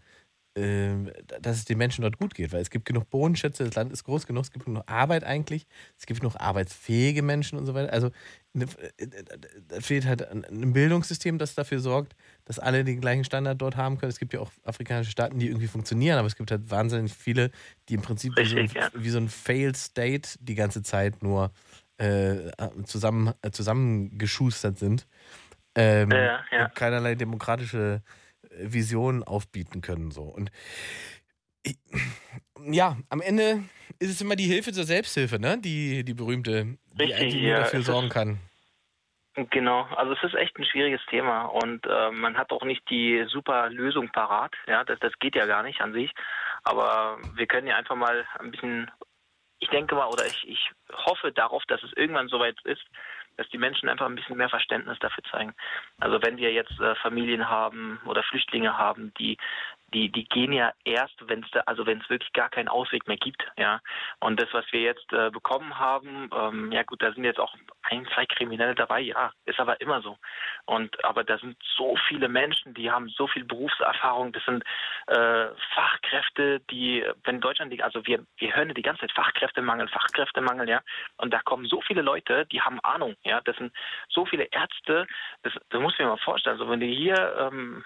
dass es den Menschen dort gut geht, weil es gibt genug Bodenschätze, das Land ist groß genug, es gibt genug Arbeit eigentlich, es gibt genug arbeitsfähige Menschen und so weiter. Also ne, äh, da fehlt halt ein Bildungssystem, das dafür sorgt, dass alle den gleichen Standard dort haben können. Es gibt ja auch afrikanische Staaten, die irgendwie funktionieren, aber es gibt halt wahnsinnig viele, die im Prinzip wie so, ein, Richtig, ja. wie so ein Failed State die ganze Zeit nur äh, zusammen, äh, zusammengeschustert sind. Ähm, Ja, ja. keinerlei demokratische äh, Visionen aufbieten können. So. Und ich, ja, am Ende ist es immer die Hilfe zur Selbsthilfe, ne? Die, die berühmte, die Richtig, eigentlich nur ja, dafür sorgen kann. Genau, also es ist echt ein schwieriges Thema und äh, man hat auch nicht die super Lösung parat. Ja, das, das geht ja gar nicht an sich. Aber wir können ja einfach mal ein bisschen, ich denke mal, oder ich, ich hoffe darauf, dass es irgendwann soweit ist, dass die Menschen einfach ein bisschen mehr Verständnis dafür zeigen. Also wenn wir jetzt äh, Familien haben oder Flüchtlinge haben, die die, die gehen ja erst, wenn es also wenn es wirklich gar keinen Ausweg mehr gibt, ja. Und das, was wir jetzt äh, bekommen haben, ähm, ja gut, da sind jetzt auch ein, zwei Kriminelle dabei, ja, ist aber immer so. Und aber da sind so viele Menschen, die haben so viel Berufserfahrung, das sind äh, Fachkräfte, die, wenn Deutschland, die, also wir, wir hören die ganze Zeit Fachkräftemangel, Fachkräftemangel, ja. Und da kommen so viele Leute, die haben Ahnung, ja. Das sind so viele Ärzte, das, das muss mir mal vorstellen. Also wenn du hier ähm,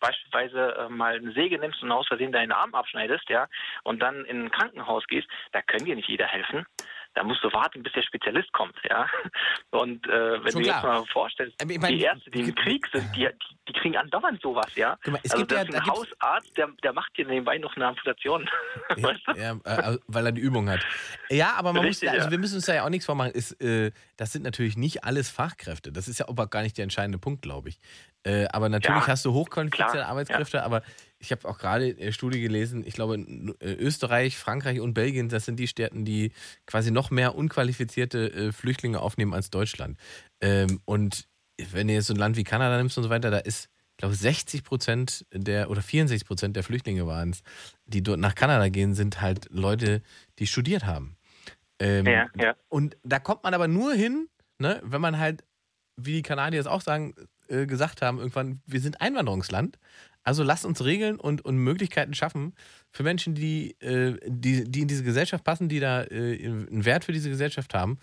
beispielsweise äh, mal eine Säge nimmst und aus Versehen deinen Arm abschneidest, ja, und dann in ein Krankenhaus gehst, da können dir nicht jeder helfen. da musst du warten, bis der Spezialist kommt, ja. Und äh, wenn Schon du klar. jetzt mal vorstellst, Aber ich mein, die Ärzte, die im Krieg sind, die, die, kriegen andauernd sowas, ja. Mal, es also gibt ja- ein Hausarzt, der, der macht dir nebenbei noch eine Amputation. weißt du? Ja, äh, weil er die Übung hat. Ja, aber man Richtig, muss, also ja. wir müssen uns da ja auch nichts vormachen. Ist, äh, das sind natürlich nicht alles Fachkräfte. Das ist ja aber gar nicht der entscheidende Punkt, glaube ich. Äh, aber natürlich Ja, hast du hochqualifizierte Arbeitskräfte, aber ich habe auch gerade eine Studie gelesen, ich glaube, in, äh, Österreich, Frankreich und Belgien, das sind die Staaten, die quasi noch mehr unqualifizierte äh, Flüchtlinge aufnehmen als Deutschland. Ähm, und wenn du jetzt so ein Land wie Kanada nimmst und so weiter, da ist, ich glaube, 60 Prozent der oder 64 Prozent der Flüchtlinge waren es, die dort nach Kanada gehen, sind halt Leute, die studiert haben. Ähm, Ja, ja. Und da kommt man aber nur hin, ne, wenn man halt, wie die Kanadier es auch sagen, äh, gesagt haben, irgendwann, wir sind Einwanderungsland. Also lasst uns Regeln und, und Möglichkeiten schaffen für Menschen, die, äh, die, die in diese Gesellschaft passen, die da äh, einen Wert für diese Gesellschaft haben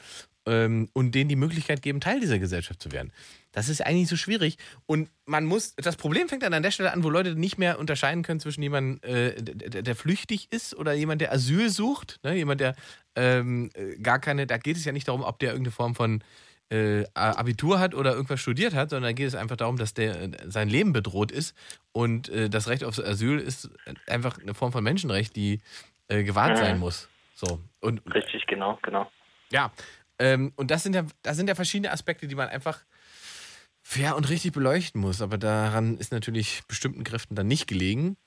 ähm, und denen die Möglichkeit geben, Teil dieser Gesellschaft zu werden. Das ist eigentlich so schwierig. Und man muss, das Problem fängt dann an der Stelle an, wo Leute nicht mehr unterscheiden können zwischen jemandem, äh, der, der flüchtig ist oder jemand, der Asyl sucht. Ne? Jemand, der ähm, äh, gar keine, da geht es ja nicht darum, ob der irgendeine Form von äh, Abitur hat oder irgendwas studiert hat, sondern da geht es einfach darum, dass der äh, sein Leben bedroht ist. Und äh, das Recht auf Asyl ist einfach eine Form von Menschenrecht, die äh, gewahrt Mhm. sein muss. So. Und Richtig, genau, genau. ja, ähm, und das sind ja, das sind ja verschiedene Aspekte, die man einfach fair und richtig beleuchten muss. Aber daran ist natürlich bestimmten Kräften dann nicht gelegen,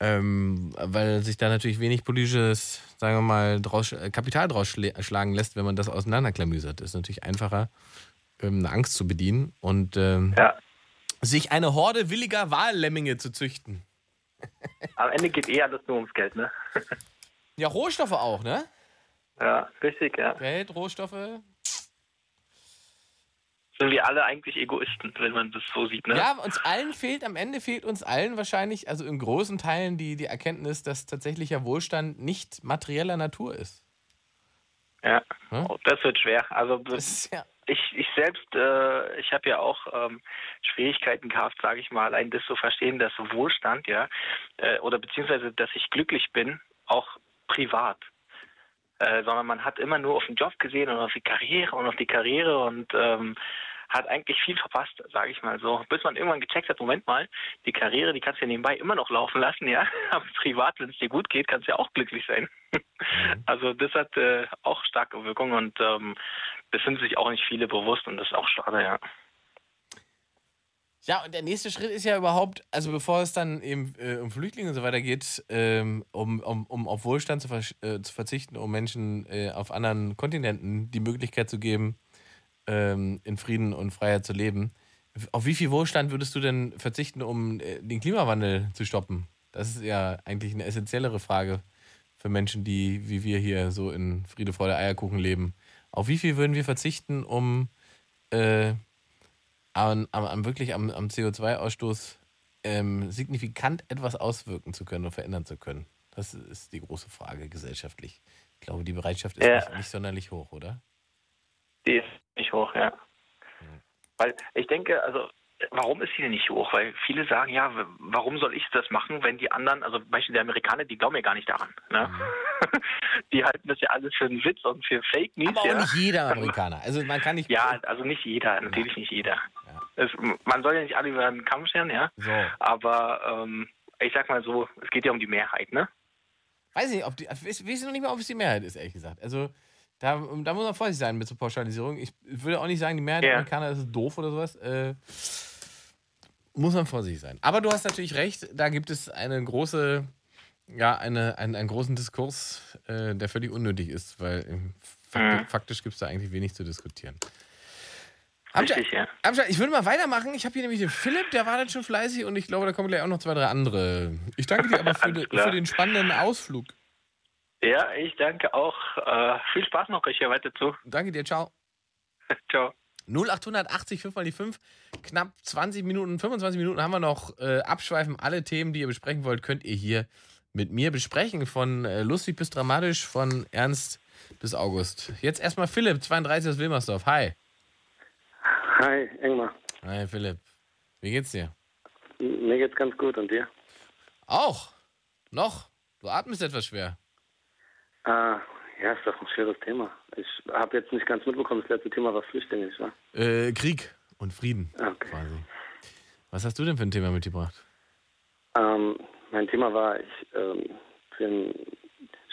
ähm, weil sich da natürlich wenig politisches, sagen wir mal, draus, äh, Kapital draus schlagen lässt, wenn man das auseinanderklamüsert. Ist natürlich einfacher, ähm, eine Angst zu bedienen und ähm, Ja. sich eine Horde williger Wahllemminge zu züchten. Am Ende geht eh alles nur ums Geld, ne? Ja, Rohstoffe auch, ne? Ja, richtig, ja. Geld, Rohstoffe. Sind wir alle eigentlich Egoisten, wenn man das so sieht, ne? Ja, uns allen fehlt, am Ende fehlt uns allen wahrscheinlich, also in großen Teilen, die, die Erkenntnis, dass tatsächlicher Wohlstand nicht materieller Natur ist. Ja, Hm? oh, das wird schwer. Also Das ja, ich, ich selbst, äh, ich habe ja auch ähm, Schwierigkeiten gehabt, sage ich mal, allein das zu verstehen, dass Wohlstand, ja, äh, oder beziehungsweise, dass ich glücklich bin, auch privat. Äh, sondern man hat immer nur auf den Job gesehen und auf die Karriere und auf die Karriere und ähm, hat eigentlich viel verpasst, sage ich mal so. Bis man irgendwann gecheckt hat, Moment mal, die Karriere, die kannst du ja nebenbei immer noch laufen lassen, ja. Aber privat, wenn es dir gut geht, kannst du ja auch glücklich sein. Also das hat äh, auch starke Wirkung und ähm, das sind sich auch nicht viele bewusst und das ist auch schade, ja. Ja, und der nächste Schritt ist ja überhaupt, also bevor es dann eben äh, um Flüchtlinge und so weiter geht, ähm, um, um, um auf Wohlstand zu, versch- äh, zu verzichten, um Menschen äh, auf anderen Kontinenten die Möglichkeit zu geben, ähm, in Frieden und Freiheit zu leben. Auf wie viel Wohlstand würdest du denn verzichten, um äh, den Klimawandel zu stoppen? Das ist ja eigentlich eine essentiellere Frage für Menschen, die wie wir hier so in Friede, Freude, Eierkuchen leben. Auf wie viel würden wir verzichten, um äh, am, am, wirklich am, am CO2-Ausstoß ähm, signifikant etwas auswirken zu können und verändern zu können? Das ist die große Frage gesellschaftlich. Ich glaube, die Bereitschaft ist Ja. nicht, nicht sonderlich hoch, oder? Die ist nicht hoch, ja. Weil ich denke, also warum ist sie denn nicht hoch? Weil viele sagen, ja, warum soll ich das machen, wenn die anderen, also zum Beispiel die Amerikaner, die glauben ja gar nicht daran. Ne? die halten das ja alles für einen Witz und für Fake News. Aber ja. nicht jeder Amerikaner. Also man kann nicht. Ja, also nicht jeder, natürlich nicht jeder. Ja. Es, man soll ja nicht alle über den Kamm scheren, ja. So. Aber ähm, ich sag mal so, es geht ja um die Mehrheit, ne? Weiß nicht, ob die. Ich weiß noch nicht mal, ob es die Mehrheit ist, ehrlich gesagt. Also. Da, da muss man vorsichtig sein mit so Pauschalisierung. Ich würde auch nicht sagen, die Mehrheit der Ja. Amerikaner ist doof oder sowas. Äh, muss man vorsichtig sein. Aber du hast natürlich recht, da gibt es eine große, ja, eine, einen, einen großen Diskurs, äh, der völlig unnötig ist, weil ähm, fakti Mhm. faktisch gibt es da eigentlich wenig zu diskutieren. Richtig, ja. Ich würde mal weitermachen. Ich habe hier nämlich den Philipp, der war dann schon fleißig und ich glaube, da kommen gleich auch noch zwei, drei andere. Ich danke dir aber für, de, für den spannenden Ausflug. Ja, ich danke auch. Äh, viel Spaß noch euch hier weiter zu. Danke dir, ciao. Ciao. 0880 5 mal die 5. Knapp 20 Minuten, 25 Minuten haben wir noch. Äh, abschweifen. Alle Themen, die ihr besprechen wollt, könnt ihr hier mit mir besprechen. Von äh, lustig bis dramatisch, von ernst bis August. Jetzt erstmal Philipp, 32 aus Wilmersdorf. Hi. Hi, Engmar. Hi, Philipp. Wie geht's dir? Mir geht's ganz gut und dir? Auch. Noch. Du atmest etwas schwer. Ah, Ja, ist doch ein schweres Thema. Ich habe jetzt nicht ganz mitbekommen, das letzte Thema war Flüchtlinge, nicht wahr? Äh, Krieg und Frieden Okay. quasi. Was hast du denn für ein Thema mitgebracht? Ähm, mein Thema war, ich ähm, bin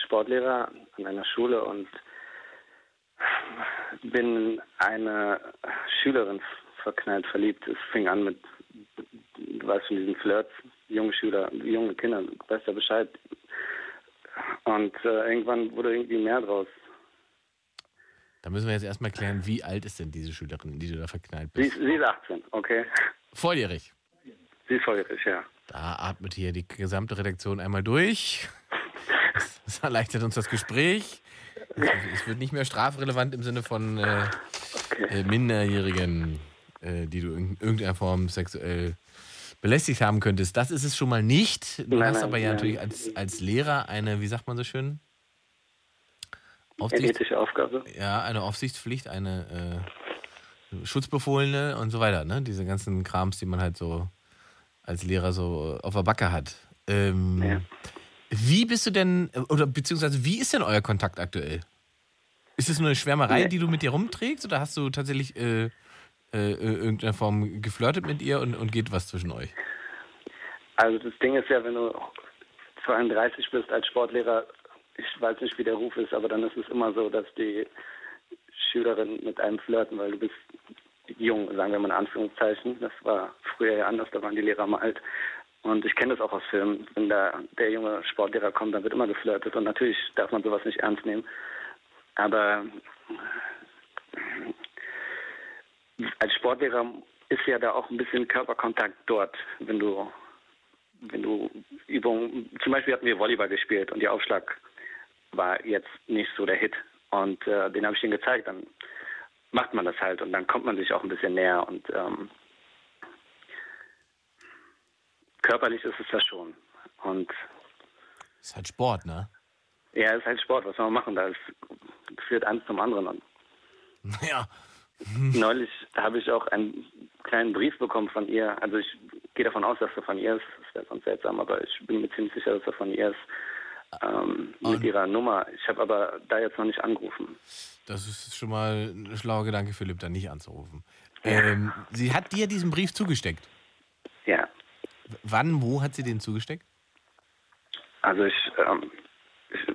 Sportlehrer an einer Schule und bin eine Schülerin verknallt, verliebt. Es fing an mit, du weißt von diesen Flirts, junge Schüler, junge Kinder, du weißt ja Bescheid. Und äh, irgendwann wurde irgendwie mehr draus. Da müssen wir jetzt erstmal klären, wie alt ist denn diese Schülerin, in die du da verknallt Sie, bist? ist- sie ist 18, okay? Volljährig. Sie ist volljährig, ja. Da atmet hier die gesamte Redaktion einmal durch. Das, das erleichtert uns das Gespräch. Es, wird nicht mehr strafrelevant im Sinne von äh, äh, Minderjährigen, äh, die du in irgendeiner Form sexuell belästigt haben könntest. Das ist es schon mal nicht. Du Nein, hast nein, aber ja nein. natürlich als, als Lehrer eine, wie sagt man so schön? Eine Aufsicht, ethische Aufgabe. ja, eine Aufsichtspflicht, eine äh, Schutzbefohlene und so weiter. Ne? Diese ganzen Krams, die man halt so als Lehrer so auf der Backe hat. Ähm, Wie bist du denn, oder beziehungsweise wie ist denn euer Kontakt aktuell? Ist es nur eine Schwärmerei, Nee. die du mit dir rumträgst, oder hast du tatsächlich äh, äh, irgendeiner Form geflirtet mit ihr und, und geht was zwischen euch? Also das Ding ist ja, wenn du 32 bist als Sportlehrer, ich weiß nicht, wie der Ruf ist, aber dann ist es immer so, dass die Schülerinnen mit einem flirten, weil du bist jung, sagen wir mal in Anführungszeichen. Das war früher ja anders, da waren die Lehrer mal alt. Und ich kenne das auch aus Filmen. Wenn da der junge Sportlehrer kommt, dann wird immer geflirtet. Und natürlich darf man sowas nicht ernst nehmen. Aber als Sportlehrer ist ja da auch ein bisschen Körperkontakt dort, wenn du wenn du Übungen, zum Beispiel hatten wir Volleyball gespielt und der Aufschlag war jetzt nicht so der Hit. Und äh, den habe ich ihnen gezeigt, dann macht man das halt und dann kommt man sich auch ein bisschen näher und ähm, körperlich ist es das schon. Und Ist halt Sport, ne? ja, es ist halt Sport, was soll man machen? Da ist, führt eins zum anderen an. Ja. Neulich habe ich auch einen kleinen Brief bekommen von ihr. Also ich gehe davon aus, dass er von ihr ist. Das wäre sonst seltsam, aber ich bin mir ziemlich sicher, dass er von ihr ist. Ähm, mit ihrer Nummer. Ich habe aber da jetzt noch nicht angerufen. Das ist schon mal ein schlauer Gedanke, Philipp, da nicht anzurufen. Ähm, sie hat dir diesen Brief zugesteckt. Ja. Wann, wo hat sie den zugesteckt? Also ich, ähm, ich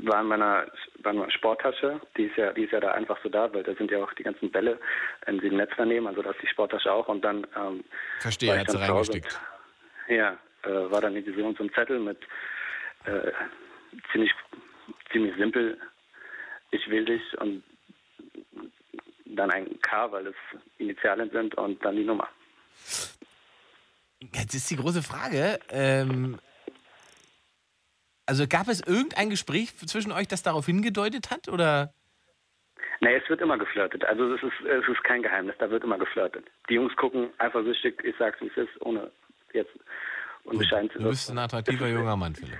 war in meiner, war in meiner Sporttasche, die ist ja, die ist ja da einfach so da, weil da sind ja auch die ganzen Bälle in diesem Netz daneben, also da ist die Sporttasche auch und dann ähm, Verstehe, hat sie reingesteckt. und- Ja, äh, war dann in diesem so ein Zettel mit äh, ziemlich ziemlich simpel, ich will dich und dann ein K, weil es Initialien sind und dann die Nummer. Jetzt ist die große Frage. Ähm, also gab es irgendein Gespräch zwischen euch, das darauf hingedeutet hat? Oder? Nee, es wird immer geflirtet. Also es ist, es ist kein Geheimnis, da wird immer geflirtet. Die Jungs gucken eifersüchtig, ich sag's wie es ist, ohne jetzt unbescheiden zu Du bist ein attraktiver junger Mann, Philipp.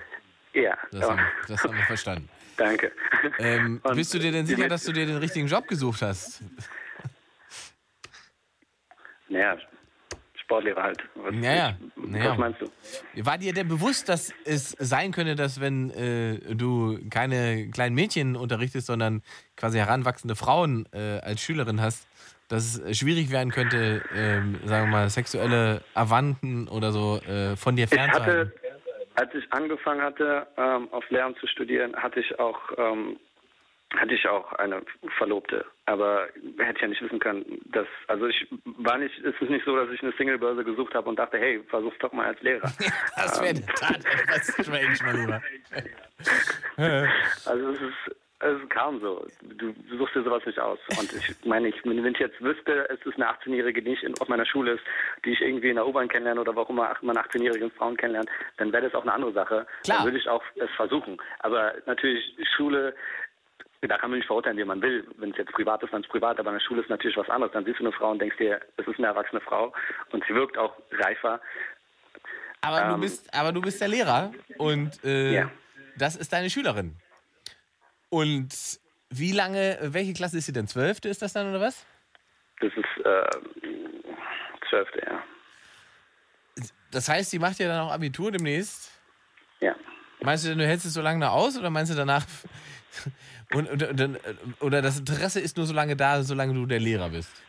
Ja, Das, haben, das haben wir verstanden. danke. Ähm, bist du dir denn sicher, dass du dir den richtigen Job gesucht hast? Naja, Sportlehrer halt. Was, Naja, was naja. meinst du? War dir denn bewusst, dass es sein könnte, dass wenn äh, du keine kleinen Mädchen unterrichtest, sondern quasi heranwachsende Frauen äh, als Schülerin hast, dass es schwierig werden könnte, ähm, sagen wir mal, sexuelle Avanten oder so äh, von dir Ich fernzuhalten? hatte, als ich angefangen hatte, ähm, auf Lehramt zu studieren, hatte ich auch ähm, hatte ich auch eine Verlobte, aber hätte ich ja nicht wissen können, dass also ich war nicht, es ist nicht so, dass ich eine Singlebörse gesucht habe und dachte, hey, versuch's doch mal als Lehrer. Das wäre der Tat etwas strange, mein Lieber. Also es ist es kam so. Du, du suchst dir sowas nicht aus. Und ich meine, ich, wenn ich jetzt wüsste, es ist eine 18-Jährige, die ich in, auf meiner Schule ist, die ich irgendwie in der U-Bahn kennenlerne oder warum man man 18-jährige Frauen kennenlernt, dann wäre das auch eine andere Sache. Klar. Dann würde ich auch es versuchen. Aber natürlich, Schule, da kann man nicht verurteilen, wie man will. Wenn es jetzt privat ist, dann ist es privat, aber in der Schule ist natürlich was anderes. Dann siehst du eine Frau und denkst dir, es ist eine erwachsene Frau und sie wirkt auch reifer. Aber, du Ähm, bist, aber du bist der Lehrer und äh, Ja. das ist deine Schülerin. Und wie lange, welche Klasse ist sie denn? Zwölfte ist das dann oder was? Das ist äh, zwölfte, ja. Das heißt, sie macht ja dann auch Abitur demnächst. Ja. Meinst du denn, du hältst es so lange noch aus oder meinst du danach. Und, und, und, dann- oder das Interesse ist nur so lange da, solange du der Lehrer bist?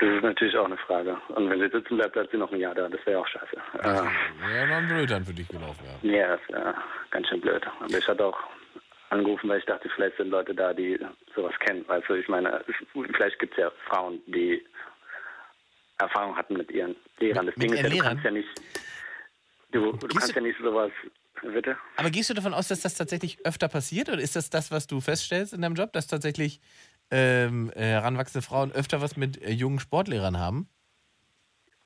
Das ist natürlich auch eine Frage. Und wenn sie sitzen bleibt, bleibt sie noch ein Jahr da. Das wäre auch scheiße. Das Äh, wäre noch ein Blödern für dich gelaufen, ja. ja, das wäre ganz schön blöd. Aber ich hatte auch angerufen, weil ich dachte, vielleicht sind Leute da, die sowas kennen. Weißt du, ich meine, vielleicht gibt es ja Frauen, die Erfahrung hatten mit ihren Lehrern. Das Mit Ding ist ja, du Lehrern? kannst ja nicht, du, du kannst ja nicht sowas, bitte? Aber gehst du davon aus, dass das tatsächlich öfter passiert? Oder ist das das, was du feststellst in deinem Job, dass tatsächlich ähm, äh, heranwachsende Frauen öfter was mit äh, jungen Sportlehrern haben?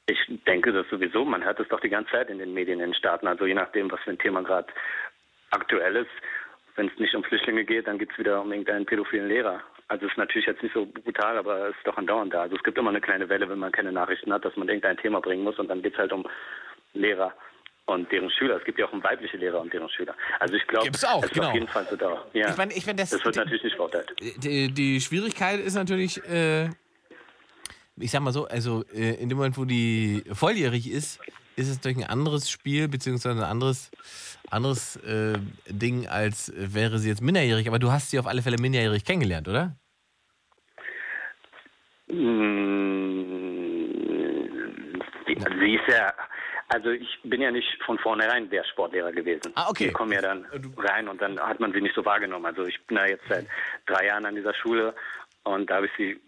Ich denke das sowieso. Man hört es doch die ganze Zeit in den Medien in den Staaten. Also je nachdem, was für ein Thema gerade aktuell ist. Wenn es nicht um Flüchtlinge geht, dann geht es wieder um irgendeinen pädophilen Lehrer. Also es ist natürlich jetzt nicht so brutal, aber es ist doch andauernd da. Also es gibt immer eine kleine Welle, wenn man keine Nachrichten hat, dass man irgendein Thema bringen muss und dann geht es halt um Lehrer und deren Schüler. Es gibt ja auch weibliche Lehrer und deren Schüler. Also ich glaube, auch, es ist genau. auf jeden Fall so da. Ja. Ich meine, ich mein, das, das wird natürlich nicht verurteilt. die, die Schwierigkeit ist natürlich, äh, ich sag mal so, also äh, in dem Moment, wo die volljährig ist, ist es durch ein anderes Spiel, beziehungsweise ein anderes, anderes äh, Ding, als wäre sie jetzt minderjährig. Aber du hast sie auf alle Fälle minderjährig kennengelernt, oder? Mm, sie ist ja, also ich bin ja nicht von vornherein der Sportlehrer gewesen. Ah, okay. Wir kommen ja dann rein und dann hat man sie nicht so wahrgenommen. Also ich bin da jetzt seit drei Jahren an dieser Schule und da habe ich sie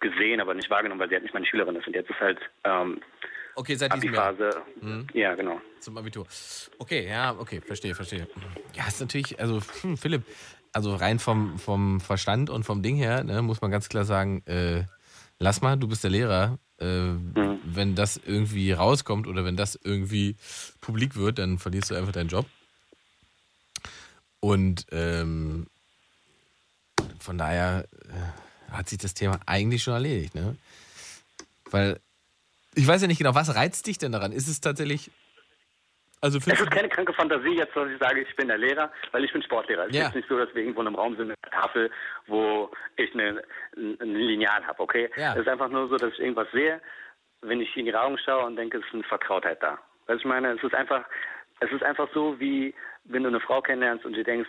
gesehen, aber nicht wahrgenommen, weil sie halt nicht meine Schülerin ist. Und jetzt ist halt ähm, Okay, seit diesem Jahr. Abi-Phase. Mhm. Ja, genau. Zum Abitur. Okay, ja, okay, verstehe, verstehe. Ja, ist natürlich, also hm, Philipp, also rein vom, vom Verstand und vom Ding her, ne, muss man ganz klar sagen, äh, lass mal, du bist der Lehrer. Äh, Wenn das irgendwie rauskommt oder wenn das irgendwie publik wird, dann verlierst du einfach deinen Job. Und ähm, von daher äh, hat sich das Thema eigentlich schon erledigt, ne? Weil ich weiß ja nicht genau, was reizt dich denn daran? Ist es tatsächlich. Also Es ist keine kranke Fantasie jetzt, dass ich sage, ich bin der Lehrer, weil ich bin Sportlehrer. Es ist Ja. jetzt nicht so, dass wir irgendwo in einem Raum sind mit einer Tafel, wo ich eine, ein Lineal habe, okay? Ja. Es ist einfach nur so, dass ich irgendwas sehe, wenn ich in die Augen schaue und denke, es ist eine Vertrautheit da. Du, ich meine, es ist einfach, es ist einfach so, wie wenn du eine Frau kennenlernst und du denkst,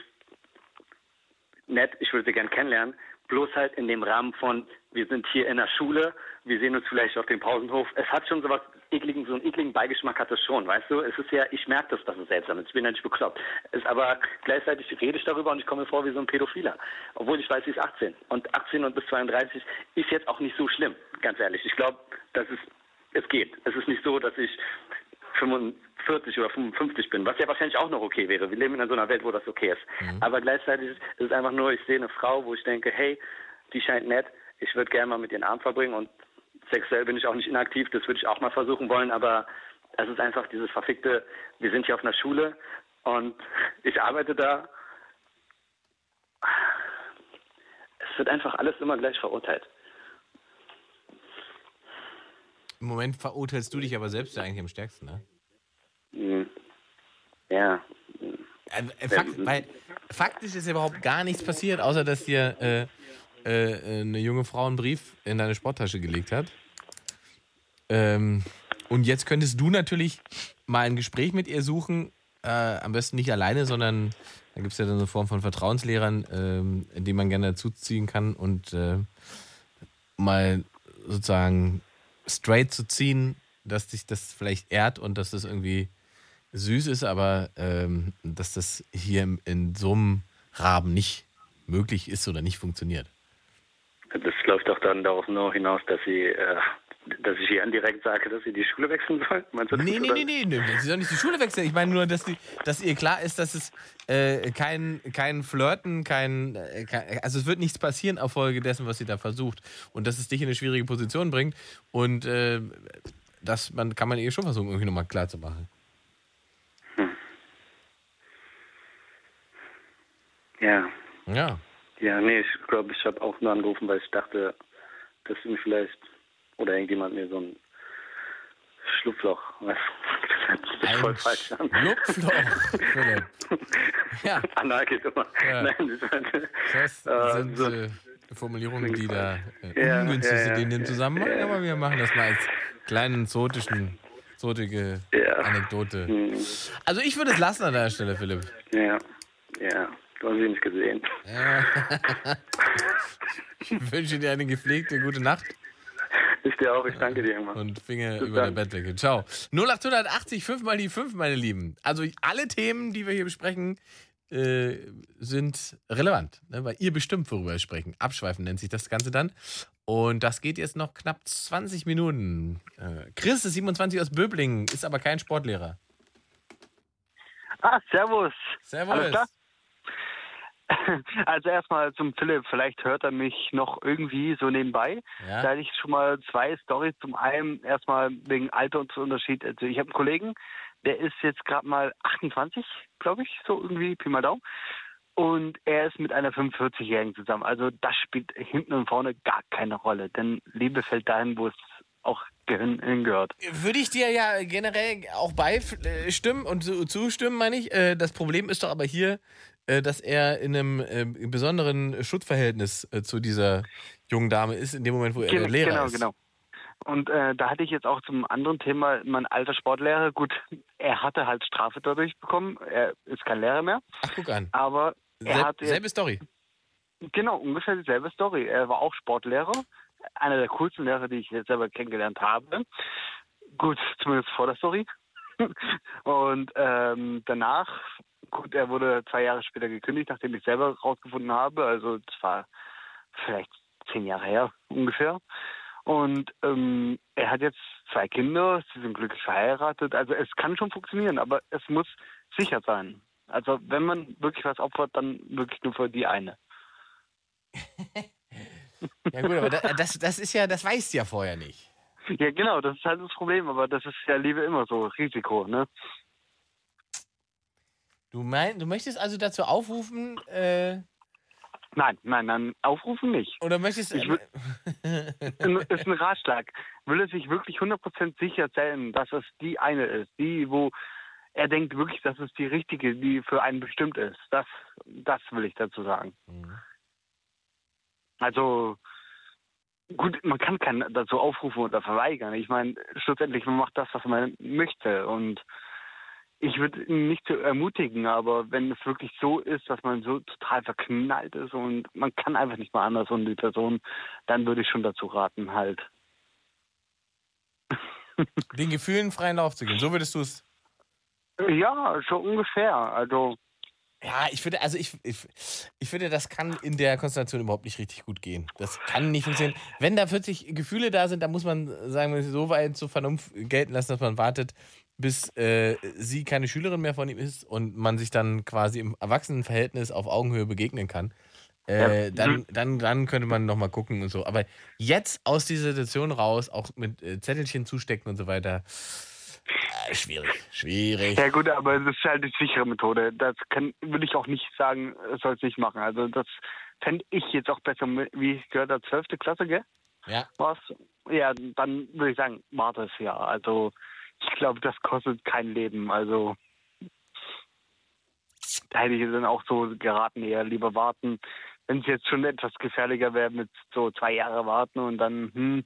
nett, ich würde sie gern kennenlernen, bloß halt in dem Rahmen von, wir sind hier in der Schule, wir sehen uns vielleicht auf dem Pausenhof. Es hat schon sowas ekligen, so einen ekligen Beigeschmack hat es schon, weißt du? Es ist ja, ich merke das, dass es seltsam ist. Ich bin ja nicht bekloppt. Es, aber gleichzeitig rede ich darüber und ich komme mir vor wie so ein Pädophiler. Obwohl ich weiß, sie ist 18. Und 18 und bis 32 ist jetzt auch nicht so schlimm, ganz ehrlich. Ich glaube, dass es, es geht. Es ist nicht so, dass ich 45 oder 55 bin, was ja wahrscheinlich auch noch okay wäre. Wir leben in so einer Welt, wo das okay ist. Aber gleichzeitig ist es einfach nur, ich sehe eine Frau, wo ich denke, hey, die scheint nett, ich würde gerne mal mit ihren Abend verbringen und sexuell bin ich auch nicht inaktiv, das würde ich auch mal versuchen wollen, aber es ist einfach dieses verfickte, wir sind hier auf einer Schule und ich arbeite da. Es wird einfach alles immer gleich verurteilt. Im Moment verurteilst du dich aber selbst ja eigentlich am stärksten, ne? Mhm. Ja. Äh, äh, Fakt, weil faktisch ist überhaupt gar nichts passiert, außer dass dir äh, äh, eine junge Frau einen Brief in deine Sporttasche gelegt hat. Ähm, und jetzt könntest du natürlich mal ein Gespräch mit ihr suchen, äh, am besten nicht alleine, sondern da gibt es ja dann eine Form von Vertrauenslehrern, ähm, in die man gerne dazuziehen kann und äh, mal sozusagen straight zu ziehen, dass dich das vielleicht ehrt und dass das irgendwie süß ist, aber ähm, dass das hier in so einem Rahmen nicht möglich ist oder nicht funktioniert. Läuft doch dann darauf nur hinaus, dass sie, äh, dass ich ihr direkt sage, dass sie die Schule wechseln soll. Meinst du Nee, nee, nee, nee, nee. Sie soll nicht die Schule wechseln. Ich meine nur, dass, die, dass ihr klar ist, dass es äh, kein, kein Flirten, kein, äh, kein. Also es wird nichts passieren auf Folge dessen, was sie da versucht. Und dass es dich in eine schwierige Position bringt. Und äh, das man, kann man ihr schon versuchen, irgendwie nochmal klar zu machen. Ja. Ja. Ja, nee, ich glaube, ich habe auch nur angerufen, weil ich dachte, dass mich vielleicht oder irgendjemand mir so ein Schlupfloch, das Ein voll falsch an. Schlupfloch. Ja. Anal geht immer. Ja. Nein, das, Das äh, sind so, äh, Formulierungen, die da äh, Ja, ungünstig ja, sind in dem Zusammenhang, aber wir machen das mal als kleinen zotischen, zotige. Anekdote. Hm. Also ich würde es lassen an der Stelle, Philipp. Ja, ja, du hast ihn nicht gesehen. Ja. ich wünsche dir eine gepflegte gute Nacht. Ich dir auch, ich danke dir immer. Und Finger Bis über der dann. Bettdecke. Ciao. 0880, 5 mal die 5, meine Lieben. Also alle Themen, die wir hier besprechen, äh, sind relevant, ne? weil ihr bestimmt worüber sprechen. Abschweifen nennt sich das Ganze dann. Und das geht jetzt noch knapp 20 Minuten. Äh, Chris ist 27 aus Böblingen, ist aber kein Sportlehrer. Ah, servus. Servus. Also erstmal zum Philipp, vielleicht hört er mich noch irgendwie so nebenbei. Ja. Da hatte ich schon mal zwei Storys. Zum einen erstmal wegen Altersunterschied. Also ich habe einen Kollegen, der ist jetzt gerade mal 28, glaube ich, so irgendwie, Pi mal Daumen. Und er ist mit einer 45-Jährigen zusammen. Also das spielt hinten und vorne gar keine Rolle. Denn Liebe fällt dahin, wo es auch hin- hingehört. Würde ich dir ja generell auch beistimmen und zu- zustimmen, meine ich. Äh, Das Problem ist doch aber hier, äh, dass er in einem äh, besonderen Schutzverhältnis äh, zu dieser jungen Dame ist, in dem Moment, wo er Genau, Lehrer genau, ist. genau. Und äh, da hatte ich jetzt auch zum anderen Thema, mein alter Sportlehrer, gut, er hatte halt Strafe dadurch bekommen, er ist kein Lehrer mehr, Ach, guck an. aber er Sel hatte selbe Story. genau ungefähr dieselbe Story. Er war auch Sportlehrer, einer der coolsten Lehrer, die ich jetzt selber kennengelernt habe. Gut, zumindest vor der Story. Und ähm, danach, gut, er wurde zwei Jahre später gekündigt, nachdem ich selber rausgefunden habe. Also das war vielleicht zehn Jahre her ungefähr. Und ähm, er hat jetzt zwei Kinder, sie sind glücklich verheiratet. Also es kann schon funktionieren, aber es muss sicher sein. Also wenn man wirklich was opfert, dann wirklich nur für die eine. Ja gut, aber da- das, das ist ja, das weißt du ja vorher nicht. Ja, genau, das ist halt das Problem, aber das ist ja Liebe immer so, Risiko, ne? Du mein, du möchtest also dazu aufrufen, äh, Nein, nein, nein, aufrufen nicht. oder möchtest will, ist ein Ratschlag. Will er sich wirklich 100% sicher sein, dass es die eine ist, die, wo er denkt wirklich, dass es die richtige, die für einen bestimmt ist. Das, das will ich dazu sagen. Also, gut, man kann keinen dazu aufrufen oder verweigern. Ich meine, schlussendlich, man macht das, was man möchte. Und ich würde ihn nicht so ermutigen, aber wenn es wirklich so ist, dass man so total verknallt ist und man kann einfach nicht mal anders und die Person, dann würde ich schon dazu raten, halt. den Gefühlen freien Lauf zu geben. So würdest du es. Ja, so ungefähr. Also, Ja, ich finde, also ich, ich, ich finde, das kann in der Konstellation überhaupt nicht richtig gut gehen. Das kann nicht funktionieren. Wenn da 40 Gefühle da sind, dann muss man, sagen wir, so weit zur Vernunft gelten lassen, dass man wartet, bis äh, sie keine Schülerin mehr von ihm ist und man sich dann quasi im Erwachsenenverhältnis auf Augenhöhe begegnen kann. Äh, Ja. dann, dann, dann könnte man nochmal gucken und so. Aber jetzt aus dieser Situation raus, auch mit äh, Zettelchen zustecken und so weiter, äh, schwierig, schwierig. ja gut, aber das ist halt die sichere Methode. Das kann, würde ich auch nicht sagen, soll es nicht machen. Also das fände ich jetzt auch besser, wie ich gehört habe, 12. Klasse, gell? Ja. Was? Ja, dann würde ich sagen, warte es ja. Also ich glaube, das kostet kein Leben. Also da hätte ich dann auch so geraten, eher lieber warten. Wenn es jetzt schon etwas gefährlicher wäre, mit so zwei Jahre warten und dann hm,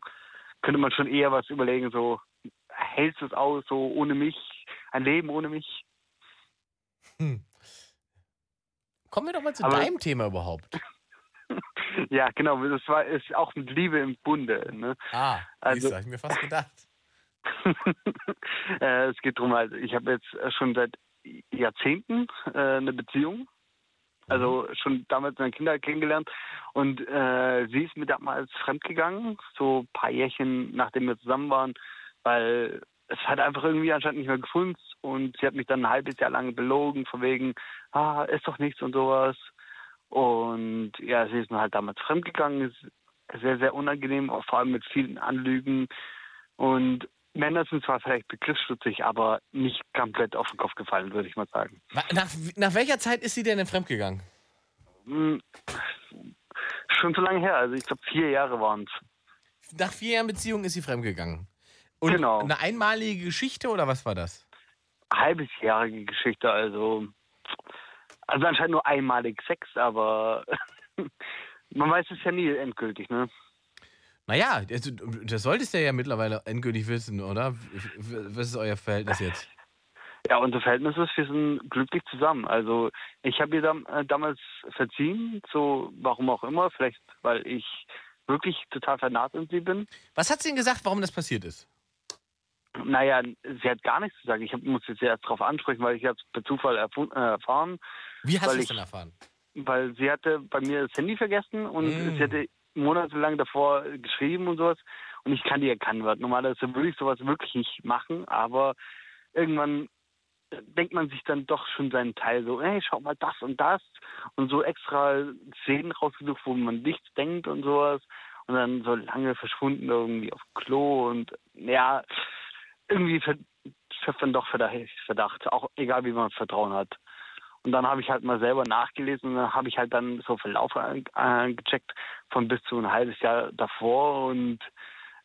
könnte man schon eher was überlegen, so hältst du es aus, so ohne mich, ein Leben ohne mich. Hm. Kommen wir doch mal zu Aber- deinem Thema überhaupt. Ja, genau, das war ist auch mit Liebe im Bunde. Ne? Ah, Also- also, habe ich mir fast gedacht. äh, es geht darum, also ich habe jetzt schon seit Jahrzehnten äh, eine Beziehung. Also schon damals meine Kinder kennengelernt und äh, sie ist mir damals fremdgegangen, so ein paar Jährchen nachdem wir zusammen waren, weil es hat einfach irgendwie anscheinend nicht mehr gefunden und sie hat mich dann ein halbes Jahr lang belogen, von wegen, ah, ist doch nichts und sowas. Und ja, sie ist mir halt damals fremdgegangen, ist sehr, sehr unangenehm, auch vor allem mit vielen Anlügen. Und Männer sind zwar vielleicht begriffsstutzig, aber nicht komplett auf den Kopf gefallen, würde ich mal sagen. Nach, nach welcher Zeit ist sie denn fremdgegangen? Hm, Schon so lange her, also ich glaube vier Jahre waren es. Nach vier Jahren Beziehung ist sie fremdgegangen. Und Genau. eine einmalige Geschichte oder was war das? Halbesjährige Geschichte, also also anscheinend nur einmalig Sex, aber man weiß es ja nie endgültig, ne? Naja, also, das solltest du ja mittlerweile endgültig wissen, oder? Was ist euer Verhältnis jetzt? Ja, unser Verhältnis ist, wir sind glücklich zusammen. Also ich habe ihr dam äh, damals verziehen, so warum auch immer, vielleicht weil ich wirklich total vernarrt in sie bin. Was hat sie Ihnen gesagt, warum das passiert ist? Naja, sie hat gar nichts gesagt. Ich hab, muss jetzt erst darauf ansprechen, weil ich habe es per Zufall äh, erfahren. Wie hast du es denn erfahren? Weil sie hatte bei mir das Handy vergessen und Mm. sie hatte monatelang davor geschrieben und sowas. Und ich kann die erkennen. weil Normalerweise würde ich sowas wirklich nicht machen, aber irgendwann denkt man sich dann doch schon seinen Teil so, hey, schau mal das und das und so extra Szenen rausgesucht, wo man nichts denkt und sowas und dann so lange verschwunden irgendwie auf Klo und ja, irgendwie schöpft man doch Verdacht, auch egal wie man Vertrauen hat. Und dann habe ich halt mal selber nachgelesen und dann habe ich halt dann so Verlauf äh, gecheckt von bis zu ein halbes Jahr davor und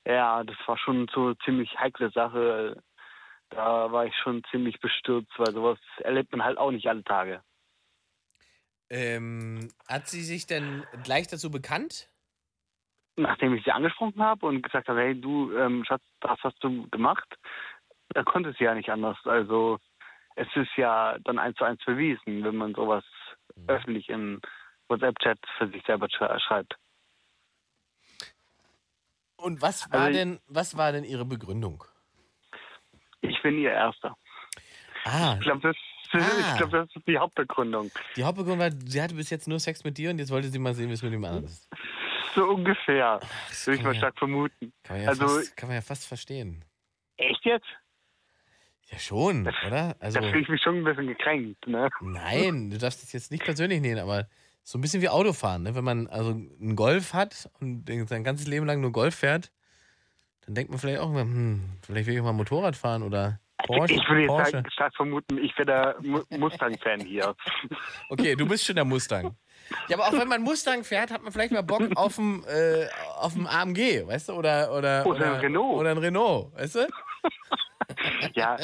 ja, das war schon so eine ziemlich heikle Sache. Da war ich schon ziemlich bestürzt, weil sowas erlebt man halt auch nicht alle Tage. Ähm, hat sie sich denn gleich dazu bekannt? Nachdem ich sie angesprochen habe und gesagt habe, hey du, ähm, Schatz, das hast du gemacht, da konnte sie ja nicht anders. Also es ist ja dann eins zu eins bewiesen, wenn man sowas öffentlich in WhatsApp-Chat für sich selber sch- schreibt. Und was war Also- denn, was war denn ihre Begründung? Ich bin ihr Erster. Ah, Ich glaube, das, ich glaub, das ist die Hauptbegründung. die Hauptbegründung war, sie hatte bis jetzt nur Sex mit dir und jetzt wollte sie mal sehen, wie es mit dem anderen ist. So ungefähr. Würde ich mal ja- stark vermuten. Kann man ja, also, fast, kann man ja fast verstehen. echt jetzt? Ja, schon, oder? Also, da fühle ich mich schon ein bisschen gekränkt. Ne? nein, du darfst es jetzt nicht persönlich nehmen, aber so ein bisschen wie Autofahren. Ne? Wenn man also einen Golf hat und sein ganzes Leben lang nur Golf fährt, dann denkt man vielleicht auch immer, hm, vielleicht will ich mal Motorrad fahren oder Porsche. ich würde jetzt Porsche. stark, stark vermuten, ich wäre der Mu- Mustang-Fan hier. Okay, du bist schon der Mustang. Ja, aber auch wenn man Mustang fährt, hat man vielleicht mal Bock auf einen äh, auf AMG, weißt du? Oder, oder, Oder ein Renault. Oder ein Renault, weißt du? ja,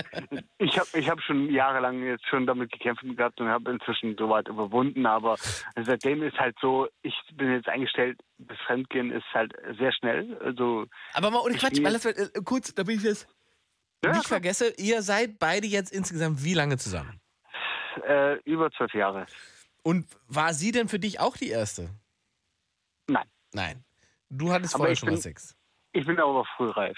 ich habe ich hab schon jahrelang jetzt schon damit gekämpft gehabt und habe inzwischen soweit überwunden, aber seitdem ist halt so, ich bin jetzt eingestellt, das Fremdgehen ist halt sehr schnell. Also Aber mal ohne Quatsch, bin jetzt- das, äh, kurz, damit ich das nicht vergesse, ihr seid beide jetzt insgesamt wie lange zusammen? äh, über zwölf Jahre. Und war sie denn für dich auch die erste? Nein. Nein. Du hattest Aber vorher schon mal bin- Sex. Ich bin aber frühreif.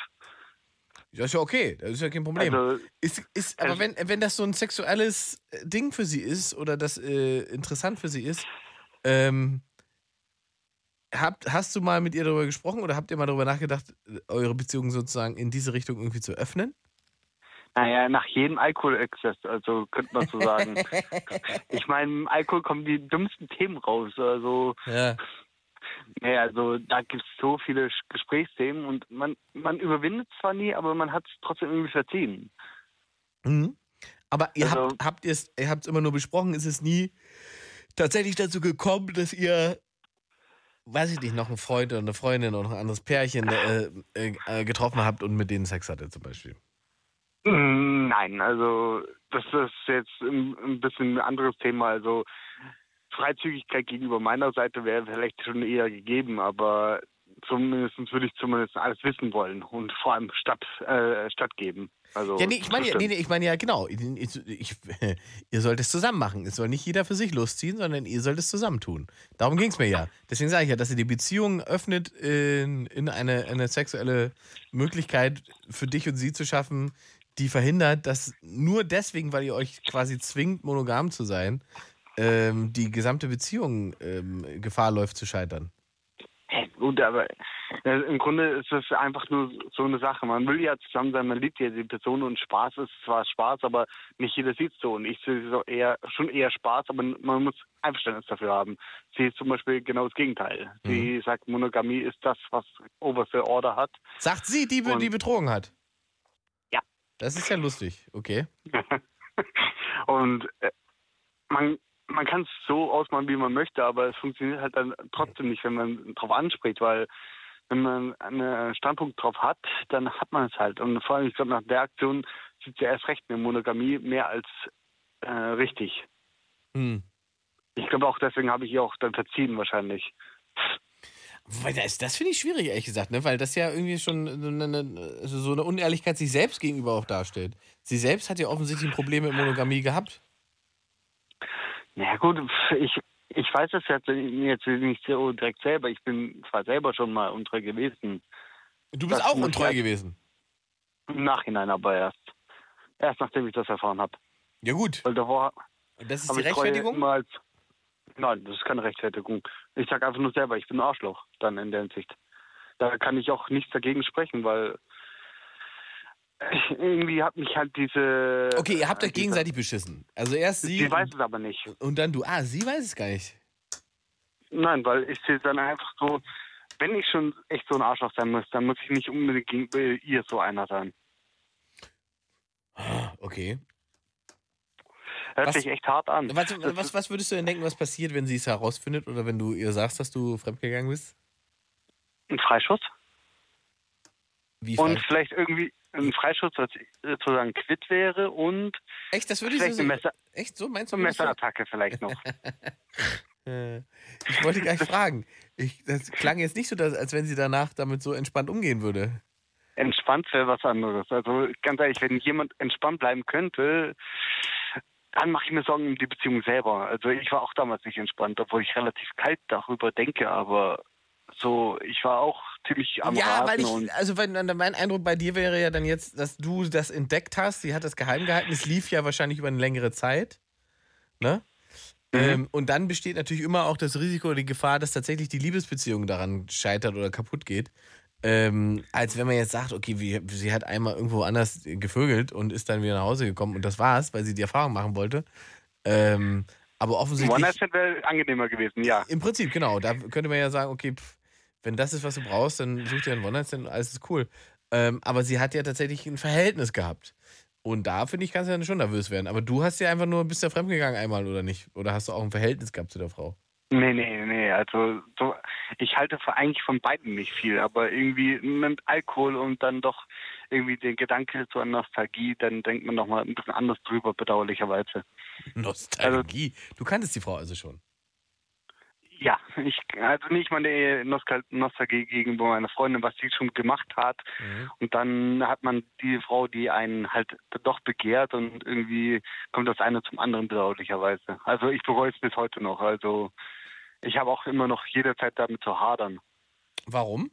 Das ist ja okay, das ist ja kein Problem. Also, ist, ist, aber also- wenn, wenn das so ein sexuelles äh, Ding für sie ist oder das äh, interessant für sie ist, ähm, habt, hast du mal mit ihr darüber gesprochen oder habt ihr mal darüber nachgedacht, äh, eure Beziehung sozusagen in diese Richtung irgendwie zu öffnen? Naja, nach jedem Alkoholexzess, also könnte man so sagen. ich meine, im Alkohol kommen die dümmsten Themen raus. Also, Ja. Naja, also da gibt es so viele Gesprächsthemen und man, man überwindet zwar nie, aber man hat es trotzdem irgendwie verziehen. Mhm. Aber ihr Also- habt, habt es ihr habt's immer nur besprochen, ist es nie tatsächlich dazu gekommen, dass ihr, weiß ich nicht, noch einen Freund oder eine Freundin oder noch ein anderes Pärchen äh, äh, äh, getroffen habt und mit denen Sex hattet zum Beispiel? Nein, also das ist jetzt ein, ein bisschen ein anderes Thema. Also Freizügigkeit gegenüber meiner Seite wäre vielleicht schon eher gegeben, aber zumindest würde ich zumindest alles wissen wollen und vor allem statt, äh, stattgeben. Also, Ja, nee, ich meine ja, nee, nee, ich meine ja, genau. Ich, ich, ihr sollt es zusammen machen. Es soll nicht jeder für sich losziehen, sondern ihr sollt es zusammen tun. Darum ging es mir ja. Deswegen sage ich ja, dass ihr die Beziehung öffnet in, in eine, eine sexuelle Möglichkeit für dich und sie zu schaffen, die verhindert, dass nur deswegen, weil ihr euch quasi zwingt, monogam zu sein, ähm, die gesamte Beziehung ähm, Gefahr läuft zu scheitern. Hey, gut, aber äh, im Grunde ist es einfach nur so eine Sache. Man will ja zusammen sein, man liebt ja die Person und Spaß ist zwar Spaß, aber nicht jeder sieht so. Und ich sehe so eher schon eher Spaß, aber man muss Einverständnis dafür haben. Sie ist zum Beispiel genau das Gegenteil. Sie sagt, Monogamie ist das, was oberste Order hat. Sagt sie, die, Und- die betrogen hat? Ja. Das ist ja lustig, okay. Und äh, man, man kann es so ausmalen, wie man möchte, aber es funktioniert halt dann trotzdem nicht, wenn man drauf anspricht, weil wenn man einen Standpunkt drauf hat, dann hat man es halt. Und vor allem, ich glaube, nach der Aktion sieht sie erst recht eine Monogamie mehr als äh, richtig. Hm. Ich glaube auch deswegen habe ich ihr auch dann verziehen wahrscheinlich. Weil das, das finde ich schwierig, ehrlich gesagt, ne? weil das ja irgendwie schon so eine, also so eine Unehrlichkeit sich selbst gegenüber auch darstellt. Sie selbst hat ja offensichtlich ein Problem mit Monogamie gehabt. Na ja, gut, ich, ich weiß es jetzt, jetzt nicht so direkt selber. Ich bin zwar selber schon mal untreu gewesen. Du bist Das auch untreu gewesen. Im Nachhinein aber erst. Erst nachdem ich das erfahren habe. Ja gut. Weil davor Und das ist die Rechtfertigung? als, nein, das ist keine Rechtfertigung. Ich sage einfach nur selber, ich bin ein Arschloch dann in der Hinsicht. Da kann ich auch nichts dagegen sprechen, weil irgendwie hat mich halt diese... Okay, ihr habt euch gegenseitig beschissen. Also erst sie. Sie weiß es aber nicht. und dann du. Ah, sie weiß es gar nicht. Nein, weil ich sehe dann einfach so, wenn ich schon echt so ein Arschloch sein muss, dann muss ich nicht unbedingt gegenüber ihr so einer sein. Okay. Hört Was- sich echt hart an. Was, was, was würdest du denn denken, was passiert, wenn sie es herausfindet oder wenn du ihr sagst, dass du fremdgegangen bist? Ein Freischuss. Wie Und vielleicht irgendwie ein Freischuss, sozusagen quitt wäre und Echt, das würde ich so eine Messer, Echt so? Meinst du? eine Messerattacke vielleicht noch. Äh, Ich wollte gar nicht fragen. Ich, das klang jetzt nicht so, als wenn sie danach damit so entspannt umgehen würde. Entspannt wäre was anderes. Also ganz ehrlich, wenn jemand entspannt bleiben könnte, dann mache ich mir Sorgen um die Beziehung selber. Also ich war auch damals nicht entspannt, obwohl ich relativ kalt darüber denke, aber so, ich war auch ziemlich am ja, Raten weil ich, also wenn, mein Eindruck bei dir wäre ja dann jetzt, dass du das entdeckt hast. Sie hat das geheim gehalten. Es lief ja wahrscheinlich über eine längere Zeit. Ne? Mhm. Ähm, und dann besteht natürlich immer auch das Risiko oder die Gefahr, dass tatsächlich die Liebesbeziehung daran scheitert oder kaputt geht. Ähm, als wenn man jetzt sagt, okay, wie, sie hat einmal irgendwo anders gevögelt und ist dann wieder nach Hause gekommen und das war's, weil sie die Erfahrung machen wollte. Ähm, aber offensichtlich. One-Night-Stand wäre angenehmer gewesen, ja. Im Prinzip, genau. Da könnte man ja sagen, okay, pff, wenn das ist, was du brauchst, dann such dir einen One-Night-Stand, alles ist cool. Ähm, aber sie hat ja tatsächlich ein Verhältnis gehabt. Und da, finde ich, kannst du dann schon nervös werden. Aber du hast ja einfach nur, bist ja fremdgegangen einmal, oder nicht? Oder hast du auch ein Verhältnis gehabt zu der Frau? Nee, nee, nee. Also so, ich halte von- eigentlich von beiden nicht viel, aber irgendwie mit Alkohol und dann doch irgendwie den Gedanke zur Nostalgie, dann denkt man noch mal ein bisschen anders drüber, bedauerlicherweise. Nostalgie. du kanntest die Frau also schon. Ja, ich also nicht meine Nostal Nostalgie gegenüber meiner Freundin, was sie schon gemacht hat. Und dann hat man die Frau, die einen halt doch begehrt und irgendwie kommt das eine zum anderen bedauerlicherweise. Also ich bereue es bis heute noch. Also ich habe auch immer noch jederzeit damit zu hadern. Warum?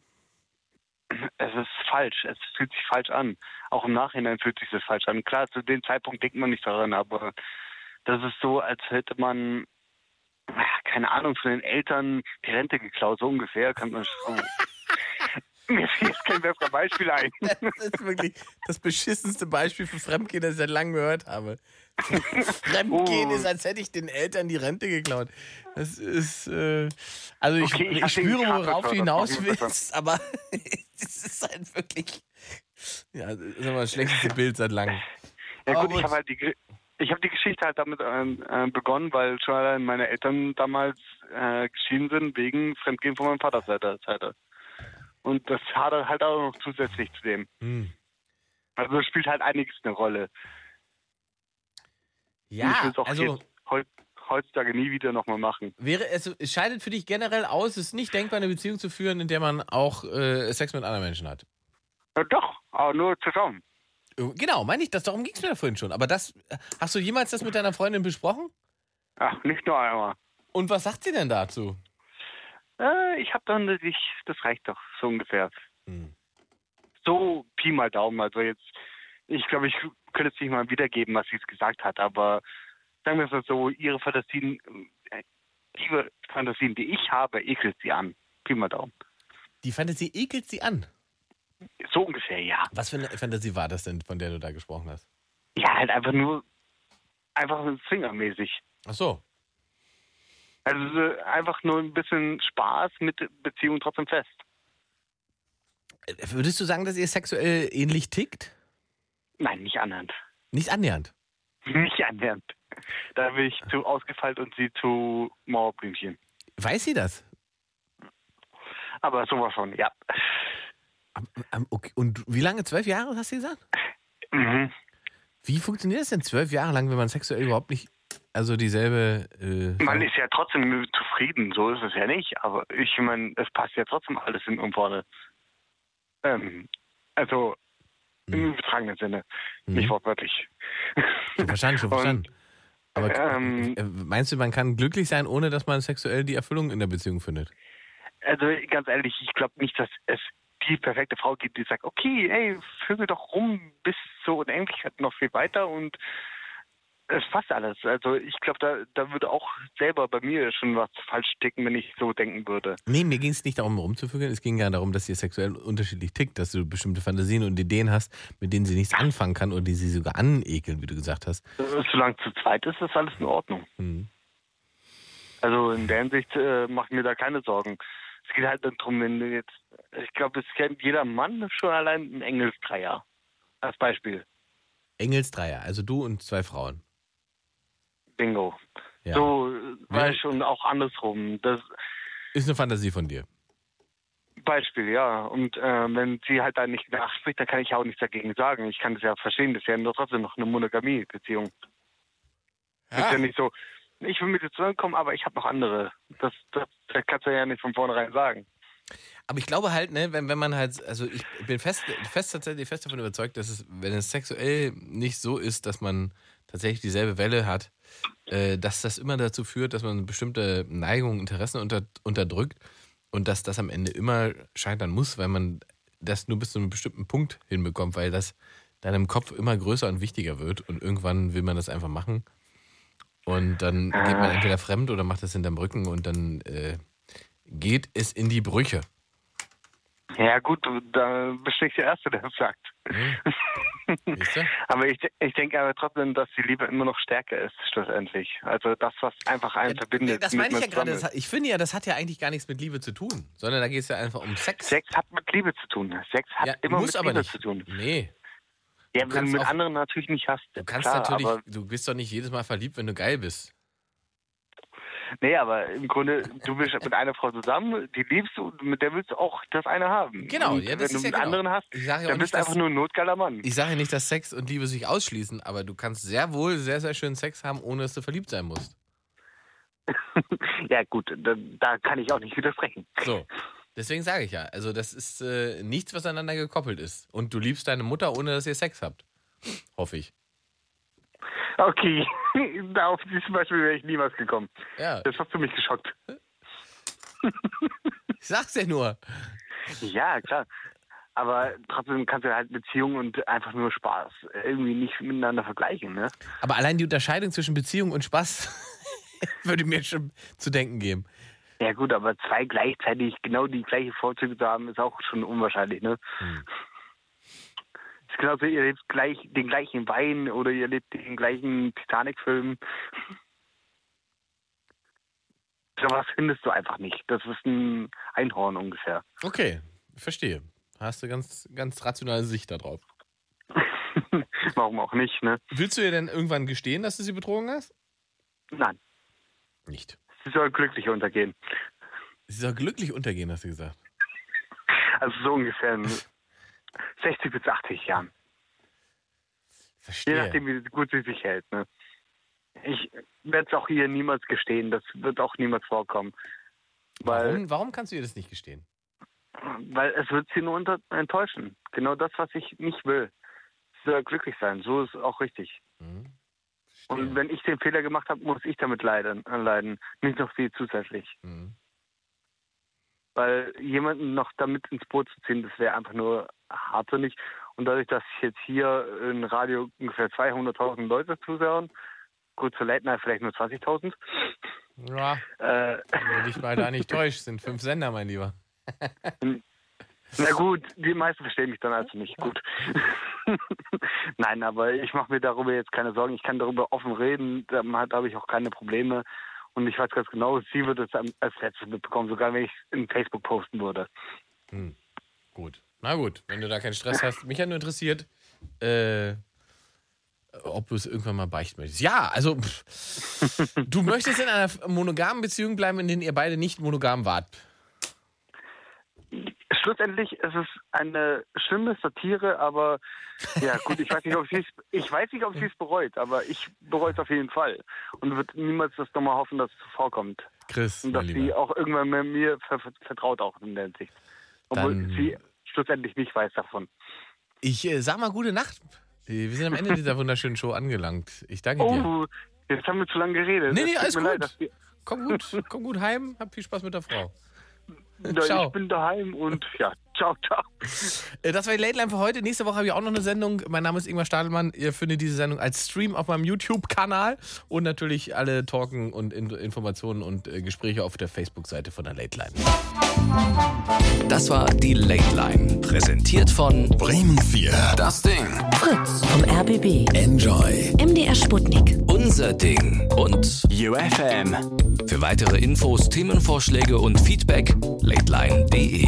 Es ist falsch. Es fühlt sich falsch an. Auch im Nachhinein fühlt sich das falsch an. Klar, zu dem Zeitpunkt denkt man nicht daran, aber das ist so, als hätte man, keine Ahnung, von den Eltern die Rente geklaut. So ungefähr kann man schon. Mir fällt kein besseres Beispiel ein. Das ist wirklich das beschissenste Beispiel für Fremdgehen, das ich seit langem gehört habe. Fremdgehen Oh. ist, als hätte ich den Eltern die Rente geklaut. Das ist, äh, also ich, Okay, ich ich spüre, worauf du hinaus das gut willst, aber es ist halt wirklich, ja, das ist aber das schlechteste Bild seit langem. Ja Aber gut, ich habe halt die, ich habe die Geschichte halt damit ähm, äh, begonnen, weil schon allein meine Eltern damals äh, geschieden sind wegen Fremdgehen von meinem Vater Seite. Und das hat halt auch noch zusätzlich zu dem. Hm. Also das spielt halt einiges eine Rolle. Ja, will es auch also heutzutage nie wieder nochmal machen. wäre es, es scheidet für dich generell aus, es ist nicht denkbar, eine Beziehung zu führen, in der man auch äh, Sex mit anderen Menschen hat. Ja, doch, aber nur zusammen. Genau, meine ich, das darum ging es mir vorhin schon. Aber das, hast du jemals das mit deiner Freundin besprochen? Ach, nicht nur einmal. Und was sagt sie denn dazu? Äh, ich habe dann, ich, das reicht doch, so ungefähr. Hm. So Pi mal Daumen. Also jetzt, ich glaube, ich könnte es nicht mal wiedergeben, was sie es gesagt hat, aber sagen wir es mal so, ihre Fantasien, äh, die Fantasien, die ich habe, ekelt sie an. Pi mal Daumen. Die Fantasie ekelt sie an. So ungefähr, ja. Was für eine Fantasie war das denn, von der du da gesprochen hast? Ja, halt einfach nur, einfach so swingermäßig. Ach so. Also so einfach nur ein bisschen Spaß mit Beziehung trotzdem fest. Würdest du sagen, dass ihr sexuell ähnlich tickt? Nein, nicht annähernd. Nicht annähernd. Nicht annähernd. Da bin ich zu ausgefeilt und sie zu Mauerblümchen. Weiß sie das? Aber sowas schon, ja. Okay. Und wie lange? Zwölf Jahre, hast du gesagt? Mhm. Wie funktioniert das denn zwölf Jahre lang, wenn man sexuell überhaupt nicht Also dieselbe. Äh, Man ist ja trotzdem zufrieden, so ist es ja nicht. Aber ich meine, es passt ja trotzdem alles in und vorne. Ähm, also im übertragenen Sinne, nicht wortwörtlich. Schon verstanden, schon Und, verstanden. Aber ähm, äh, meinst du, man kann glücklich sein, ohne dass man sexuell die Erfüllung in der Beziehung findet? Also ganz ehrlich, ich glaube nicht, dass es die perfekte Frau gibt, die sagt, okay, ey, vögel doch rum bis zur Unendlichkeit noch viel weiter und es passt alles. Also ich glaube, da, da würde auch selber bei mir schon was falsch ticken, wenn ich so denken würde. Nee, mir ging es nicht darum, rumzufügen. Es ging ja darum, dass ihr sexuell unterschiedlich tickt, dass du bestimmte Fantasien und Ideen hast, mit denen sie nichts anfangen kann und die sie sogar anekeln, wie du gesagt hast. Solange zu zweit ist, ist alles in Ordnung. Mhm. Also in der Hinsicht äh, mache ich mir da keine Sorgen. Es geht halt darum, wenn du jetzt, ich glaube, es kennt jeder Mann schon allein einen Engelsdreier. Als Beispiel. Engelsdreier, also du und zwei Frauen. Bingo. Ja. So äh, ich schon auch andersrum. Das Ist eine Fantasie von dir. Beispiel, ja. Und äh, wenn sie halt da nicht nachspricht, dann kann ich auch nichts dagegen sagen. Ich kann das ja verstehen, das ist ja trotzdem noch eine Monogamie-Beziehung. Das ist ja nicht so, ich will mit dir zusammenkommen, aber ich habe noch andere. Das, das, das kannst du ja nicht von vornherein sagen. Aber ich glaube halt, ne, wenn, wenn man halt, also ich bin fest, fest tatsächlich fest davon überzeugt, dass es, wenn es sexuell nicht so ist, dass man tatsächlich dieselbe Welle hat, äh, dass das immer dazu führt, dass man bestimmte Neigungen, Interessen unter, unterdrückt und dass das am Ende immer scheitern muss, weil man das nur bis zu einem bestimmten Punkt hinbekommt, weil das dann im Kopf immer größer und wichtiger wird und irgendwann will man das einfach machen und dann geht man entweder fremd oder macht das hinterm Rücken und dann äh, geht es in die Brüche. Ja gut, du- da bist du nicht der Erste, der das sagt. aber ich, ich denke aber trotzdem, dass die Liebe immer noch stärker ist, schlussendlich. Also das, was einfach einen verbindet. Das meine ich ja gerade. hat- Ich finde ja, das hat ja eigentlich gar nichts mit Liebe zu tun, sondern da geht es ja einfach um Sex. Sex hat mit Liebe zu tun. Sex hat Ja, immer muss mit aber Liebe nicht. zu tun. Nee. Ja, wenn du mit auch- anderen natürlich nicht hast. Du kannst klar, natürlich, Aber, du bist doch nicht jedes Mal verliebt, wenn du geil bist. nee, aber im Grunde, du bist mit einer Frau zusammen, die liebst du, mit der willst du auch das eine haben. Genau, Und ja, das wenn ist du ja mit genau. anderen hast, dann nicht, bist du einfach nur ein notgeiler Mann. Ich sage ja nicht, dass Sex und Liebe sich ausschließen, aber du kannst sehr wohl sehr, sehr schön Sex haben, ohne dass du verliebt sein musst. ja gut, da, da kann ich auch nicht widersprechen. So. Deswegen sage ich ja, also das ist äh, nichts, was aneinander gekoppelt ist. Und du liebst deine Mutter, ohne dass ihr Sex habt. Hoffe ich. Okay, da auf dieses Beispiel wäre ich niemals gekommen. Ja. Das hast du mich geschockt. Ich sag's ja nur. Ja, klar. Aber trotzdem kannst du halt Beziehung und einfach nur Spaß irgendwie nicht miteinander vergleichen, ne? Aber allein die Unterscheidung zwischen Beziehung und Spaß würde mir schon zu denken geben. Ja gut, aber zwei gleichzeitig genau die gleiche Vorzüge zu haben, ist auch schon unwahrscheinlich, ne? Hm. ist genauso, ihr lebt gleich den gleichen Wein oder ihr lebt den gleichen Titanic-Film. Sowas findest du einfach nicht. Das ist ein Einhorn ungefähr. Okay, verstehe. Hast du ganz, ganz rationale Sicht darauf. Warum auch nicht, ne? Willst du ihr denn irgendwann gestehen, dass du sie betrogen hast? Nein. Nicht. Sie soll glücklich untergehen. Sie soll glücklich untergehen, hast du gesagt. Also so ungefähr in 60 bis 80 Jahren. Verstehe. Je nachdem, wie gut sie sich hält. Ne? Ich werde es auch ihr niemals gestehen. Das wird auch niemals vorkommen. Weil, Warum, warum kannst du ihr das nicht gestehen? weil es wird sie nur enttäuschen. Genau das, was ich nicht will. Sie soll glücklich sein. So ist auch richtig. Und wenn ich den Fehler gemacht habe, muss ich damit leiden, leiden. Nicht noch sie zusätzlich. Weil jemanden noch damit ins Boot zu ziehen, das wäre einfach nur hartsinnig. Und dadurch, dass jetzt hier im Radio ungefähr 200.000 Leute zuschauen, gut zur Late Night vielleicht nur 20.000. Ja, Äh, wenn du dich mal da nicht täuscht, sind fünf Sender, mein Lieber. Na gut, die meisten verstehen mich dann also nicht gut. Nein, aber ich mache mir darüber jetzt keine Sorgen. Ich kann darüber offen reden. Da habe ich auch keine Probleme. Und ich weiß ganz genau, sie wird es als letztes mitbekommen, sogar wenn ich es in Facebook posten würde. Hm. Gut. Na gut, wenn du da keinen Stress hast. Mich hat nur interessiert, äh, ob du es irgendwann mal beichten möchtest. Ja, also pff, du möchtest in einer monogamen Beziehung bleiben, in der ihr beide nicht monogam wart. Schlussendlich ist es eine schlimme Satire, aber ja gut, ich weiß nicht, ob sie es, ich weiß nicht, ob sie es bereut, aber ich bereue es auf jeden Fall und würde niemals das nochmal hoffen, dass es vorkommt. Chris, Und dass sie auch irgendwann mit mir ver vertraut auch in der Hinsicht. Obwohl Dann- sie schlussendlich nicht weiß davon. Ich äh, sag mal gute Nacht. Wir sind am Ende dieser wunderschönen Show angelangt. Ich danke dir. Oh, jetzt haben wir zu lange geredet. Nee, nee, alles gut. leid, Komm gut, komm gut heim, hab viel Spaß mit der Frau. Ciao. Ich bin daheim und ja, ciao, ciao. Äh, Das war die Late Line für heute. Nächste Woche habe ich auch noch eine Sendung. Mein Name ist Ingmar Stadelmann. Ihr findet diese Sendung als Stream auf meinem YouTube-Kanal und natürlich alle Talken und In Informationen und äh, Gespräche auf der Facebook-Seite von der Late Line. Das war die Late Line. Präsentiert von Bremen 4. Das Ding. Fritz vom RBB. Enjoy. MDR Sputnik. Unser Ding und UFM. für weitere Infos, Themenvorschläge und Feedback lateline.de.